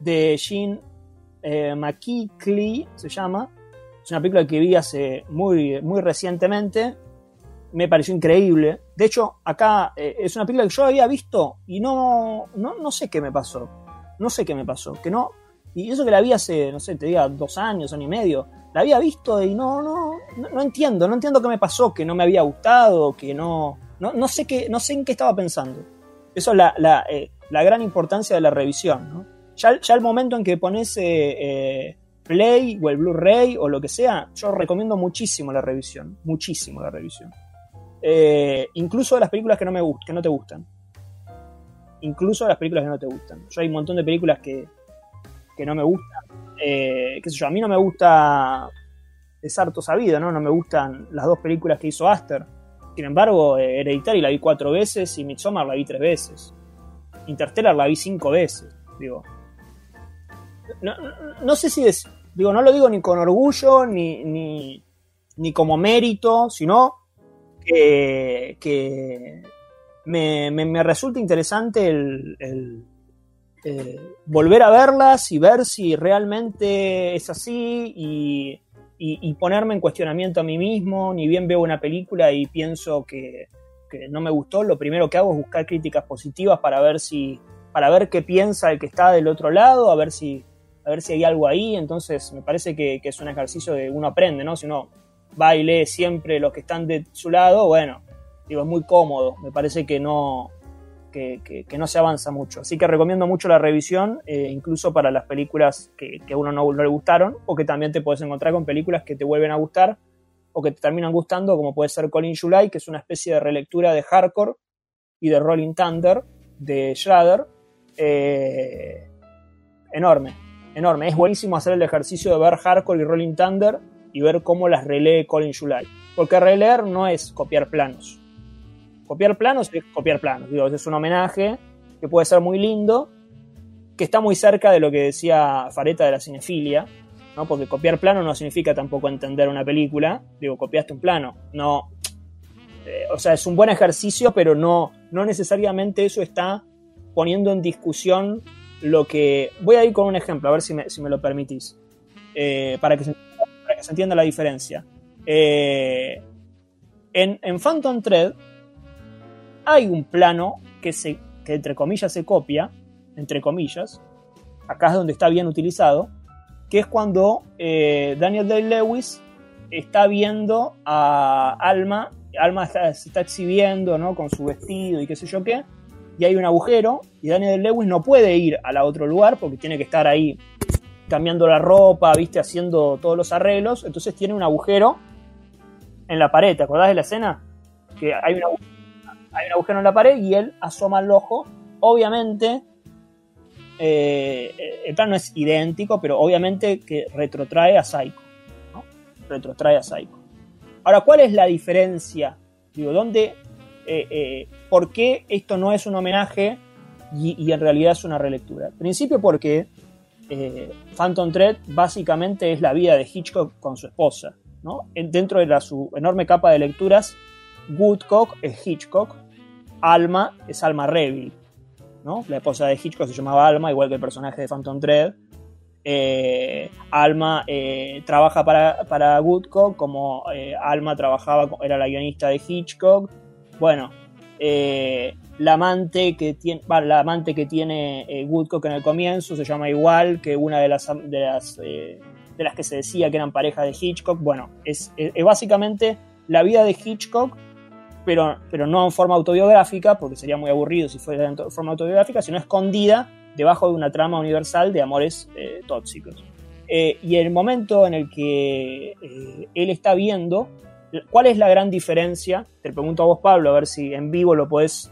de Jean eh, se llama. Es una película que vi hace muy, muy recientemente. Me pareció increíble. De hecho, acá eh, es una película que yo había visto y no, no, no sé qué me pasó. No sé qué me pasó. Que no, y eso que la vi hace, no sé, te diga, dos años, año y medio. La había visto y no, no, no, entiendo, no entiendo qué me pasó, que no me había gustado, que no, no, no sé qué, no sé en qué estaba pensando. Eso es la, la, eh, la gran importancia de la revisión. ¿no? Ya, ya el momento en que pones eh, Play o el Blu-ray o lo que sea, yo recomiendo muchísimo la revisión. Muchísimo la revisión. Eh, incluso de las películas que no, me que no te gustan. Incluso de las películas que no te gustan. Yo hay un montón de películas que, que no me gustan. Eh, a mí no me gusta Es harto sabido, ¿no? No me gustan las dos películas que hizo Aster. Sin embargo, eh, Hereditary la vi cuatro veces y Midsommar la vi tres veces. Interstellar la vi cinco veces. Digo. No, no sé si es. Digo, no lo digo ni con orgullo, ni, ni, ni como mérito, sino que, me, me, resulta interesante el, eh, volver a verlas y ver si realmente es así y, ponerme en cuestionamiento a mí mismo. Ni bien veo una película y pienso que, que, no me gustó, lo primero que hago es buscar críticas positivas para ver si para ver qué piensa el que está del otro lado, a ver si a ver si hay algo ahí. Entonces me parece que, que es un ejercicio de uno aprende, ¿no? Si uno va y lee siempre los que están de su lado, bueno, digo, es muy cómodo. Me parece que no, que, no se avanza mucho. Así que recomiendo mucho la revisión, eh, incluso para las películas que, que a uno no, le gustaron, o que también te puedes encontrar con películas que te vuelven a gustar, o que te terminan gustando, como puede ser Colin July, que es una especie de relectura de Hardcore y de Rolling Thunder de Schrader. Eh, enorme, enorme. Es buenísimo hacer el ejercicio de ver Hardcore y Rolling Thunder y ver cómo las relee Colin July. Porque releer no es copiar planos. Copiar planos es copiar planos. Digo, es un homenaje que puede ser muy lindo, que está muy cerca de lo que decía Fareta de la cinefilia, ¿no? Porque copiar plano no significa tampoco entender una película. Digo, copiaste un plano. No. Eh, o sea, es un buen ejercicio, pero no, no necesariamente eso está poniendo en discusión lo que. Voy a ir con un ejemplo, a ver si me, si me lo permitís. Eh, para, que se, que se, entienda la diferencia. Eh, en, en, Phantom Thread hay un plano que, se, que entre comillas se copia, entre comillas, acá es donde está bien utilizado, que es cuando eh, Daniel Day-Lewis está viendo a Alma, Alma está, se está exhibiendo ¿no? con su vestido y qué sé yo qué, y hay un agujero, y Daniel Lewis no puede ir al otro lugar porque tiene que estar ahí cambiando la ropa, viste, haciendo todos los arreglos, entonces tiene un agujero en la pared, ¿te acordás de la escena? Que hay un, agujero, en la pared y él asoma el ojo, obviamente, eh, el plano es idéntico, pero obviamente que retrotrae a Psycho, ¿no? retrotrae a Psycho. Ahora, ¿cuál es la diferencia? Digo, ¿dónde eh, eh, por qué esto no es un homenaje y, en realidad es una relectura. Al principio porque eh, Phantom Thread básicamente es la vida de Hitchcock con su esposa. ¿no? Dentro de su enorme capa de lecturas, Woodcock es Hitchcock, Alma es Alma Reville. ¿no? La esposa de Hitchcock se llamaba Alma, igual que el personaje de Phantom Thread. Eh, Alma eh, trabaja para, para Woodcock como Alma trabajaba, era la guionista de Hitchcock. Bueno, la amante que tiene, la amante que tiene eh, Woodcock en el comienzo se llama igual que una de las de las, eh, de las que se decía que eran pareja de Hitchcock. Bueno, es, es, básicamente la vida de Hitchcock, pero, pero no en forma autobiográfica, porque sería muy aburrido si fuera en forma autobiográfica, sino escondida debajo de una trama universal de amores eh, tóxicos. y el momento en el que él está viendo ¿Cuál es la gran diferencia? Te pregunto a vos, Pablo, a ver si en vivo lo podés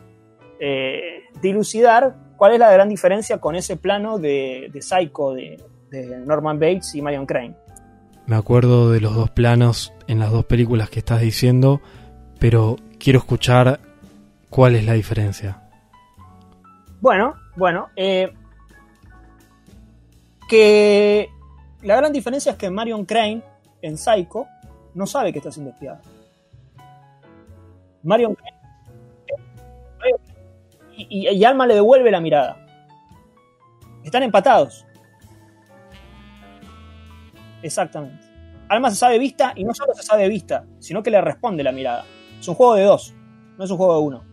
eh, dilucidar. ¿Cuál es la gran diferencia con ese plano de, de Psycho de, de, Norman Bates y Marion Crane? Me acuerdo de los dos planos en las dos películas que estás diciendo, pero quiero escuchar cuál es la diferencia. Bueno, bueno, eh, que la gran diferencia es que Marion Crane en Psycho no sabe que está siendo espiado. Marion y, y, Alma le devuelve la mirada. Están empatados. Exactamente. Alma se sabe vista y no solo se sabe vista, sino que le responde la mirada. Es un juego de dos, no es un juego de uno.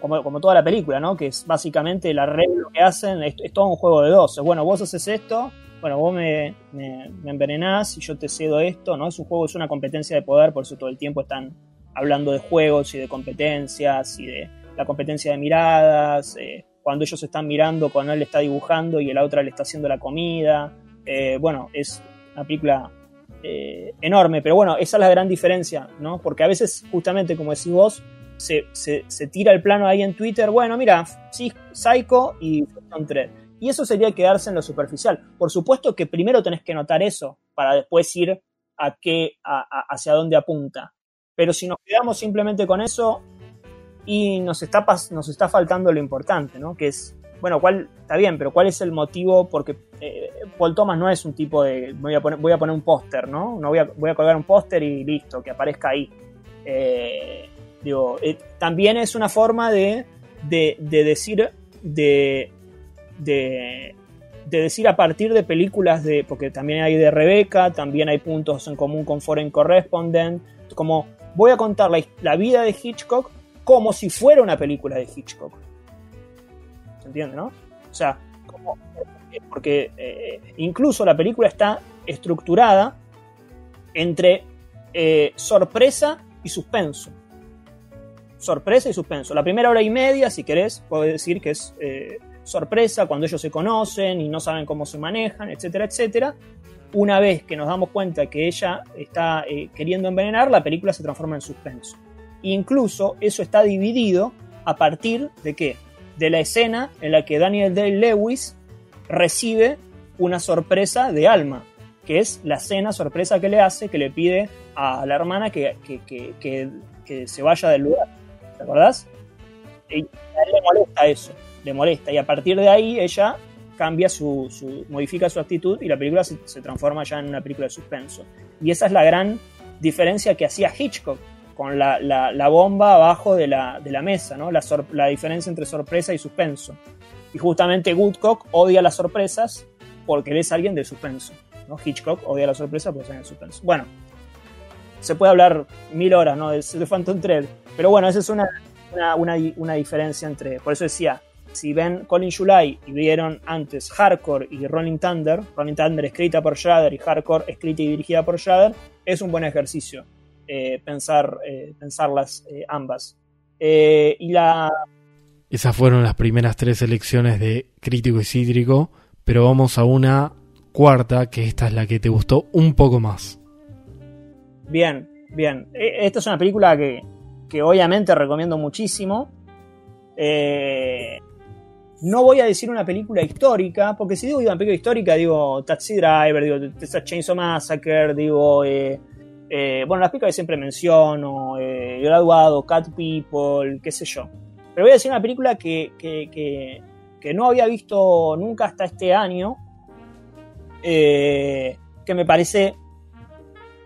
Como, toda la película, ¿no? Que es básicamente el arreglo que hacen, es, es todo un juego de dos. Bueno, vos haces esto, bueno, vos me, me, me, envenenás y yo te cedo esto, ¿no? Es un juego, es una competencia de poder, por eso todo el tiempo están hablando de juegos y de competencias y de, la competencia de miradas, eh, cuando ellos están mirando, cuando él está dibujando y la otra le está haciendo la comida. Eh, bueno, es una película eh, enorme, pero bueno, esa es la gran diferencia, ¿no? Porque a veces, justamente como decís vos, se, se, tira el plano ahí en Twitter, bueno, mira, Psycho y Phantom Thread. Y eso sería quedarse en lo superficial. Por supuesto que primero tenés que notar eso para después ir a qué, hacia dónde apunta. Pero si nos quedamos simplemente con eso, y nos está, nos está faltando lo importante, ¿no? Que es, bueno, ¿cuál, está bien, pero ¿cuál es el motivo? Porque eh, Paul Thomas no es un tipo de, voy a poner, voy a poner un póster, ¿no? no voy, a, voy a colgar un póster y listo, que aparezca ahí. Eh, eh, también es una forma de, de, de decir, de, de, de, decir a partir de películas de, porque también hay de Rebeca, también hay puntos en común con Foreign Correspondent, como voy a contar la, la vida de Hitchcock como si fuera una película de Hitchcock. ¿Se entiende, no? O sea, porque eh, incluso la película está estructurada entre eh, sorpresa y suspenso. Sorpresa y suspenso. La primera hora y media, si querés, puedo decir que es eh, sorpresa cuando ellos se conocen y no saben cómo se manejan, etcétera, etcétera. Una vez que nos damos cuenta que ella está queriendo envenenar, la película se transforma en suspenso. Incluso eso está dividido a partir de qué? De la escena en la que Daniel Day-Lewis recibe una sorpresa de Alma, que es la escena sorpresa que le hace, que le pide a la hermana que, se vaya del lugar. ¿Te acordás? Y le molesta eso, le molesta. Y a partir de ahí ella cambia su, modifica su actitud y la película se, transforma ya en una película de suspenso. Y esa es la gran diferencia que hacía Hitchcock con la, bomba abajo de la, mesa, ¿no? La, diferencia entre sorpresa y suspenso. Y justamente Woodcock odia las sorpresas porque él es alguien de suspenso. ¿no? Hitchcock odia las sorpresas porque es de suspenso. Bueno, se puede hablar mil horas ¿no? de, Phantom Thread, pero bueno, esa es una, una, diferencia entre. Por eso decía, si ven Colin July y vieron antes Hardcore y Rolling Thunder, Rolling Thunder escrita por Schrader y Hardcore escrita y dirigida por Schrader, es un buen ejercicio. Eh, pensar, eh, pensarlas eh, ambas. y la... Esas fueron las primeras tres elecciones de Crítico y Cítrico, pero vamos a una cuarta, que esta es la que te gustó un poco más. Bien, bien. E, esta es una película que, que obviamente recomiendo muchísimo. No voy a decir una película histórica, porque si digo una película histórica, digo Taxi Driver, digo Texas Chainsaw Massacre, digo eh, bueno, las películas que siempre menciono, eh, Graduado, Cat People, qué sé yo. Pero voy a decir una película que, que, no había visto nunca hasta este año, eh, que me parece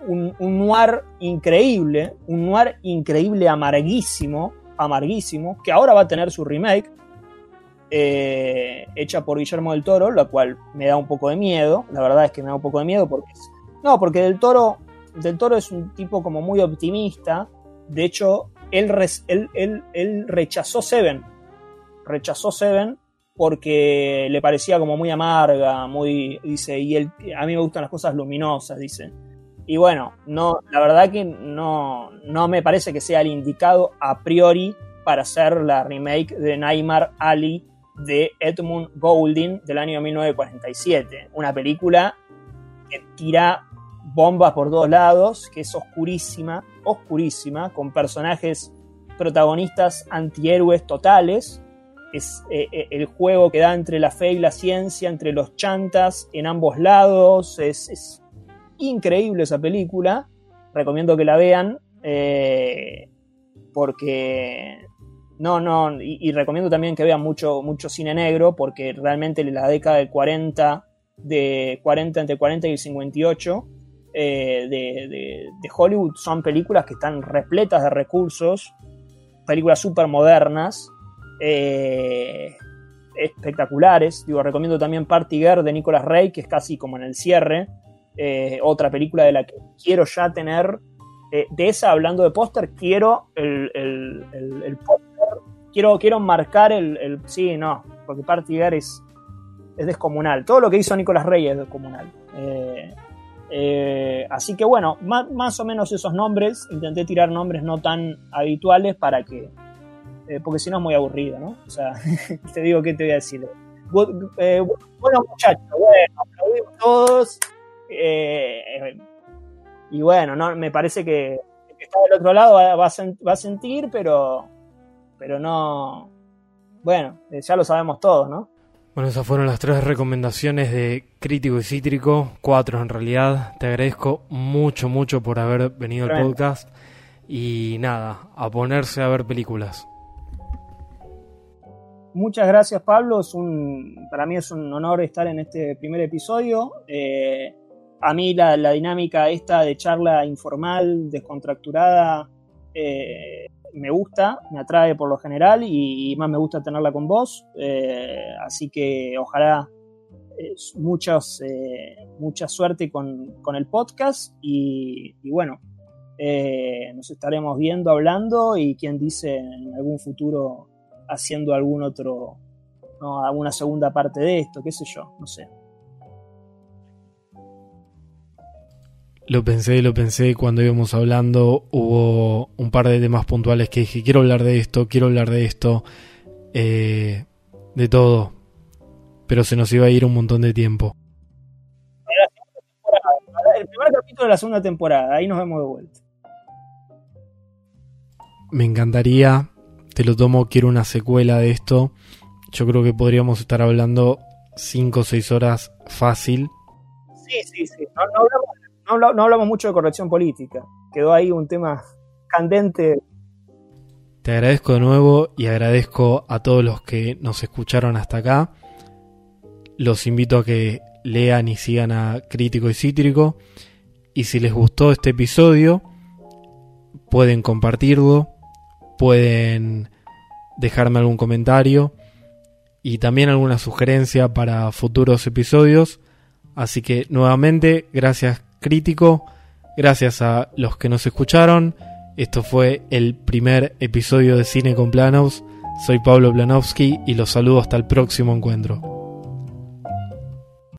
un, noir increíble, un noir increíble amarguísimo, amarguísimo, que ahora va a tener su remake, hecha por Guillermo del Toro, la cual me da un poco de miedo, la verdad es que me da un poco de miedo porque... No, porque del Toro del Toro es un tipo como muy optimista. De hecho, él, rechazó Seven. Rechazó Seven porque le parecía como muy amarga, muy, dice, y a mí me gustan las cosas luminosas, dice. Y bueno, no, la verdad que no, no me parece que sea el indicado a priori para hacer la remake de Neymar Ali de Edmund Goulding del año 1947. Una película que tira bombas por todos lados, que es oscurísima, oscurísima, con personajes protagonistas antihéroes totales. Es eh, eh, el juego que da entre la fe y la ciencia, entre los chantas en ambos lados. Es, increíble esa película. Recomiendo que la vean. Eh, porque. No, no. Y, recomiendo también que vean mucho, mucho cine negro. Porque realmente en la década del 40. De 40 entre 40 y el 58 eh, de, Hollywood son películas que están repletas de recursos, películas súper modernas, eh, espectaculares. Digo, recomiendo también Party Girl de Nicolas Rey, que es casi como en el cierre. Eh, otra película de la que quiero ya tener. de esa, hablando de póster, quiero el, el, póster. Quiero, quiero marcar el, Sí, no, porque Party Girl es, es descomunal. Todo lo que hizo Nicolas Rey es descomunal. Eh, así que bueno, más, o menos esos nombres, intenté tirar nombres no tan habituales para que, eh, porque si no es muy aburrido, ¿no? O sea, te digo, ¿qué te voy a decir? Eh, bueno, muchachos, bueno, aplaudimos todos. Eh, y bueno, no, me parece que el que está del otro lado va a sentir, pero, pero no. Bueno, ya lo sabemos todos, ¿no? Bueno, esas fueron las tres recomendaciones de Crítico y Cítrico, cuatro en realidad. Te agradezco mucho, mucho por haber venido al podcast. Y nada, a ponerse a ver películas. Muchas gracias Pablo, es un, para mí es un honor estar en este primer episodio. Eh, a mí la, la, dinámica esta de charla informal, descontracturada, eh, me gusta, me atrae por lo general y, más me gusta tenerla con vos. Eh, así que ojalá eh, muchos, eh, mucha suerte con, con, el podcast y, y bueno, eh, nos estaremos viendo, hablando y quien dice en algún futuro haciendo algún otro, ¿no? alguna segunda parte de esto, qué sé yo, no sé. Lo pensé, lo pensé cuando íbamos hablando, hubo un par de temas puntuales que dije, quiero hablar de esto, quiero hablar de esto, eh, de todo, pero se nos iba a ir un montón de tiempo. El primer capítulo de la segunda temporada, ahí nos vemos de vuelta. Me encantaría, te lo tomo, quiero una secuela de esto. Yo creo que podríamos estar hablando 5 o 6 horas fácil. Sí, sí, sí. No, no, hablamos, no, hablamos, mucho de corrección política. Quedó ahí un tema candente. Te agradezco de nuevo y agradezco a todos los que nos escucharon hasta acá. Los invito a que lean y sigan a Crítico y Cítrico. Y si les gustó este episodio, pueden compartirlo, pueden dejarme algún comentario y también alguna sugerencia para futuros episodios. Así que nuevamente, gracias crítico, gracias a los que nos escucharon. Esto fue el primer episodio de Cine con Planos. Soy Pablo Planowski y los saludo hasta el próximo encuentro.